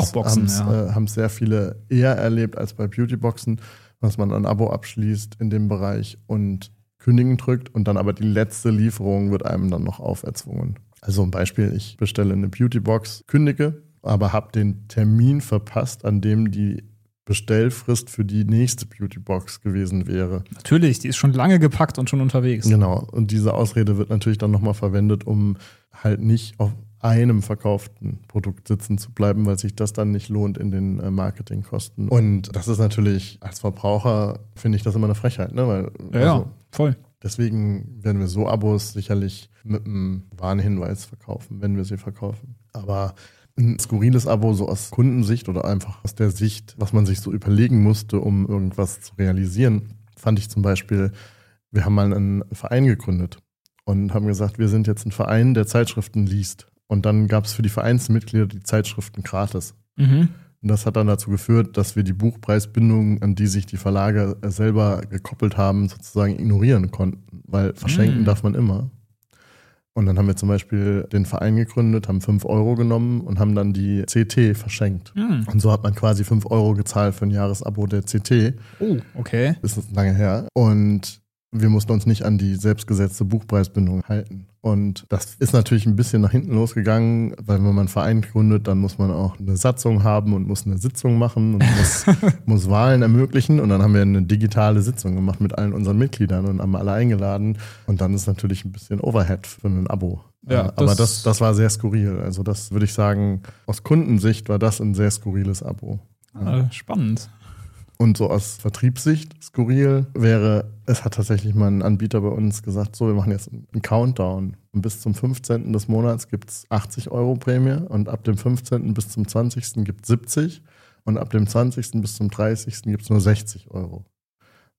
es ja. äh, sehr viele eher erlebt als bei Beautyboxen, dass man ein Abo abschließt in dem Bereich und kündigen drückt und dann aber die letzte Lieferung wird einem dann noch auferzwungen. Also ein Beispiel, ich bestelle eine Beautybox, kündige, aber habe den Termin verpasst, an dem die Bestellfrist für die nächste Beautybox gewesen wäre. Natürlich, die ist schon lange gepackt und schon unterwegs. Genau, und diese Ausrede wird natürlich dann nochmal verwendet, um halt nicht auf einem verkauften Produkt sitzen zu bleiben, weil sich das dann nicht lohnt in den äh, Marketingkosten. Und das ist natürlich als Verbraucher, finde ich das immer eine Frechheit, ne? Weil, ja, also, ja, voll. Deswegen werden wir so Abos sicherlich mit einem Warnhinweis verkaufen, wenn wir sie verkaufen. Aber ein skurriles Abo so aus Kundensicht oder einfach aus der Sicht, was man sich so überlegen musste, um irgendwas zu realisieren, fand ich zum Beispiel, wir haben mal einen Verein gegründet und haben gesagt, wir sind jetzt ein Verein, der Zeitschriften liest. Und dann gab es für die Vereinsmitglieder die Zeitschriften gratis. Mhm. Und das hat dann dazu geführt, dass wir die Buchpreisbindung, an die sich die Verlage selber gekoppelt haben, sozusagen ignorieren konnten. Weil verschenken mhm. darf man immer. Und dann haben wir zum Beispiel den Verein gegründet, haben 5 Euro genommen und haben dann die CT verschenkt. Mhm. Und so hat man quasi 5 Euro gezahlt für ein Jahresabo der CT. Oh, okay. Das ist lange her. Und wir mussten uns nicht an die selbstgesetzte Buchpreisbindung halten. Und das ist natürlich ein bisschen nach hinten losgegangen, weil wenn man einen Verein gründet, dann muss man auch eine Satzung haben und muss eine Sitzung machen und muss, muss Wahlen ermöglichen. Und dann haben wir eine digitale Sitzung gemacht mit allen unseren Mitgliedern und haben alle eingeladen. Und dann ist natürlich ein bisschen Overhead für ein Abo. Ja, Aber das, das, das war sehr skurril. Also das würde ich sagen, aus Kundensicht war das ein sehr skurriles Abo. Ja. Spannend. Und so aus Vertriebssicht skurril wäre, es hat tatsächlich mal ein Anbieter bei uns gesagt, so, wir machen jetzt einen Countdown. Und bis zum 15. des Monats gibt es 80 Euro Prämie und ab dem 15. bis zum 20. gibt es 70 und ab dem 20. bis zum 30. gibt es nur 60 Euro.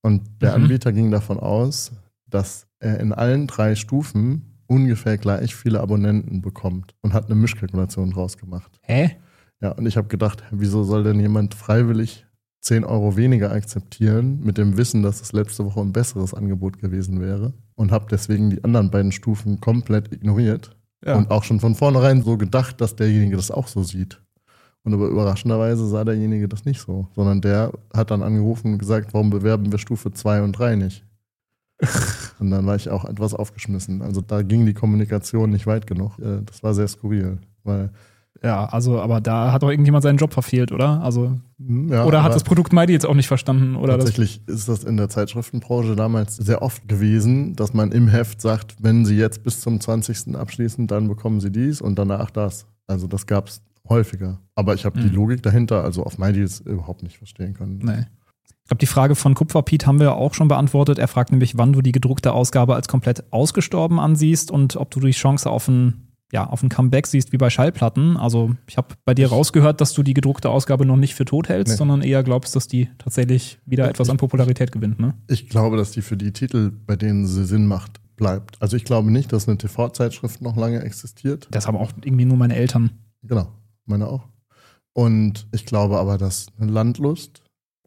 Und der mhm. Anbieter ging davon aus, dass er in allen drei Stufen ungefähr gleich viele Abonnenten bekommt und hat eine Mischkalkulation draus gemacht. Hä? Ja, und ich habe gedacht, wieso soll denn jemand freiwillig 10 Euro weniger akzeptieren, mit dem Wissen, dass es letzte Woche ein besseres Angebot gewesen wäre und habe deswegen die anderen beiden Stufen komplett ignoriert ja. und auch schon von vornherein so gedacht, dass derjenige das auch so sieht. Und aber überraschenderweise sah derjenige das nicht so, sondern der hat dann angerufen und gesagt, warum bewerben wir Stufe 2 und 3 nicht? und dann war ich auch etwas aufgeschmissen. Also da ging die Kommunikation nicht weit genug. Äh, das war sehr skurril, weil ja, also, aber da hat doch irgendjemand seinen Job verfehlt, oder? Also, hm, ja, oder hat das Produkt Mighty jetzt auch nicht verstanden? Oder tatsächlich das? ist das in der Zeitschriftenbranche damals sehr oft gewesen, dass man im Heft sagt, wenn Sie jetzt bis zum 20. abschließen, dann bekommen Sie dies und danach das. Also das gab es häufiger. Aber ich habe mhm. die hm. Logik dahinter, also auf MyDeals, überhaupt nicht verstehen können. Nee. Ich glaube, die Frage von Kupferpiet haben wir auch schon beantwortet. Er fragt nämlich, wann du die gedruckte Ausgabe als komplett ausgestorben ansiehst und ob du die Chance auf ein ja, auf ein Comeback siehst wie bei Schallplatten. Also ich habe bei dir rausgehört, dass du die gedruckte Ausgabe noch nicht für tot hältst, nee. sondern eher glaubst, dass die tatsächlich wieder ja, etwas ich, an Popularität gewinnt. Ne? Ich glaube, dass die für die Titel, bei denen sie Sinn macht, bleibt. Also ich glaube nicht, dass eine TV-Zeitschrift noch lange existiert. Das haben auch irgendwie nur meine Eltern. Genau, meine auch. Und ich glaube aber, dass eine Landlust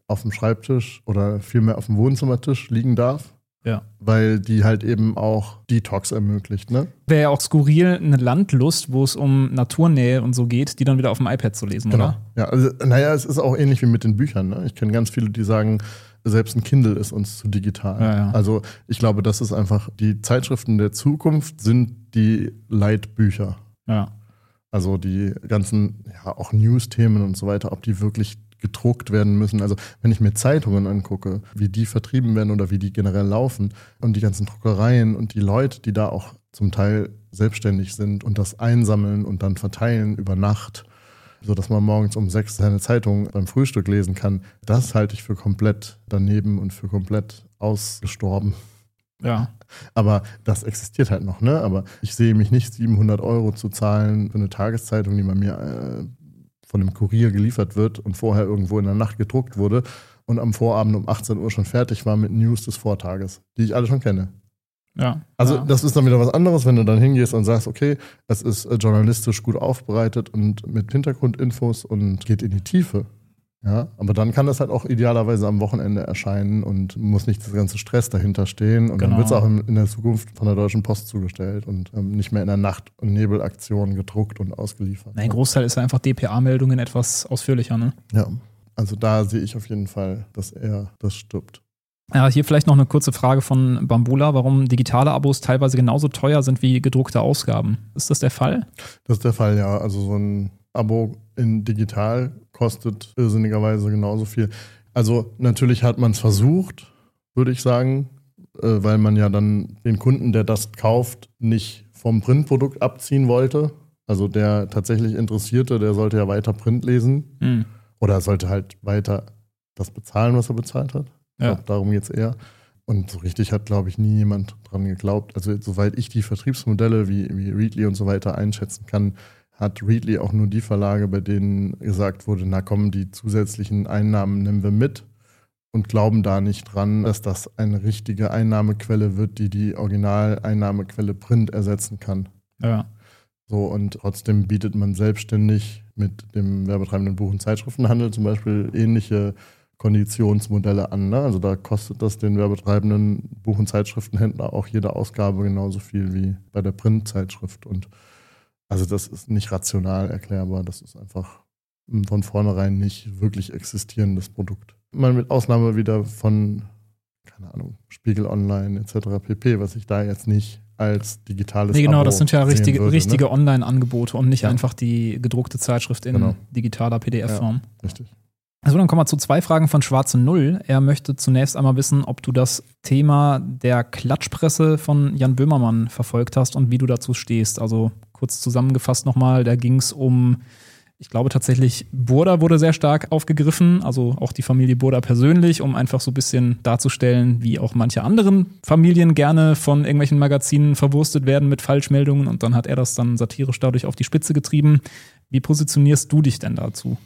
auf dem Schreibtisch oder vielmehr auf dem Wohnzimmertisch liegen darf ja. Weil die halt eben auch Detox ermöglicht, ne? Wäre ja auch skurril, eine Landlust, wo es um Naturnähe und so geht, die dann wieder auf dem iPad zu lesen, genau. oder? Ja, also, naja, es ist auch ähnlich wie mit den Büchern. Ne? Ich kenne ganz viele, die sagen, selbst ein Kindle ist uns zu digital. Ja, ja. Also ich glaube, das ist einfach, die Zeitschriften der Zukunft sind die Leitbücher. Ja. Also die ganzen, ja, auch News-Themen und so weiter, ob die wirklich gedruckt werden müssen. Also wenn ich mir Zeitungen angucke, wie die vertrieben werden oder wie die generell laufen und die ganzen Druckereien und die Leute, die da auch zum Teil selbstständig sind und das einsammeln und dann verteilen über Nacht, so dass man morgens um sechs seine Zeitung beim Frühstück lesen kann, das halte ich für komplett daneben und für komplett ausgestorben. Ja. Aber das existiert halt noch, ne? Aber ich sehe mich nicht 700 Euro zu zahlen für eine Tageszeitung, die man mir äh, von dem Kurier geliefert wird und vorher irgendwo in der Nacht gedruckt wurde und am Vorabend um 18 Uhr schon fertig war mit News des Vortages, die ich alle schon kenne. Ja. Also ja. das ist dann wieder was anderes, wenn du dann hingehst und sagst, okay, es ist äh, journalistisch gut aufbereitet und mit Hintergrundinfos und geht in die Tiefe. Ja, aber dann kann das halt auch idealerweise am Wochenende erscheinen und muss nicht das ganze Stress dahinter stehen. Und genau. dann wird es auch in, in, der Zukunft von der Deutschen Post zugestellt und ähm, nicht mehr in der Nacht- und Nebelaktion gedruckt und ausgeliefert. Ein Großteil ist einfach DPA-Meldungen etwas ausführlicher, ne? Ja, also da sehe ich auf jeden Fall, dass er das stirbt. Ja, hier vielleicht noch eine kurze Frage von Bambula, warum digitale Abos teilweise genauso teuer sind wie gedruckte Ausgaben. Ist das der Fall? Das ist der Fall, ja. Also so ein Abo in digital kostet irrsinnigerweise genauso viel. Also natürlich hat man es versucht, würde ich sagen, äh, weil man ja dann den Kunden, der das kauft, nicht vom Printprodukt abziehen wollte. Also der tatsächlich Interessierte, der sollte ja weiter Print lesen mhm. oder sollte halt weiter das bezahlen, was er bezahlt hat. Ja. Glaub, darum geht es eher. Und so richtig hat, glaube ich, nie jemand dran geglaubt. Also soweit ich die Vertriebsmodelle wie, wie Readly und so weiter einschätzen kann, hat Readly auch nur die Verlage, bei denen gesagt wurde, na komm, die zusätzlichen Einnahmen nehmen wir mit und glauben da nicht dran, dass das eine richtige Einnahmequelle wird, die die Originaleinnahmequelle Print ersetzen kann. Ja. So, und trotzdem bietet man selbstständig mit dem werbetreibenden Buch- und Zeitschriftenhandel zum Beispiel ähnliche Konditionsmodelle an. Ne? Also da kostet das den werbetreibenden Buch- und Zeitschriftenhändler auch jede Ausgabe genauso viel wie bei der Printzeitschrift. Und also das ist nicht rational erklärbar. Das ist einfach von vornherein nicht wirklich existierendes Produkt. Mal mit Ausnahme wieder von, keine Ahnung, Spiegel Online etc. pp., was ich da jetzt nicht als digitales Nee, genau, Abo das sind ja richtige, würde, richtige Ne? Online-Angebote und nicht Ja. einfach die gedruckte Zeitschrift in Genau. digitaler PDF-Form. Richtig. Also dann kommen wir zu zwei Fragen von Schwarze Null. Er möchte zunächst einmal wissen, ob du das Thema der Klatschpresse von Jan Böhmermann verfolgt hast und wie du dazu stehst. Also kurz zusammengefasst nochmal, da ging es um, ich glaube tatsächlich, Burda wurde sehr stark aufgegriffen, also auch die Familie Burda persönlich, um einfach so ein bisschen darzustellen, wie auch manche anderen Familien gerne von irgendwelchen Magazinen verwurstet werden mit Falschmeldungen und dann hat er das dann satirisch dadurch auf die Spitze getrieben. Wie positionierst du dich denn dazu?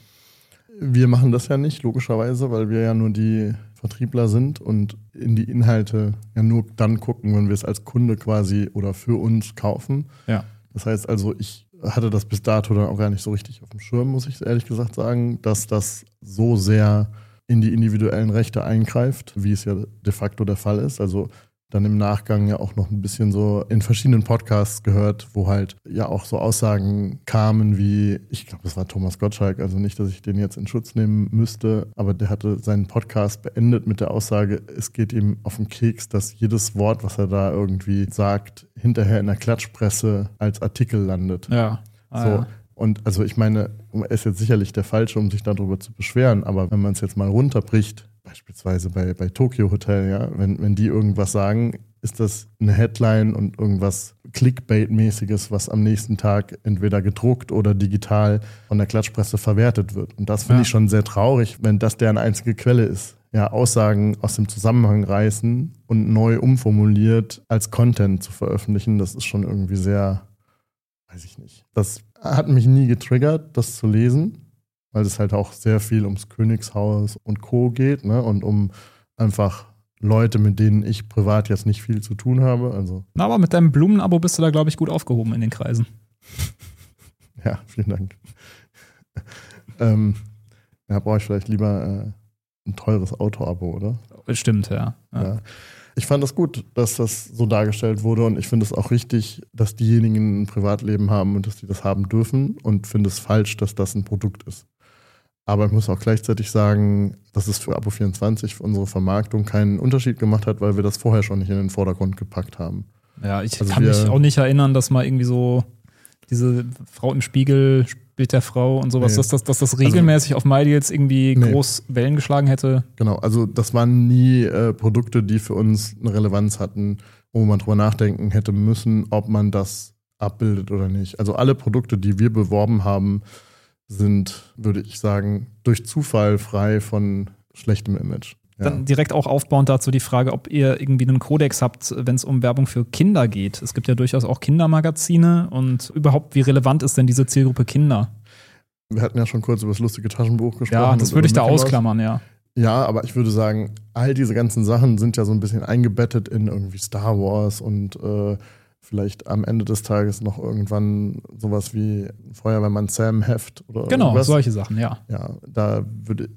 Wir machen das ja nicht, logischerweise, weil wir ja nur die Vertriebler sind und in die Inhalte ja nur dann gucken, wenn wir es als Kunde quasi oder für uns kaufen. Ja. Das heißt also, ich hatte das bis dato dann auch gar nicht so richtig auf dem Schirm, muss ich ehrlich gesagt sagen, dass das so sehr in die individuellen Rechte eingreift, wie es ja de facto der Fall ist. Also dann im Nachgang ja auch noch ein bisschen so in verschiedenen Podcasts gehört, wo halt ja auch so Aussagen kamen wie, ich glaube, das war Thomas Gottschalk, also nicht, dass ich den jetzt in Schutz nehmen müsste, aber der hatte seinen Podcast beendet mit der Aussage, es geht ihm auf den Keks, dass jedes Wort, was er da irgendwie sagt, hinterher in der Klatschpresse als Artikel landet. Ja. Ah, So. ja. Und also ich meine, er ist jetzt sicherlich der Falsche, um sich darüber zu beschweren, aber wenn man es jetzt mal runterbricht, beispielsweise bei, bei Tokyo Hotel, ja, wenn, wenn die irgendwas sagen, ist das eine Headline und irgendwas Clickbait-mäßiges, was am nächsten Tag entweder gedruckt oder digital von der Klatschpresse verwertet wird. Und das finde Ja. ich schon sehr traurig, wenn das deren einzige Quelle ist. Ja, Aussagen aus dem Zusammenhang reißen und neu umformuliert als Content zu veröffentlichen, das ist schon irgendwie sehr, weiß ich nicht. Das hat mich nie getriggert, das zu lesen, weil es halt auch sehr viel ums Königshaus und Co. geht, ne? Und um einfach Leute, mit denen ich privat jetzt nicht viel zu tun habe. Also, Na, aber mit deinem Blumenabo bist du da, glaube ich, gut aufgehoben in den Kreisen. ja, vielen Dank. ähm, ja, brauche ich vielleicht lieber äh, ein teures Auto-Abo, oder? Stimmt, ja. ja. Ja. Ich fand das gut, dass das so dargestellt wurde und ich finde es auch richtig, dass diejenigen ein Privatleben haben und dass die das haben dürfen und finde es falsch, dass das ein Produkt ist. Aber ich muss auch gleichzeitig sagen, dass es für Abo24, für unsere Vermarktung keinen Unterschied gemacht hat, weil wir das vorher schon nicht in den Vordergrund gepackt haben. Ja, ich Also kann mich auch nicht erinnern, dass mal irgendwie so diese Frau im Spiegel spielt der Frau und sowas, Nee. dass, das, dass das regelmäßig auf MyDeals irgendwie Nee. groß Wellen geschlagen hätte. Genau, also das waren nie äh, Produkte, die für uns eine Relevanz hatten, wo man drüber nachdenken hätte müssen, ob man das abbildet oder nicht. Also alle Produkte, die wir beworben haben, sind, würde ich sagen, durch Zufall frei von schlechtem Image. Ja. Dann direkt auch aufbauend dazu die Frage, ob ihr irgendwie einen Kodex habt, wenn es um Werbung für Kinder geht. Es gibt ja durchaus auch Kindermagazine und überhaupt, wie relevant ist denn diese Zielgruppe Kinder? Wir hatten ja schon kurz über das lustige Taschenbuch gesprochen. Ja, das würde ich da ausklammern, ja. Ja, aber ich würde sagen, all diese ganzen Sachen sind ja so ein bisschen eingebettet in irgendwie Star Wars und äh, vielleicht am Ende des Tages noch irgendwann sowas wie Feuerwehrmann Sam Heft oder Genau, irgendwas. solche Sachen, ja. Ja, da würde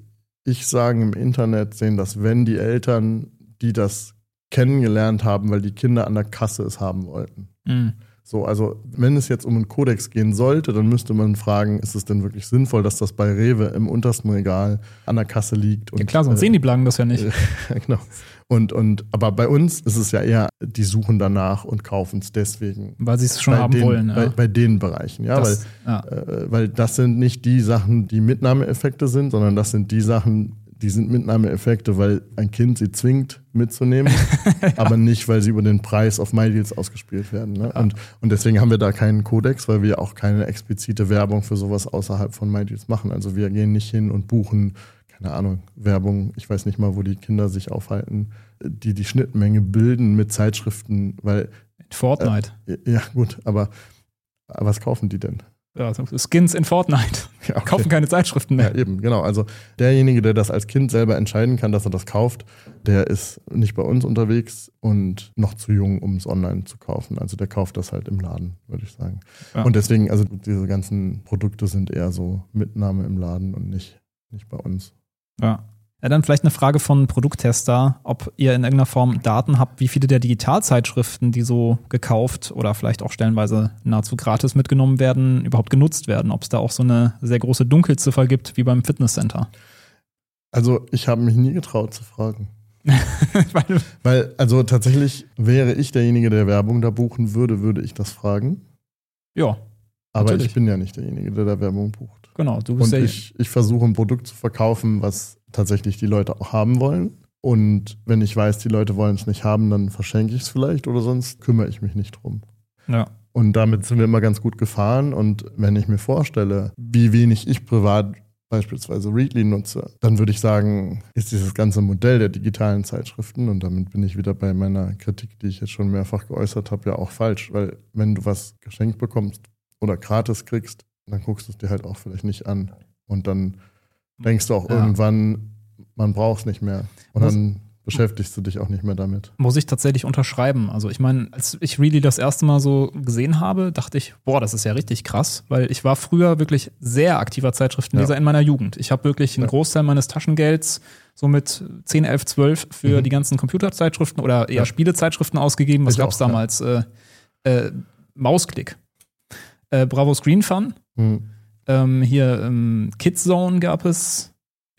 ich sagen, im Internet sehen das, wenn die Eltern, die das kennengelernt haben, weil die Kinder an der Kasse es haben wollten. Mhm. So, also wenn es jetzt um einen Kodex gehen sollte, dann müsste man fragen, ist es denn wirklich sinnvoll, dass das bei Rewe im untersten Regal an der Kasse liegt? Und, Ja klar, sonst äh, sehen die Blanken das ja nicht. ja, genau. Und, und, aber bei uns ist es ja eher, die suchen danach und kaufen es deswegen. Weil sie es schon bei haben den, wollen. Bei, Ja. bei den Bereichen, ja, das, ja. weil, äh, weil das sind nicht die Sachen, die Mitnahmeeffekte sind, sondern das sind die Sachen, die sind Mitnahmeeffekte, weil ein Kind sie zwingt mitzunehmen, aber nicht, weil sie über den Preis auf MyDeals ausgespielt werden. Ne? Und, und deswegen haben wir da keinen Kodex, weil wir auch keine explizite Werbung für sowas außerhalb von MyDeals machen. Also wir gehen nicht hin und buchen, keine Ahnung, Werbung, ich weiß nicht mal, wo die Kinder sich aufhalten, die die Schnittmenge bilden mit Zeitschriften, weil, Fortnite. ja gut, aber was kaufen die denn? Ja, Skins in Fortnite. Ja, okay. Kaufen keine Zeitschriften mehr. Ja, eben, genau. Also derjenige, der das als Kind selber entscheiden kann, dass er das kauft, der ist nicht bei uns unterwegs und noch zu jung, um es online zu kaufen. Also der kauft das halt im Laden, würde ich sagen. Ja. Und deswegen, also diese ganzen Produkte sind eher so Mitnahme im Laden und nicht, nicht bei uns. Ja. Ja, dann vielleicht eine Frage von Produkttester, ob ihr in irgendeiner Form Daten habt, wie viele der Digitalzeitschriften, die so gekauft oder vielleicht auch stellenweise nahezu gratis mitgenommen werden, überhaupt genutzt werden. Ob es da auch so eine sehr große Dunkelziffer gibt wie beim Fitnesscenter. Also ich habe mich nie getraut zu fragen. Weil, Weil, also tatsächlich wäre ich derjenige, der Werbung da buchen würde, würde ich das fragen. Ja. Aber natürlich. ich bin ja nicht derjenige, der da Werbung bucht. Genau, du bist Und ich, ich versuche ein Produkt zu verkaufen, was tatsächlich die Leute auch haben wollen. Und wenn ich weiß, die Leute wollen es nicht haben, dann verschenke ich es vielleicht oder sonst kümmere ich mich nicht drum. Ja. Und damit sind wir immer ganz gut gefahren. Und wenn ich mir vorstelle, wie wenig ich privat beispielsweise Readly nutze, dann würde ich sagen, ist dieses ganze Modell der digitalen Zeitschriften, und damit bin ich wieder bei meiner Kritik, die ich jetzt schon mehrfach geäußert habe, ja auch falsch. Weil wenn du was geschenkt bekommst oder gratis kriegst, dann guckst du es dir halt auch vielleicht nicht an. Und dann denkst du auch ja. irgendwann, man braucht es nicht mehr. Und muss, dann beschäftigst du dich auch nicht mehr damit. Muss ich tatsächlich unterschreiben. Also ich meine, als ich Really das erste Mal so gesehen habe, dachte ich, boah, das ist ja richtig krass, weil ich war früher wirklich sehr aktiver Zeitschriftenleser ja. in meiner Jugend. Ich habe wirklich einen ja. Großteil meines Taschengelds so mit 10, 11, 12 für mhm. die ganzen Computerzeitschriften oder eher ja. Spielezeitschriften ausgegeben. Was gab es damals? Äh, äh, Mausklick. Äh, Bravo Screen Fun. Mhm. Ähm, hier ähm, Kidzone gab es,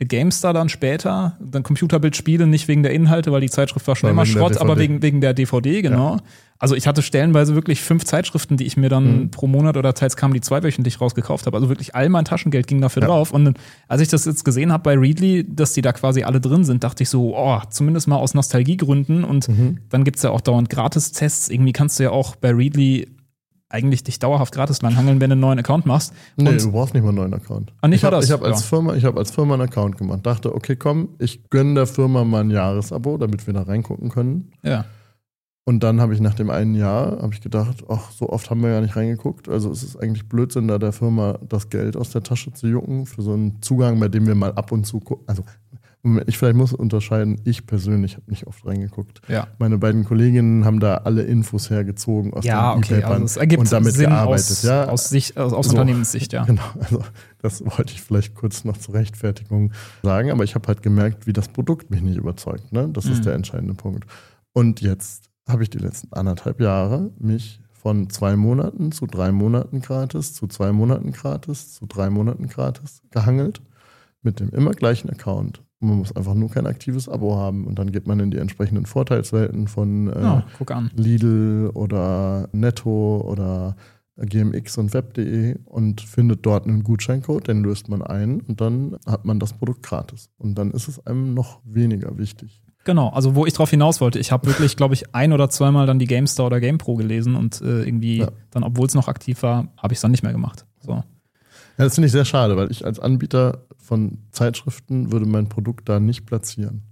GameStar dann später, dann Computerbildspiele, nicht wegen der Inhalte, weil die Zeitschrift war schon ja, immer Schrott, aber wegen, wegen der DVD, genau. Ja. Also ich hatte stellenweise wirklich fünf Zeitschriften, die ich mir dann mhm. pro Monat oder teils kamen die zweiwöchentlich rausgekauft habe. Also wirklich all mein Taschengeld ging dafür ja. drauf. Und als ich das jetzt gesehen habe bei Readly, dass die da quasi alle drin sind, dachte ich so, oh, zumindest mal aus Nostalgiegründen. Und mhm. dann gibt's ja auch dauernd Gratis-Tests. Irgendwie kannst du ja auch bei Readly eigentlich dich dauerhaft gratis langhangeln, wenn du einen neuen Account machst. Nee, und du brauchst nicht mal einen neuen Account. Ah, nicht ich habe hab als, ja. Firma, ich hab als Firma einen Account gemacht. Dachte, okay, komm, ich gönne der Firma mal ein Jahresabo, damit wir da reingucken können. Ja. Und dann habe ich nach dem einen Jahr habe ich gedacht, ach, so oft haben wir ja nicht reingeguckt. Also es ist eigentlich Blödsinn, da der Firma das Geld aus der Tasche zu jucken für so einen Zugang, bei dem wir mal ab und zu gucken. Also ich vielleicht muss unterscheiden, ich persönlich habe nicht oft reingeguckt. Ja. Meine beiden Kolleginnen haben da alle Infos hergezogen aus ja, den okay, E-Papern also und damit Sinn gearbeitet. Aus, ja. aus, Sicht, aus, aus so, Unternehmenssicht, ja. Genau, also das wollte ich vielleicht kurz noch zur Rechtfertigung sagen, aber ich habe halt gemerkt, wie das Produkt mich nicht überzeugt. Ne? Das mhm. ist der entscheidende Punkt. Und jetzt habe ich die letzten anderthalb Jahre mich von zwei Monaten zu drei Monaten gratis, zu zwei Monaten gratis, zu drei Monaten gratis gehangelt mit dem immer gleichen Account man muss einfach nur kein aktives Abo haben und dann geht man in die entsprechenden Vorteilswelten von äh, ja, Lidl oder Netto oder GMX und Web.de und findet dort einen Gutscheincode, den löst man ein und dann hat man das Produkt gratis. Und dann ist es einem noch weniger wichtig. Genau, also wo ich drauf hinaus wollte, ich habe wirklich, glaube ich, ein oder zweimal dann die GameStar oder GamePro gelesen und äh, irgendwie ja. dann, obwohl es noch aktiv war, habe ich es dann nicht mehr gemacht. So. Ja, das finde ich sehr schade, weil ich als Anbieter von Zeitschriften würde mein Produkt da nicht platzieren.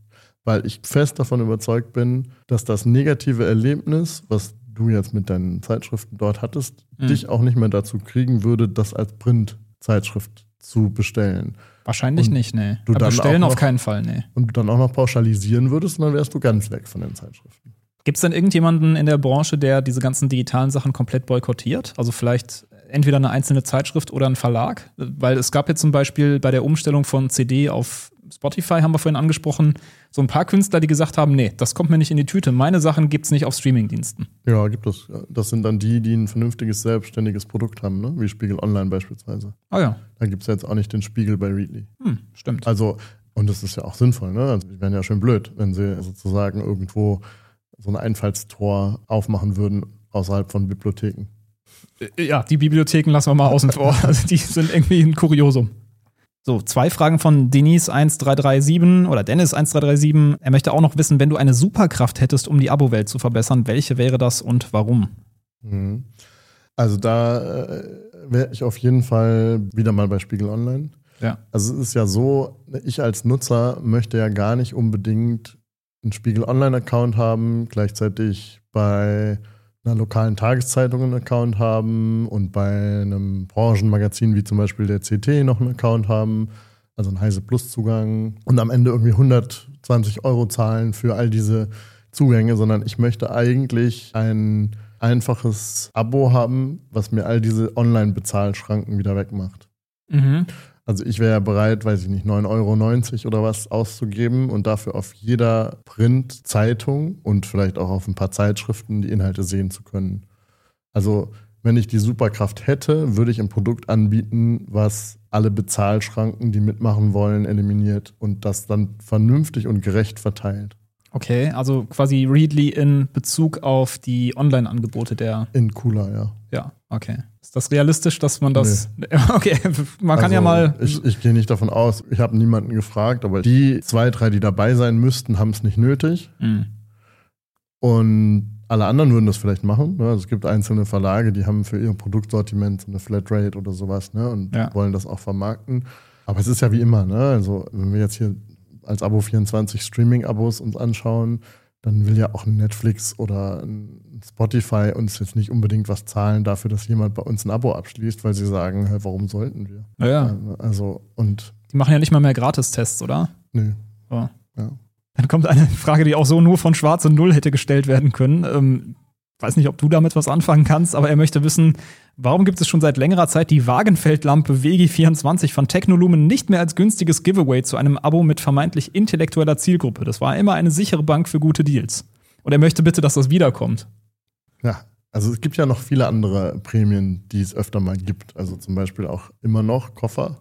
Weil ich fest davon überzeugt bin, dass das negative Erlebnis, was du jetzt mit deinen Zeitschriften dort hattest, mhm. dich auch nicht mehr dazu kriegen würde, das als Print-Zeitschrift zu bestellen. Wahrscheinlich und nicht, nee. Du Aber bestellen noch, auf keinen Fall, nee. Und du dann auch noch pauschalisieren würdest, dann wärst du ganz weg von den Zeitschriften. Gibt es denn irgendjemanden in der Branche, der diese ganzen digitalen Sachen komplett boykottiert? Also vielleicht entweder eine einzelne Zeitschrift oder ein Verlag? Weil es gab jetzt zum Beispiel bei der Umstellung von CD auf Spotify, haben wir vorhin angesprochen, so ein paar Künstler, die gesagt haben, nee, das kommt mir nicht in die Tüte. Meine Sachen gibt es nicht auf Streamingdiensten. Ja, gibt es. Das sind dann die, die ein vernünftiges, selbstständiges Produkt haben, ne? wie Spiegel Online beispielsweise. Ah ja. Da gibt es jetzt auch nicht den Spiegel bei Readly. Hm, stimmt. Also, und das ist ja auch sinnvoll, ne? Also, die wären ja schön blöd, wenn sie sozusagen irgendwo so ein Einfallstor aufmachen würden außerhalb von Bibliotheken. Äh, ja, die Bibliotheken lassen wir mal außen vor. Also die sind irgendwie ein Kuriosum. So, zwei Fragen von Denise 1337 oder Dennis 1337. Er möchte auch noch wissen, wenn du eine Superkraft hättest, um die Abo-Welt zu verbessern, welche wäre das und warum? Mhm. Also da äh, wäre ich auf jeden Fall wieder mal bei Spiegel Online. Ja. Also es ist ja so, ich als Nutzer möchte ja gar nicht unbedingt einen Spiegel Online-Account haben, gleichzeitig bei einer lokalen Tageszeitung einen Account haben und bei einem Branchenmagazin wie zum Beispiel der CT noch einen Account haben, also einen Heise Plus Zugang und am Ende irgendwie 120 Euro zahlen für all diese Zugänge, sondern ich möchte eigentlich ein einfaches Abo haben, was mir all diese Online-Bezahlschranken wieder wegmacht. Mhm. Also ich wäre ja bereit, weiß ich nicht, 9,90 Euro oder was auszugeben und dafür auf jeder Print-Zeitung und vielleicht auch auf ein paar Zeitschriften die Inhalte sehen zu können. Also wenn ich die Superkraft hätte, würde ich ein Produkt anbieten, was alle Bezahlschranken, die mitmachen wollen, eliminiert und das dann vernünftig und gerecht verteilt. Okay, also quasi Readly in Bezug auf die Online-Angebote der. In cooler, ja. Ja, okay. Ist das realistisch, dass man das. Nee. Okay, man kann also, ja mal. Ich, ich gehe nicht davon aus, ich habe niemanden gefragt, aber die zwei, drei, die dabei sein müssten, haben es nicht nötig. Mhm. Und alle anderen würden das vielleicht machen. Ne? Also es gibt einzelne Verlage, die haben für ihr Produktsortiment so eine Flatrate oder sowas ne? und Ja. wollen das auch vermarkten. Aber es ist ja wie immer, ne? Also wenn wir jetzt hier als Abo 24 Streaming-Abos uns anschauen, dann will ja auch ein Netflix oder ein Spotify uns jetzt nicht unbedingt was zahlen dafür, dass jemand bei uns ein Abo abschließt, weil sie sagen, hä, warum sollten wir? Naja, Also, und die machen ja nicht mal mehr Gratistests, oder? nö. So. Ja. Dann kommt eine Frage, die auch so nur von Schwarz und Null hätte gestellt werden können. Ähm, weiß nicht, ob du damit was anfangen kannst, aber er möchte wissen, warum gibt es schon seit längerer Zeit die Wagenfeldlampe WG24 von Technolumen nicht mehr als günstiges Giveaway zu einem Abo mit vermeintlich intellektueller Zielgruppe? Das war immer eine sichere Bank für gute Deals. Und er möchte bitte, dass das wiederkommt. Ja, also es gibt ja noch viele andere Prämien, die es öfter mal gibt. Also zum Beispiel auch immer noch Koffer,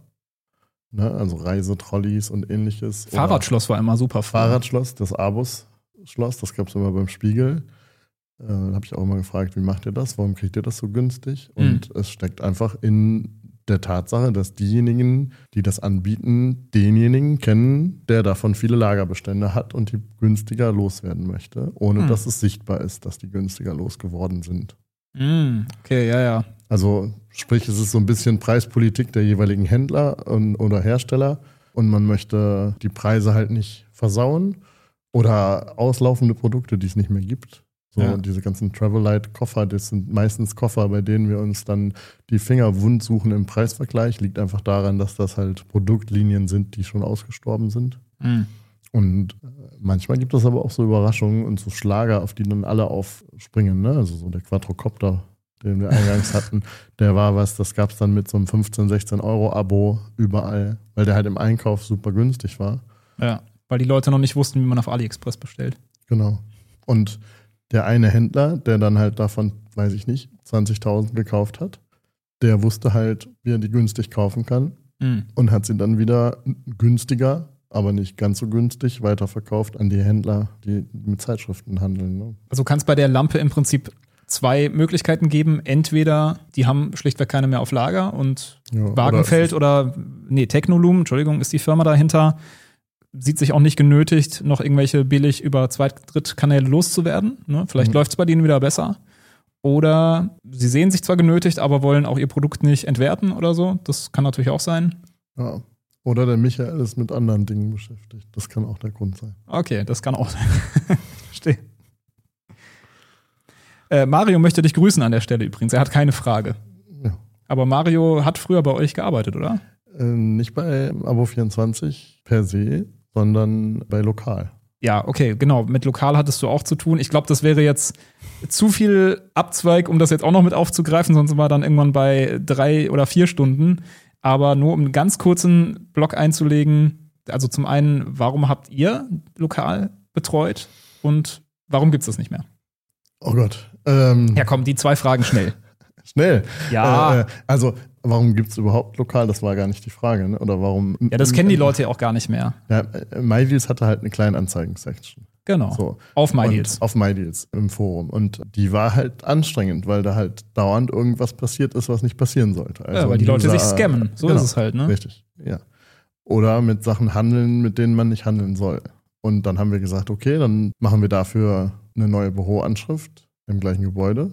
ne? also Reisetrolleys und ähnliches. Oder Fahrradschloss war immer super. Fahrradschloss, das Abus-Schloss, das gab es immer beim Spiegel. Äh, da habe ich auch immer gefragt, wie macht ihr das? Warum kriegt ihr das so günstig? Und es steckt einfach in der Tatsache, dass diejenigen, die das anbieten, denjenigen kennen, der davon viele Lagerbestände hat und die günstiger loswerden möchte, ohne Hm. dass es sichtbar ist, dass die günstiger losgeworden sind. Mm, okay, ja, ja. Also sprich, es ist so ein bisschen Preispolitik der jeweiligen Händler und, oder Hersteller und man möchte die Preise halt nicht versauen oder auslaufende Produkte, die es nicht mehr gibt. So Ja. diese ganzen Travelite-Koffer, das sind meistens Koffer, bei denen wir uns dann die Finger wund suchen im Preisvergleich. Liegt einfach daran, dass das halt Produktlinien sind, die schon ausgestorben sind. Mm. Und äh, manchmal gibt es aber auch so Überraschungen und so Schlager, auf die dann alle aufspringen. Ne? Also so der Quadrocopter, den wir eingangs hatten, der war was, das gab es dann mit so einem 15, 16 Euro Abo überall, weil der halt im Einkauf super günstig war. Ja, weil die Leute noch nicht wussten, wie man auf AliExpress bestellt. Genau. Und der eine Händler, der dann halt davon, weiß ich nicht, 20.000 gekauft hat, der wusste halt, wie er die günstig kaufen kann Mm. und hat sie dann wieder günstiger, aber nicht ganz so günstig weiterverkauft an die Händler, die mit Zeitschriften handeln. Ne? Also kann es bei der Lampe im Prinzip zwei Möglichkeiten geben. Entweder die haben schlichtweg keine mehr auf Lager und Ja, Wagenfeld oder, nee, Technolumen, Entschuldigung, ist die Firma dahinter, sieht sich auch nicht genötigt, noch irgendwelche billig über Zweit-, Drittkanäle loszuwerden. Ne? Vielleicht Mhm. läuft es bei denen wieder besser. Oder sie sehen sich zwar genötigt, aber wollen auch ihr Produkt nicht entwerten oder so. Das kann natürlich auch sein. Ja. Oder der Michael ist mit anderen Dingen beschäftigt. Das kann auch der Grund sein. Okay, das kann auch sein. Verstehe. Äh, Mario möchte dich grüßen an der Stelle übrigens. Er hat keine Frage. Ja. Aber Mario hat früher bei euch gearbeitet, oder? Äh, nicht bei Abo24 per se, sondern bei Lokal. Ja, okay, genau. Mit Lokal hattest du auch zu tun. Ich glaube, das wäre jetzt zu viel Abzweig, um das jetzt auch noch mit aufzugreifen, sonst sind wir dann irgendwann bei drei oder vier Stunden. Aber nur um einen ganz kurzen Block einzulegen. Also zum einen, warum habt ihr lokal betreut und warum gibt's das nicht mehr? Oh Gott. Ähm, Ja, komm, die zwei Fragen schnell. Schnell. Ja. Äh, äh, also, warum gibt es überhaupt Lokal? Das war gar nicht die Frage. Ne? Oder warum? Ja, das kennen die Leute ja auch gar nicht mehr. Ja, äh, MyDeals hatte halt eine Kleinanzeigen-Section. Genau. So. Auf MyDeals. Auf MyDeals im Forum. Und die war halt anstrengend, weil da halt dauernd irgendwas passiert ist, was nicht passieren sollte. Also Ja, weil die Leute User- sich scammen. So Genau. ist es halt, ne? Richtig, ja. Oder mit Sachen handeln, mit denen man nicht handeln soll. Und dann haben wir gesagt, okay, dann machen wir dafür eine neue Büroanschrift im gleichen Gebäude.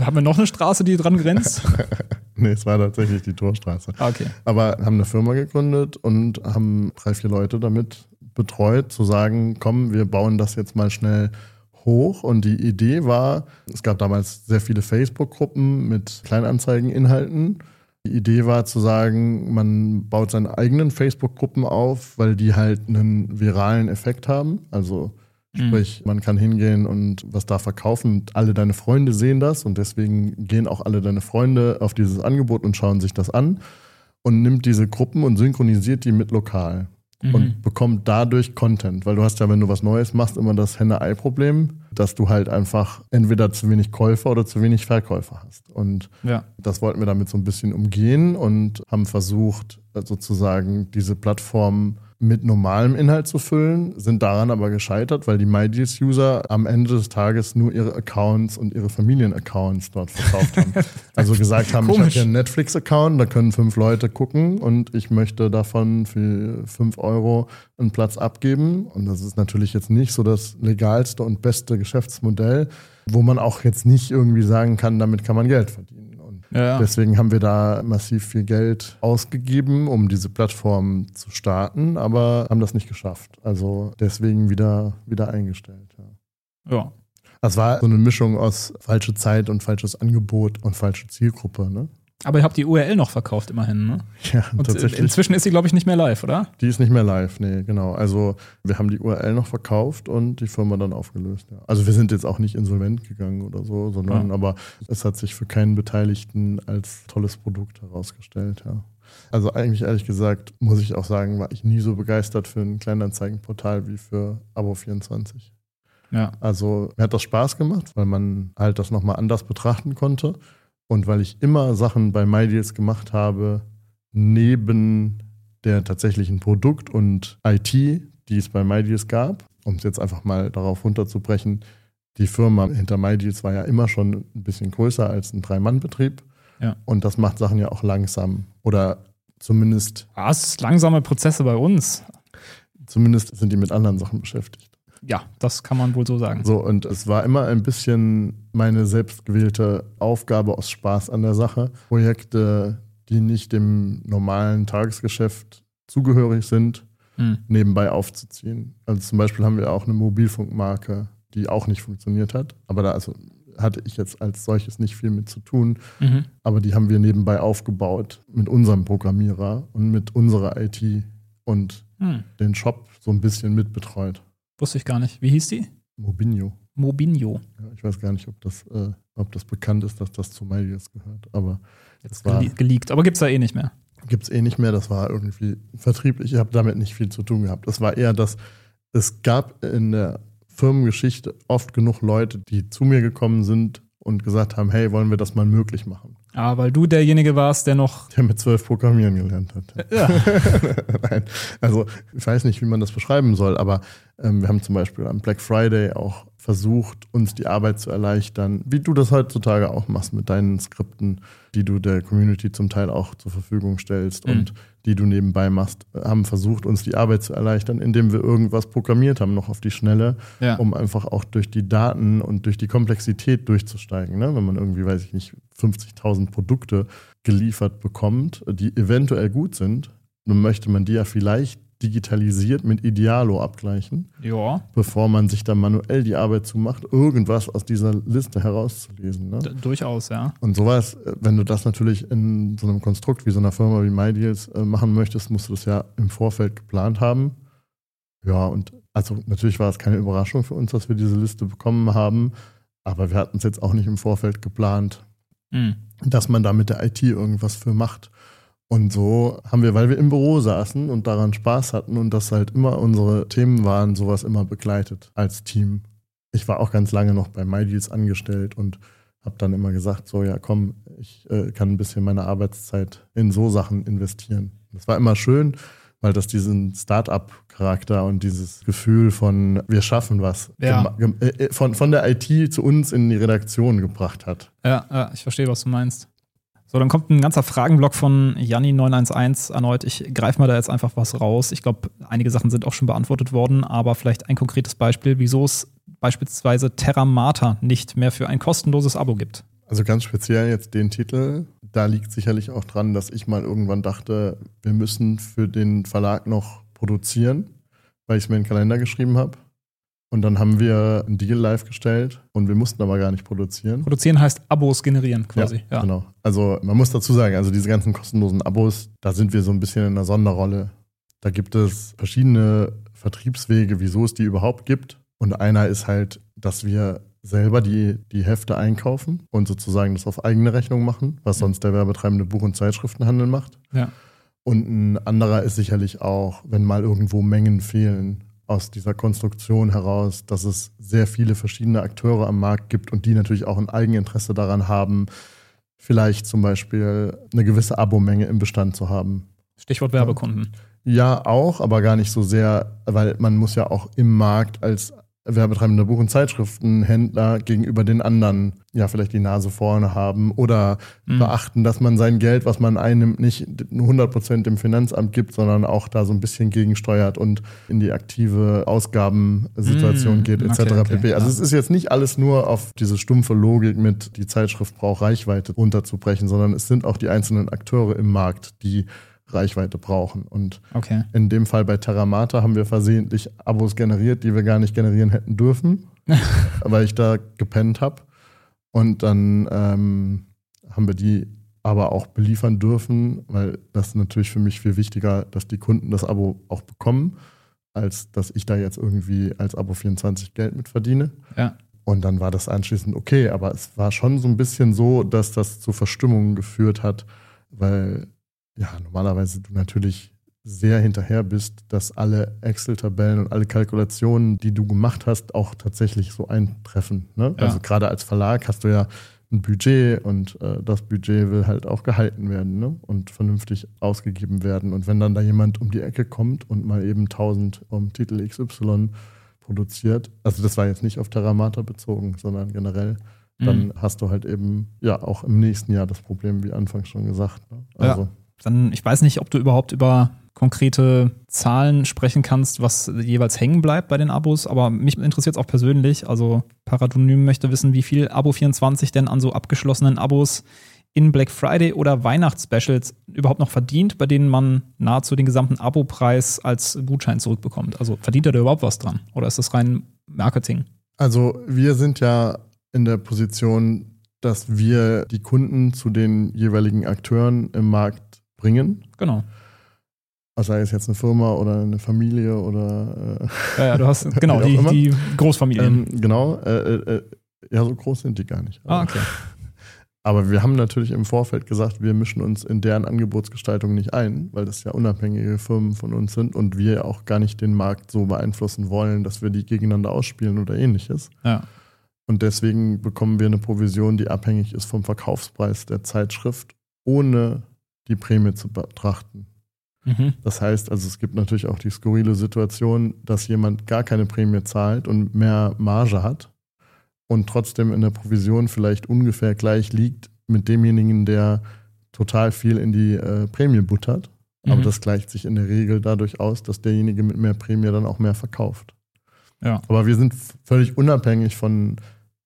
Haben wir noch eine Straße, die dran grenzt? Nee, es war tatsächlich die Torstraße. Okay. Aber haben eine Firma gegründet und haben drei, vier Leute damit betreut, zu sagen, komm, wir bauen das jetzt mal schnell hoch und die Idee war, es gab damals sehr viele Facebook-Gruppen mit Kleinanzeigeninhalten. Die Idee war zu sagen, man baut seine eigenen Facebook-Gruppen auf, weil die halt einen viralen Effekt haben. Also sprich, man kann hingehen und was da verkaufen alle deine Freunde sehen das und deswegen gehen auch alle deine Freunde auf dieses Angebot und schauen sich das an und nimmt diese Gruppen und synchronisiert die mit lokal Mhm. und bekommt dadurch Content. Weil du hast ja, wenn du was Neues machst, immer das Henne-Ei-Problem, dass du halt einfach entweder zu wenig Käufer oder zu wenig Verkäufer hast. Und Ja. das wollten wir damit so ein bisschen umgehen und haben versucht, sozusagen diese Plattform mit normalem Inhalt zu füllen, sind daran aber gescheitert, weil die MyDeals-User am Ende des Tages nur ihre Accounts und ihre Familienaccounts dort verkauft haben. Also gesagt haben, ich habe Komisch. hier einen Netflix-Account, da können fünf Leute gucken und ich möchte davon für fünf Euro einen Platz abgeben. Und das ist natürlich jetzt nicht so das legalste und beste Geschäftsmodell, wo man auch jetzt nicht irgendwie sagen kann, damit kann man Geld verdienen. Ja. Deswegen haben wir da massiv viel Geld ausgegeben, um diese Plattform zu starten, aber haben das nicht geschafft. Also deswegen wieder, wieder eingestellt. Ja. ja. Das war so eine Mischung aus falsche Zeit und falsches Angebot und falsche Zielgruppe. Ne? Aber ihr habt die URL noch verkauft immerhin, ne? Ja, Und tatsächlich. inzwischen ist sie, glaube ich, nicht mehr live, oder? Die ist nicht mehr live, nee, genau. Also wir haben die URL noch verkauft und die Firma dann aufgelöst. Ja. Also wir sind jetzt auch nicht insolvent gegangen oder so, sondern Ja. aber es hat sich für keinen Beteiligten als tolles Produkt herausgestellt, ja. Also eigentlich ehrlich gesagt, muss ich auch sagen, war ich nie so begeistert für ein Kleinanzeigenportal wie für Abo24. Ja. Also mir hat das Spaß gemacht, weil man halt das nochmal anders betrachten konnte und weil ich immer Sachen bei MyDeals gemacht habe, neben der tatsächlichen Produkt- und IT, die es bei MyDeals gab, um es jetzt einfach mal darauf runterzubrechen, die Firma hinter MyDeals war ja immer schon ein bisschen größer als ein Drei-Mann-Betrieb. Ja. Und das macht Sachen ja auch langsam. Oder zumindest, Ah, es ist langsame Prozesse bei uns. zumindest sind die mit anderen Sachen beschäftigt. Ja, das kann man wohl so sagen. So, und es war immer ein bisschen meine selbstgewählte Aufgabe aus Spaß an der Sache. Projekte, die nicht dem normalen Tagesgeschäft zugehörig sind, Hm. nebenbei aufzuziehen. Also zum Beispiel haben wir auch eine Mobilfunkmarke, die auch nicht funktioniert hat. Aber da also hatte ich jetzt als solches nicht viel mit zu tun. Mhm. Aber die haben wir nebenbei aufgebaut mit unserem Programmierer und mit unserer IT und Hm. den Shop so ein bisschen mitbetreut. Wusste ich gar nicht. Wie hieß die? Mobinho. Mobinho. Ja, ich weiß gar nicht, ob das, äh, ob das bekannt ist, dass das zu MyDeals gehört. Aber Jetzt war- gele geleakt. Aber gibt's da eh nicht mehr. gibt es eh nicht mehr. Das war irgendwie vertrieblich. Ich habe damit nicht viel zu tun gehabt. Es war eher das, es gab in der Firmengeschichte oft genug Leute, die zu mir gekommen sind und gesagt haben, hey, wollen wir das mal möglich machen? Ah, weil du derjenige warst, der noch. Der mit zwölf Programmieren gelernt hat. Ja. Nein, also ich weiß nicht, wie man das beschreiben soll, aber ähm, wir haben zum Beispiel am Black Friday auch versucht, uns die Arbeit zu erleichtern, wie du das heutzutage auch machst mit deinen Skripten, die du der Community zum Teil auch zur Verfügung stellst Mhm. und die du nebenbei machst, haben versucht, uns die Arbeit zu erleichtern, indem wir irgendwas programmiert haben, noch auf die Schnelle, Ja. um einfach auch durch die Daten und durch die Komplexität durchzusteigen. Ne? Wenn man irgendwie, weiß ich nicht, 50.000 Produkte geliefert bekommt, die eventuell gut sind, dann möchte man die ja vielleicht digitalisiert mit Idealo abgleichen, ja, bevor man sich dann manuell die Arbeit zumacht, irgendwas aus dieser Liste herauszulesen. Ne? durchaus, ja. Und sowas, äh, wenn du das natürlich in so einem Konstrukt wie so einer Firma wie MyDeals äh, machen möchtest, musst du das ja im Vorfeld geplant haben. Ja, und also natürlich war es keine Überraschung für uns, dass wir diese Liste bekommen haben, aber wir hatten es jetzt auch nicht im Vorfeld geplant, Hm. dass man da mit der IT irgendwas für macht. Und so haben wir, weil wir im Büro saßen und daran Spaß hatten und das halt immer unsere Themen waren, sowas immer begleitet als Team. Ich war auch ganz lange noch bei MyDeals angestellt und habe dann immer gesagt, so ja komm, ich äh, kann ein bisschen meine Arbeitszeit in so Sachen investieren. Das war immer schön, weil das diesen Start-up-Charakter und dieses Gefühl von wir schaffen was Ja. äh, äh, von, von der IT zu uns in die Redaktion gebracht hat. Ja, ja, ich verstehe, was du meinst. So, dann kommt ein ganzer Fragenblock von Janni911 erneut. Ich greife mal da jetzt einfach was raus. Ich glaube, einige Sachen sind auch schon beantwortet worden, aber vielleicht ein konkretes Beispiel, wieso es beispielsweise Terramata nicht mehr für ein kostenloses Abo gibt. Also ganz speziell jetzt den Titel. Da liegt sicherlich auch dran, dass ich mal irgendwann dachte, wir müssen für den Verlag noch produzieren, weil ich es mir in den Kalender geschrieben habe. Und dann haben wir einen Deal live gestellt und wir mussten aber gar nicht produzieren. Produzieren heißt Abos generieren quasi. Ja, ja, genau. Also man muss dazu sagen, also diese ganzen kostenlosen Abos, da sind wir so ein bisschen in einer Sonderrolle. Da gibt es verschiedene Vertriebswege, wieso es die überhaupt gibt. Und einer ist halt, dass wir selber die, die Hefte einkaufen und sozusagen das auf eigene Rechnung machen, was sonst der werbetreibende Buch- und Zeitschriftenhandel macht. Ja. Und ein anderer ist sicherlich auch, wenn mal irgendwo Mengen fehlen, aus dieser Konstruktion heraus, dass es sehr viele verschiedene Akteure am Markt gibt und die natürlich auch ein Eigeninteresse daran haben, vielleicht zum Beispiel eine gewisse Abomenge im Bestand zu haben. Stichwort Werbekunden. Ja, auch, aber gar nicht so sehr, weil man muss ja auch im Markt als werbetreibender Buch- und Zeitschriftenhändler gegenüber den anderen ja vielleicht die Nase vorne haben oder mhm. beachten, dass man sein Geld, was man einnimmt, nicht 100% dem Finanzamt gibt, sondern auch da so ein bisschen gegensteuert und in die aktive Ausgabensituation mhm. geht etc. Okay, okay, pp. Also ja. es ist jetzt nicht alles nur auf diese stumpfe Logik mit die Zeitschrift braucht Reichweite runterzubrechen, sondern es sind auch die einzelnen Akteure im Markt, die Reichweite brauchen. Und okay. in dem Fall bei Terramata haben wir versehentlich Abos generiert, die wir gar nicht generieren hätten dürfen, weil ich da gepennt habe. Und dann ähm, haben wir die aber auch beliefern dürfen, weil das ist natürlich für mich viel wichtiger, dass die Kunden das Abo auch bekommen, als dass ich da jetzt irgendwie als Abo 24 Geld mit verdiene. Ja. Und dann war das anschließend okay, aber es war schon so ein bisschen so, dass das zu Verstimmungen geführt hat, weil ja, normalerweise du natürlich sehr hinterher bist, dass alle Excel-Tabellen und alle Kalkulationen, die du gemacht hast, auch tatsächlich so eintreffen. Ne? Ja. Also gerade als Verlag hast du ja ein Budget und äh, das Budget will halt auch gehalten werden ne? und vernünftig ausgegeben werden. Und wenn dann da jemand um die Ecke kommt und mal eben 1000 um Titel XY produziert, also das war jetzt nicht auf Terramata bezogen, sondern generell, dann mhm. hast du halt eben ja auch im nächsten Jahr das Problem, wie anfangs schon gesagt. Ne? Also, ja dann, ich weiß nicht, ob du überhaupt über konkrete Zahlen sprechen kannst, was jeweils hängen bleibt bei den Abos, aber mich interessiert es auch persönlich. Also Paradonym möchte wissen, wie viel Abo24 denn an so abgeschlossenen Abos in Black Friday oder Weihnachtsspecials überhaupt noch verdient, bei denen man nahezu den gesamten Abopreis als Gutschein zurückbekommt. Also verdient er da überhaupt was dran? Oder ist das rein Marketing? Also wir sind ja in der Position, dass wir die Kunden zu den jeweiligen Akteuren im Markt bringen. Genau. Also sei es jetzt eine Firma oder eine Familie oder. Äh, ja, ja, du hast, genau, die, die Großfamilien. Ähm, genau. Äh, äh, ja, so groß sind die gar nicht. Ah, okay. Aber wir haben natürlich im Vorfeld gesagt, wir mischen uns in deren Angebotsgestaltung nicht ein, weil das ja unabhängige Firmen von uns sind und wir auch gar nicht den Markt so beeinflussen wollen, dass wir die gegeneinander ausspielen oder ähnliches. Ja. Und deswegen bekommen wir eine Provision, die abhängig ist vom Verkaufspreis der Zeitschrift, ohne die Prämie zu betrachten. Mhm. Das heißt, also es gibt natürlich auch die skurrile Situation, dass jemand gar keine Prämie zahlt und mehr Marge hat und trotzdem in der Provision vielleicht ungefähr gleich liegt mit demjenigen, der total viel in die äh, Prämie buttert. Mhm. Aber das gleicht sich in der Regel dadurch aus, dass derjenige mit mehr Prämie dann auch mehr verkauft. Ja. Aber wir sind völlig unabhängig von,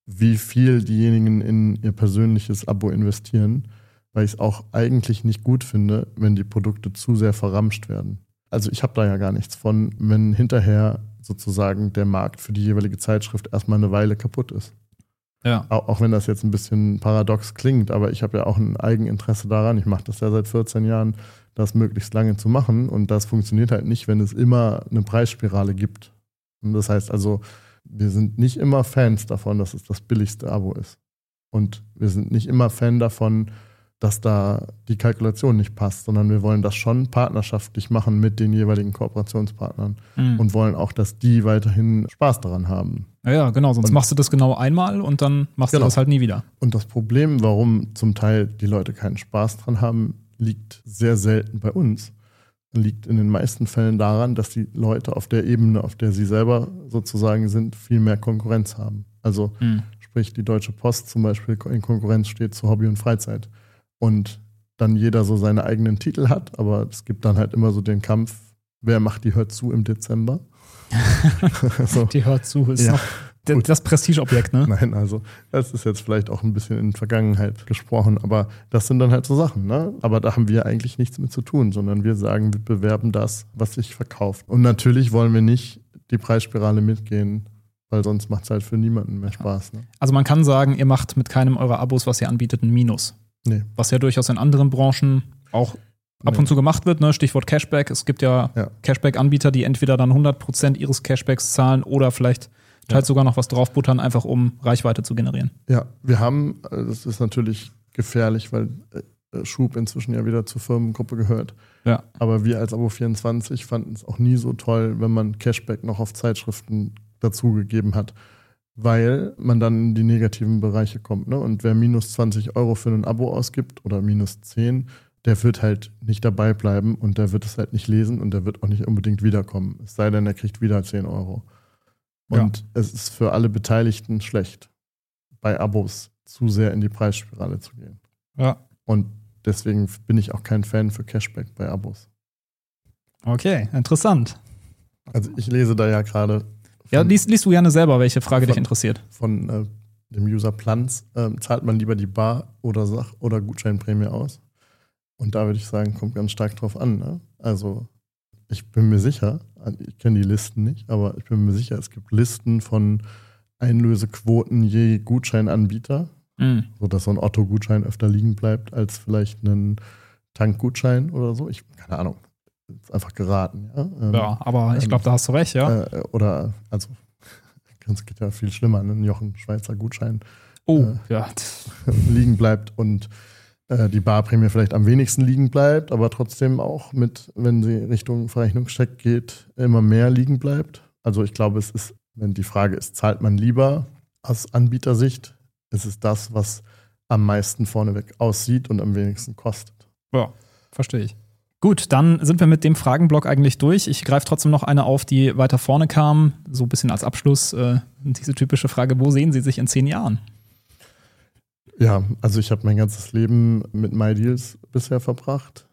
wie viel diejenigen in ihr persönliches Abo investieren weil ich es auch eigentlich nicht gut finde, wenn die Produkte zu sehr verramscht werden. Also ich habe da ja gar nichts von, wenn hinterher sozusagen der Markt für die jeweilige Zeitschrift erstmal eine Weile kaputt ist. Ja. Auch, auch wenn das jetzt ein bisschen paradox klingt, aber ich habe ja auch ein Eigeninteresse daran. Ich mache das ja seit 14 Jahren, das möglichst lange zu machen. Und das funktioniert halt nicht, wenn es immer eine Preisspirale gibt. Und das heißt also, wir sind nicht immer Fans davon, dass es das billigste Abo ist. Und wir sind nicht immer Fan davon, dass da die Kalkulation nicht passt, sondern wir wollen das schon partnerschaftlich machen mit den jeweiligen Kooperationspartnern mhm. und wollen auch, dass die weiterhin Spaß daran haben. Ja, ja genau, sonst und, machst du das genau einmal und dann machst genau. du das halt nie wieder. Und das Problem, warum zum Teil die Leute keinen Spaß dran haben, liegt sehr selten bei uns. Liegt in den meisten Fällen daran, dass die Leute auf der Ebene, auf der sie selber sozusagen sind, viel mehr Konkurrenz haben. Also mhm. sprich, die Deutsche Post zum Beispiel in Konkurrenz steht zu Hobby und Freizeit und dann jeder so seine eigenen Titel hat, aber es gibt dann halt immer so den Kampf, wer macht die Hört zu im Dezember? so. Die Hört zu ist ja, noch gut. das Prestigeobjekt, ne? Nein, also das ist jetzt vielleicht auch ein bisschen in Vergangenheit gesprochen, aber das sind dann halt so Sachen, ne? Aber da haben wir eigentlich nichts mit zu tun, sondern wir sagen, wir bewerben das, was sich verkauft. Und natürlich wollen wir nicht die Preisspirale mitgehen, weil sonst macht es halt für niemanden mehr Spaß. Ne? Also man kann sagen, ihr macht mit keinem eurer Abos, was ihr anbietet, ein Minus. Nee. Was ja durchaus in anderen Branchen auch ab Nee. und zu gemacht wird, ne? Stichwort Cashback. Es gibt ja, Ja. Cashback-Anbieter, die entweder dann 100% ihres Cashbacks zahlen oder vielleicht teils sogar noch was draufbuttern, einfach um Reichweite zu generieren. Ja, wir haben, äh, das ist natürlich gefährlich, weil äh, Schub inzwischen ja wieder zur Firmengruppe gehört. Ja. Aber wir als Abo24 fanden es auch nie so toll, wenn man Cashback noch auf Zeitschriften dazugegeben hat, weil man dann in die negativen Bereiche kommt. Ne? Und wer minus 20 Euro für ein Abo ausgibt oder minus 10, der wird halt nicht dabei bleiben und der wird es halt nicht lesen und der wird auch nicht unbedingt wiederkommen. Es sei denn, er kriegt wieder 10 Euro. Und es ist für alle Beteiligten schlecht, bei Abos zu sehr in die Preisspirale zu gehen. Ja. Und deswegen bin ich auch kein Fan für Cashback bei Abos. Okay, interessant. Also ich lese da ja gerade Ja, liest, liest du gerne selber, welche Frage dich Von- interessiert. von äh, dem User Plans, ähm, zahlt man lieber die Bar oder Sach- oder Gutscheinprämie aus. Und da würde ich sagen, kommt ganz stark drauf an. Ne? Also ich bin mir sicher, ich kenne die Listen nicht, aber ich bin mir sicher, es gibt Listen von Einlösequoten je Gutscheinanbieter, Mhm. sodass so ein Otto-Gutschein öfter liegen bleibt als vielleicht ein Tankgutschein oder so. Ich, keine Ahnung. Einfach geraten, ja. Ähm, Ja, aber ich ähm, glaube, da hast du recht, ja. Äh, oder, also, es geht ja viel schlimmer, ne? ein Jochen Schweizer Gutschein oh, äh, ja. liegen bleibt und äh, die Barprämie vielleicht am wenigsten liegen bleibt, aber trotzdem auch mit, wenn sie Richtung Verrechnungscheck geht, immer mehr liegen bleibt. Also ich glaube, es ist, wenn die Frage ist, zahlt man lieber aus Anbietersicht, ist es das, was am meisten vorneweg aussieht und am wenigsten kostet. Ja, verstehe ich. Gut, dann sind wir mit dem Fragenblock eigentlich durch. Ich greife trotzdem noch eine auf, die weiter vorne kam. So ein bisschen als Abschluss äh, diese typische Frage, wo sehen Sie sich in zehn Jahren? Ja, also ich habe mein ganzes Leben mit MyDeals bisher verbracht.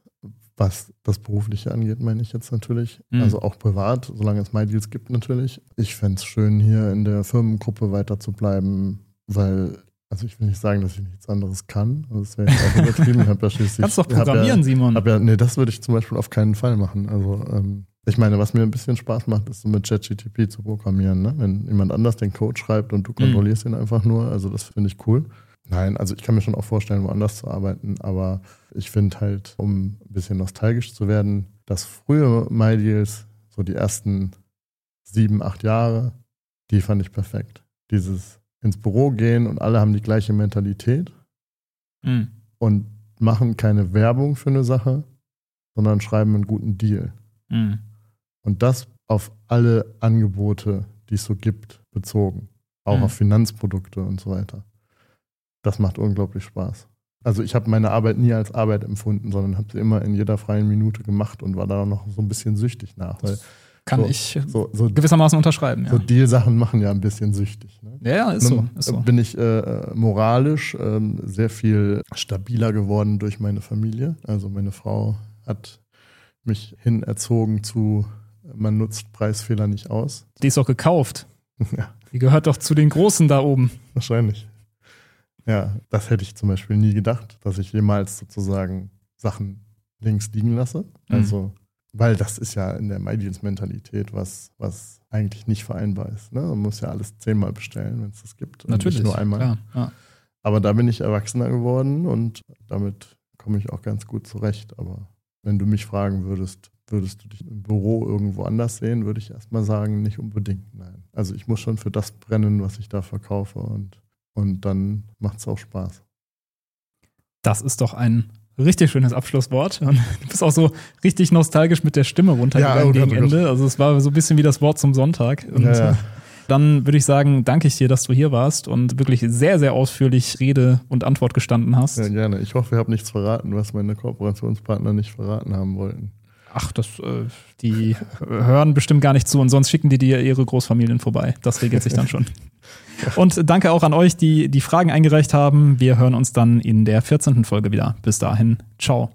Was das Berufliche angeht, meine ich jetzt natürlich. Mhm. Also auch privat, solange es MyDeals gibt natürlich. Ich fände es schön, hier in der Firmengruppe weiter zu bleiben, weil, also ich will nicht sagen, dass ich nichts anderes kann. Also Das wäre auch übertrieben. Ich hab ja schließlich, Kannst doch programmieren, ja, Simon. ja, nee, das würde ich zum Beispiel auf keinen Fall machen. Also ähm, ich meine, was mir ein bisschen Spaß macht, ist so mit ChatGTP zu programmieren. Ne? Wenn jemand anders den Code schreibt und du kontrollierst ihn einfach nur, also das finde ich cool. Nein, also ich kann mir schon auch vorstellen, woanders zu arbeiten, aber ich finde halt, um ein bisschen nostalgisch zu werden, das frühe MyDeals, so die ersten sieben, acht Jahre, die fand ich perfekt. Dieses ins Büro gehen und alle haben die gleiche Mentalität Mhm. und machen keine Werbung für eine Sache, sondern schreiben einen guten Deal. Mhm. Und das auf alle Angebote, die es so gibt, bezogen. Auch Mhm. auf Finanzprodukte und so weiter. Das macht unglaublich Spaß. Also ich habe meine Arbeit nie als Arbeit empfunden, sondern habe sie immer in jeder freien Minute gemacht und war da noch so ein bisschen süchtig nach. Weil Kann so, ich so, so, gewissermaßen unterschreiben, ja. so Deal-Sachen machen ja ein bisschen süchtig. Ne? Ja, ja, ist so. Ist so. bin ich äh, moralisch ähm, sehr viel stabiler geworden durch meine Familie. Also meine Frau hat mich hin erzogen zu, man nutzt Preisfehler nicht aus. Die ist doch gekauft. ja, Die gehört doch zu den Großen da oben. wahrscheinlich. Ja, das hätte ich zum Beispiel nie gedacht, dass ich jemals sozusagen Sachen links liegen lasse. Mhm. Also, weil das ist ja in der MyDeals-Mentalität was, was eigentlich nicht vereinbar ist. Ne? Man muss ja alles zehnmal bestellen, wenn es das gibt. und Natürlich. Nicht nur einmal. Klar, ja. Aber da bin ich erwachsener geworden und damit komme ich auch ganz gut zurecht. Aber wenn du mich fragen würdest, würdest du dich im Büro irgendwo anders sehen, würde ich erstmal sagen, nicht unbedingt. Nein. Also ich muss schon für das brennen, was ich da verkaufe und, und dann macht es auch Spaß. Das ist doch ein richtig schönes Abschlusswort. Und du bist auch so richtig nostalgisch mit der Stimme runtergegangen Ja, gegen. Ende. Also es war so ein bisschen wie das Wort zum Sonntag. Und Ja, ja. dann würde ich sagen, danke ich dir, dass du hier warst und wirklich sehr, sehr ausführlich Rede und Antwort gestanden hast. Ja, gerne. Ich hoffe, ihr habt nichts verraten, was meine Kooperationspartner nicht verraten haben wollten. Ach, das, äh, die hören bestimmt gar nicht zu und sonst schicken die dir ihre Großfamilien vorbei. Das regelt sich dann schon. Und danke auch an euch, die die Fragen eingereicht haben. Wir hören uns dann in der 14. Folge wieder. Bis dahin, ciao.